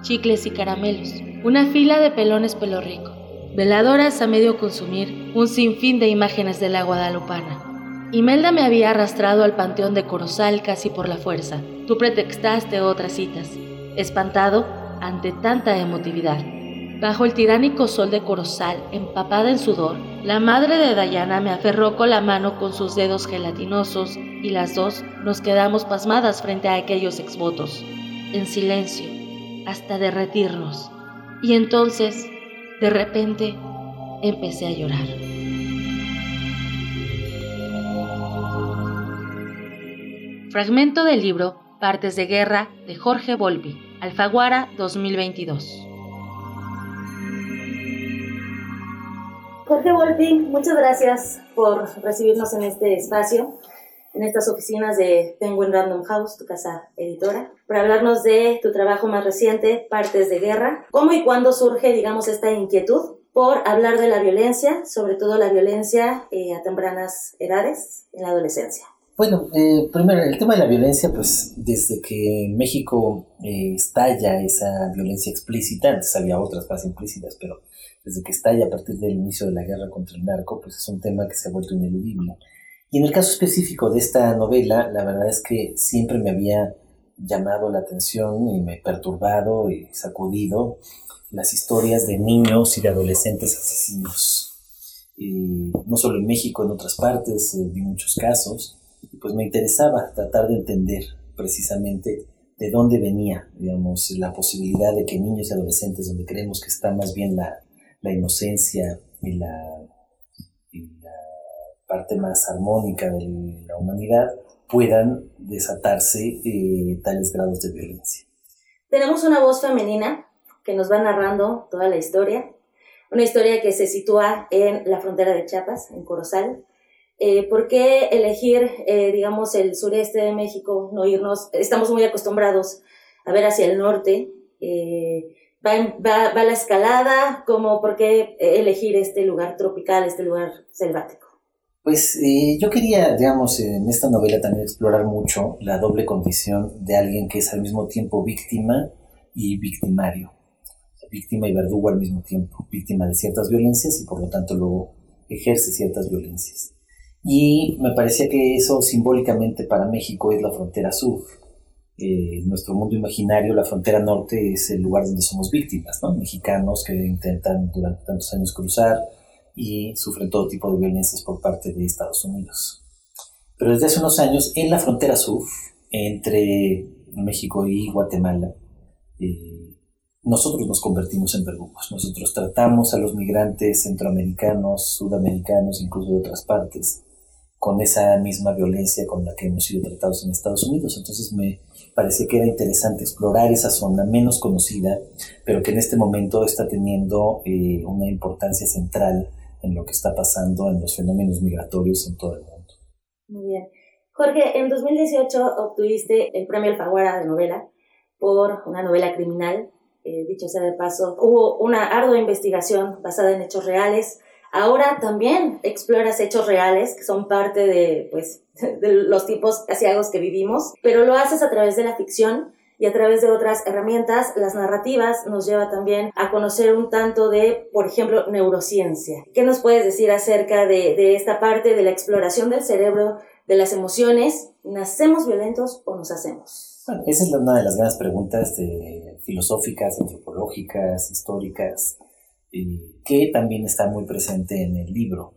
chicles y caramelos, una fila de pelones pelo rico, veladoras a medio consumir, un sinfín de imágenes de la guadalupana. Imelda me había arrastrado al panteón de Corozal casi por la fuerza. Tú pretextaste otras citas espantado ante tanta emotividad. Bajo el tiránico sol de Corozal, empapada en sudor, la madre de Dayana me aferró con la mano con sus dedos gelatinosos y las dos nos quedamos pasmadas frente a aquellos exvotos, en silencio, hasta derretirnos. Y entonces, de repente, empecé a llorar. Fragmento del libro Partes de Guerra de Jorge Volpi, Alfaguara 2022. Jorge Volpi, muchas gracias por recibirnos en este espacio, en estas oficinas de Penguin Random House, tu casa editora, para hablarnos de tu trabajo más reciente, Partes de Guerra. ¿Cómo y cuándo surge, digamos, esta inquietud por hablar de la violencia, sobre todo la violencia eh, a tempranas edades, en la adolescencia? Bueno, eh, primero, el tema de la violencia, pues desde que en México eh, estalla esa violencia explícita, antes había otras más implícitas, pero desde que estalla a partir del inicio de la guerra contra el narco, pues es un tema que se ha vuelto ineludible. Y en el caso específico de esta novela, la verdad es que siempre me había llamado la atención y me perturbado y sacudido las historias de niños y de adolescentes asesinos. Eh, no solo en México, en otras partes, vi muchos casos pues me interesaba tratar de entender precisamente de dónde venía, digamos, la posibilidad de que niños y adolescentes, donde creemos que está más bien la, la inocencia y la, la, parte más armónica de la humanidad, puedan desatarse eh, tales grados de violencia. Tenemos una voz femenina que nos va narrando toda la historia, una historia que se sitúa en la frontera de Chiapas, en Corozal, eh, ¿Por qué elegir, eh, digamos, el sureste de México, no irnos? Estamos muy acostumbrados a ver hacia el norte. Eh, va, va, va, la escalada, como por qué elegir este lugar tropical, este lugar selvático? Pues yo quería, digamos, en esta novela también explorar mucho la doble condición de alguien que es al mismo tiempo víctima y victimario. Víctima y verdugo al mismo tiempo. Víctima de ciertas violencias y por lo tanto luego ejerce ciertas violencias. Y me parecía que eso simbólicamente para México es la frontera sur. Eh, nuestro mundo imaginario, la frontera norte es el lugar donde somos víctimas, ¿no? Mexicanos que intentan durante tantos años cruzar y sufren todo tipo de violencias por parte de Estados Unidos. Pero desde hace unos años, en la frontera sur, entre México y Guatemala, eh, nosotros nos convertimos en verdugos. Nosotros tratamos a los migrantes centroamericanos, sudamericanos, incluso de otras partes, con esa misma violencia con la que hemos sido tratados en Estados Unidos. Entonces me parecía que era interesante explorar esa zona menos conocida, pero que en este momento está teniendo eh, una importancia central en lo que está pasando en los fenómenos migratorios en todo el mundo. Muy bien. Jorge, en 2018 obtuviste el premio Alfaguara de novela por una novela criminal. Eh, dicho sea de paso, hubo una ardua investigación basada en hechos reales Ahora también exploras hechos reales que son parte de, pues, de los tipos asiagos que vivimos, pero lo haces a través de la ficción y a través de otras herramientas, las narrativas nos lleva también a conocer un tanto de, por ejemplo, neurociencia. ¿Qué nos puedes decir acerca de, esta parte de la exploración del cerebro, de las emociones? ¿Nacemos violentos o nos hacemos? Bueno, esa es una de las grandes preguntas de, filosóficas, antropológicas, históricas, que también está muy presente en el libro.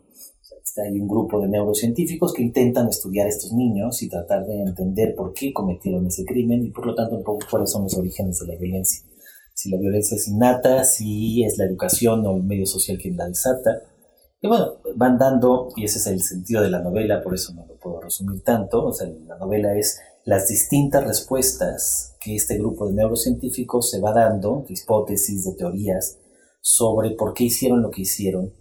hay un grupo de neurocientíficos que intentan estudiar a estos niños y tratar de entender por qué cometieron ese crimen y por lo tanto un poco cuáles son los orígenes de la violencia. Si la violencia es innata, si es la educación o el medio social quien la desata. Y bueno, van dando, y ese es el sentido de la novela, por eso no lo puedo resumir tanto, o sea, la novela es las distintas respuestas que este grupo de neurocientíficos se va dando, de hipótesis, de teorías, sobre por qué hicieron lo que hicieron,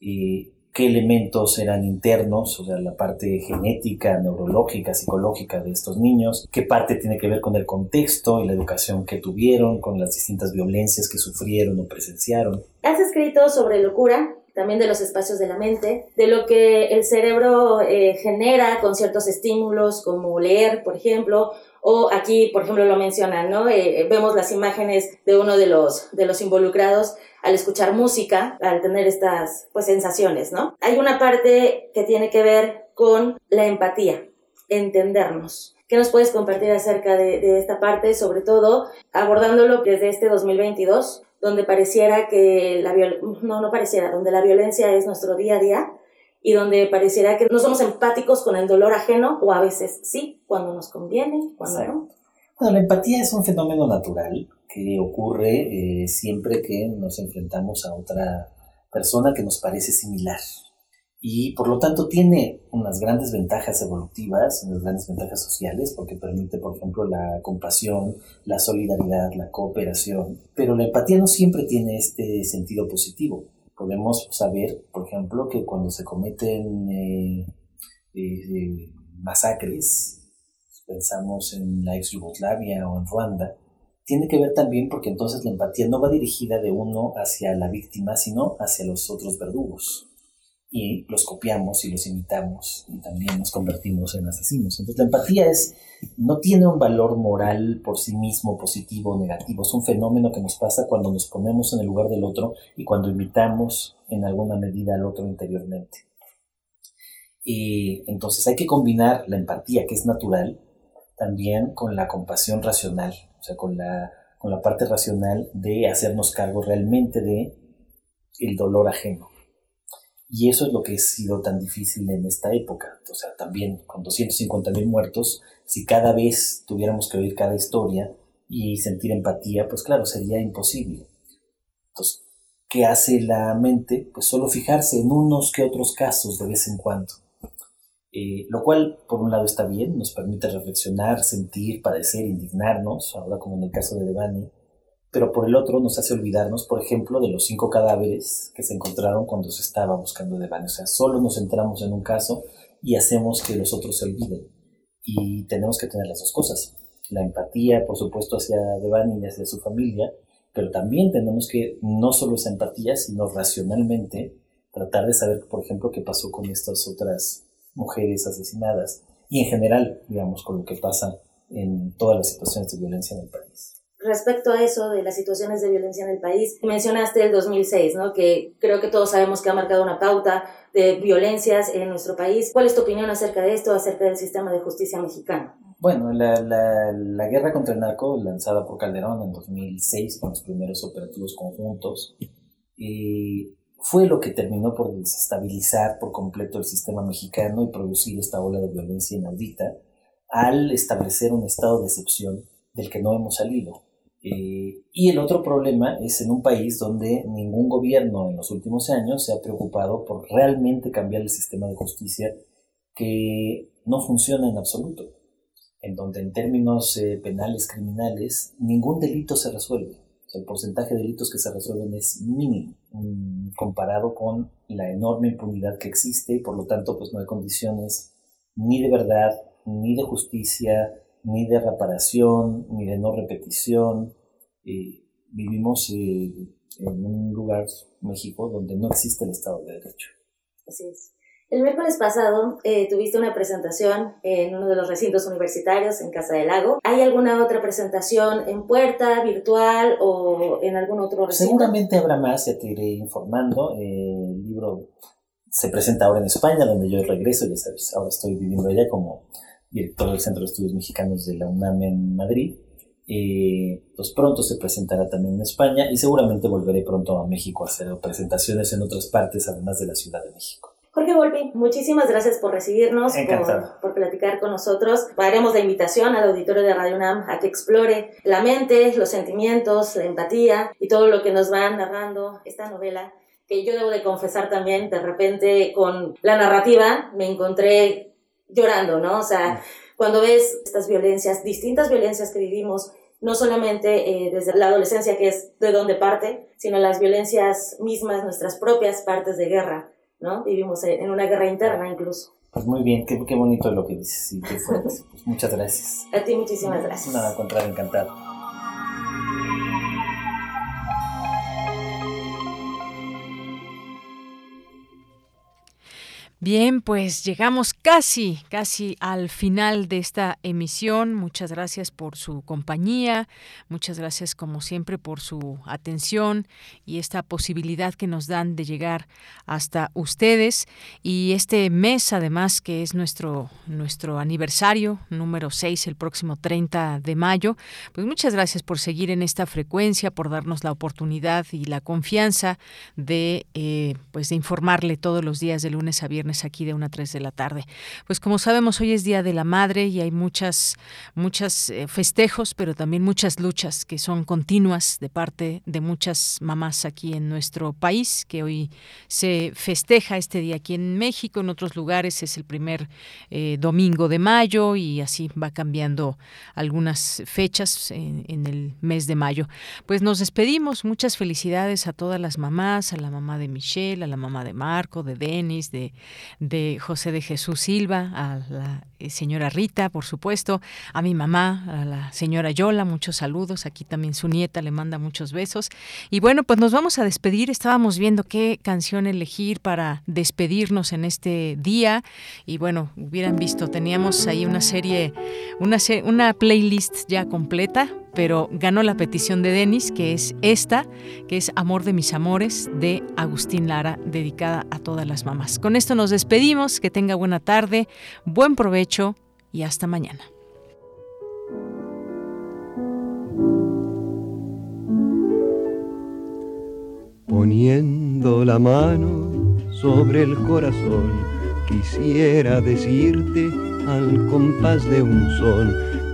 y qué elementos eran internos, o sea, la parte genética, neurológica, psicológica de estos niños, qué parte tiene que ver con el contexto y la educación que tuvieron, con las distintas violencias que sufrieron o presenciaron. Has escrito sobre locura, también de los espacios de la mente, de lo que el cerebro eh, genera con ciertos estímulos como leer, por ejemplo, o aquí, por ejemplo, lo mencionan, ¿no? Eh, vemos las imágenes de uno de los, de los involucrados al escuchar música, al tener estas pues, sensaciones, ¿no? Hay una parte que tiene que ver con la empatía, entendernos. ¿Qué nos puedes compartir acerca de, de esta parte, sobre todo abordándolo desde este 2022, donde pareciera que la no, no pareciera, donde la violencia es nuestro día a día y donde pareciera que no somos empáticos con el dolor ajeno o a veces sí, cuando nos conviene, cuando no. Bueno, la empatía es un fenómeno natural que ocurre eh, siempre que nos enfrentamos a otra persona que nos parece similar. Y por lo tanto tiene unas grandes ventajas evolutivas, unas grandes ventajas sociales, porque permite, por ejemplo, la compasión, la solidaridad, la cooperación. Pero la empatía no siempre tiene este sentido positivo. Podemos saber, por ejemplo, que cuando se cometen eh, eh, masacres, pensamos en la ex Yugoslavia o en Ruanda, tiene que ver también porque entonces la empatía no va dirigida de uno hacia la víctima, sino hacia los otros verdugos. Y los copiamos y los imitamos y también nos convertimos en asesinos. Entonces la empatía es, no tiene un valor moral por sí mismo, positivo o negativo. Es un fenómeno que nos pasa cuando nos ponemos en el lugar del otro y cuando imitamos en alguna medida al otro interiormente. Y entonces hay que combinar la empatía, que es natural, también con la compasión racional, o sea, con la, con la parte racional de hacernos cargo realmente de el dolor ajeno. Y eso es lo que ha sido tan difícil en esta época. O sea, también con 250 mil muertos, si cada vez tuviéramos que oír cada historia y sentir empatía, pues claro, sería imposible. Entonces, ¿qué hace la mente? Pues solo fijarse en unos que otros casos de vez en cuando. Eh, lo cual, por un lado, está bien, nos permite reflexionar, sentir, padecer, indignarnos, ahora como en el caso de Devani, pero por el otro nos hace olvidarnos, por ejemplo, de los cinco cadáveres que se encontraron cuando se estaba buscando Devani. O sea, solo nos centramos en un caso y hacemos que los otros se olviden. Y tenemos que tener las dos cosas. La empatía, por supuesto, hacia Devani y hacia su familia, pero también tenemos que, no solo esa empatía, sino racionalmente, tratar de saber, por ejemplo, qué pasó con estas otras mujeres asesinadas y en general, digamos, con lo que pasa en todas las situaciones de violencia en el país respecto a eso de las situaciones de violencia en el país, mencionaste el 2006, ¿no? que creo que todos sabemos que ha marcado una pauta de violencias en nuestro país. ¿Cuál es tu opinión acerca de esto, acerca del sistema de justicia mexicano? Bueno, la, la, guerra contra el narco, lanzada por Calderón en 2006 con los primeros operativos conjuntos, fue lo que terminó por desestabilizar por completo el sistema mexicano y producir esta ola de violencia inaudita al establecer un estado de excepción del que no hemos salido. Eh, y el otro problema es en un país donde ningún gobierno en los últimos años se ha preocupado por realmente cambiar el sistema de justicia que no funciona en absoluto, en donde en términos eh, penales criminales ningún delito se resuelve. el porcentaje de delitos que se resuelven es mínimo mm, comparado con la enorme impunidad que existe y por lo tanto pues no hay condiciones ni de verdad, ni de justicia, ni de reparación, ni de no repetición. vivimos eh, en un lugar, México, donde no existe el Estado de Derecho. Así es. El miércoles pasado eh, tuviste una presentación en uno de los recintos universitarios en Casa del Lago. ¿Hay alguna otra presentación en puerta, virtual o en algún otro recinto? Seguramente habrá más, ya te iré informando. Eh, el libro se presenta ahora en España, donde yo regreso, ya sabes, ahora estoy viviendo allá como director del Centro de Estudios Mexicanos de la UNAM en Madrid. Eh, pues pronto se presentará también en España y seguramente volveré pronto a México a hacer presentaciones en otras partes, además de la Ciudad de México. Jorge Volpi, muchísimas gracias por recibirnos, por, por, platicar con nosotros. Haremos la invitación al auditorio de Radio UNAM a que explore la mente, los sentimientos, la empatía y todo lo que nos va narrando esta novela que yo debo de confesar también, de repente con la narrativa me encontré llorando, ¿no? O sea, cuando ves estas violencias, distintas violencias que vivimos, no solamente eh, desde la adolescencia, que es de donde parte, sino las violencias mismas, nuestras propias partes de guerra, ¿no? Vivimos en una guerra interna incluso. Pues muy bien, qué, qué bonito lo que dices y qué fuerte. Pues muchas gracias. A ti muchísimas gracias. Nada, al contrario, encantado. Bien, pues llegamos casi, casi al final de esta emisión. Muchas gracias por su compañía, muchas gracias como siempre por su atención y esta posibilidad que nos dan de llegar hasta ustedes. Y este mes, además, que es nuestro, nuestro aniversario número 6, el próximo 30 de mayo, pues muchas gracias por seguir en esta frecuencia, por darnos la oportunidad y la confianza de, eh, pues de informarle todos los días de lunes a viernes aquí de una a 3 de la tarde. Pues como sabemos, hoy es Día de la Madre y hay muchas, muchas eh, festejos, pero también muchas luchas que son continuas de parte de muchas mamás aquí en nuestro país, que hoy se festeja este día aquí en México, en otros lugares es el primer eh, domingo de mayo y así va cambiando algunas fechas en, en el mes de mayo. Pues nos despedimos, muchas felicidades a todas las mamás, a la mamá de Michelle, a la mamá de Marco, de Denis, de de José de Jesús Silva, a la eh, señora Rita, por supuesto, a mi mamá, a la señora Yola, muchos saludos, aquí también su nieta le manda muchos besos. Y bueno, pues nos vamos a despedir, estábamos viendo qué canción elegir para despedirnos en este día y bueno, hubieran visto, teníamos ahí una serie, una, una playlist ya completa pero ganó la petición de Denis, que es esta, que es Amor de mis amores, de Agustín Lara, dedicada a todas las mamás. Con esto nos despedimos, que tenga buena tarde, buen provecho y hasta mañana. Poniendo la mano sobre el corazón. Quisiera decirte al compás de un son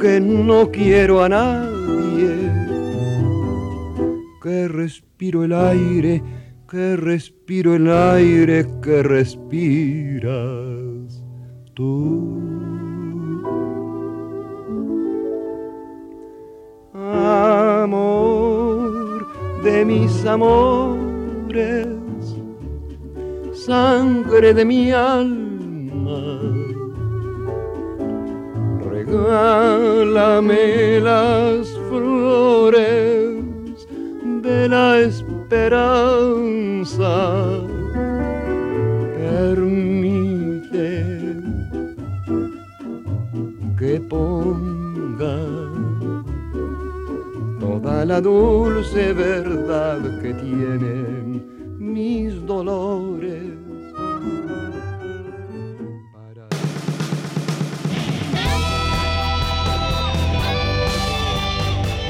que no quiero a nadie, que respiro el aire, que respiro el aire que respiras tú. Amor de mis amores sangre de mi alma. Regálame las flores de la esperanza. Permite que ponga toda la dulce verdad que tienen mis dolores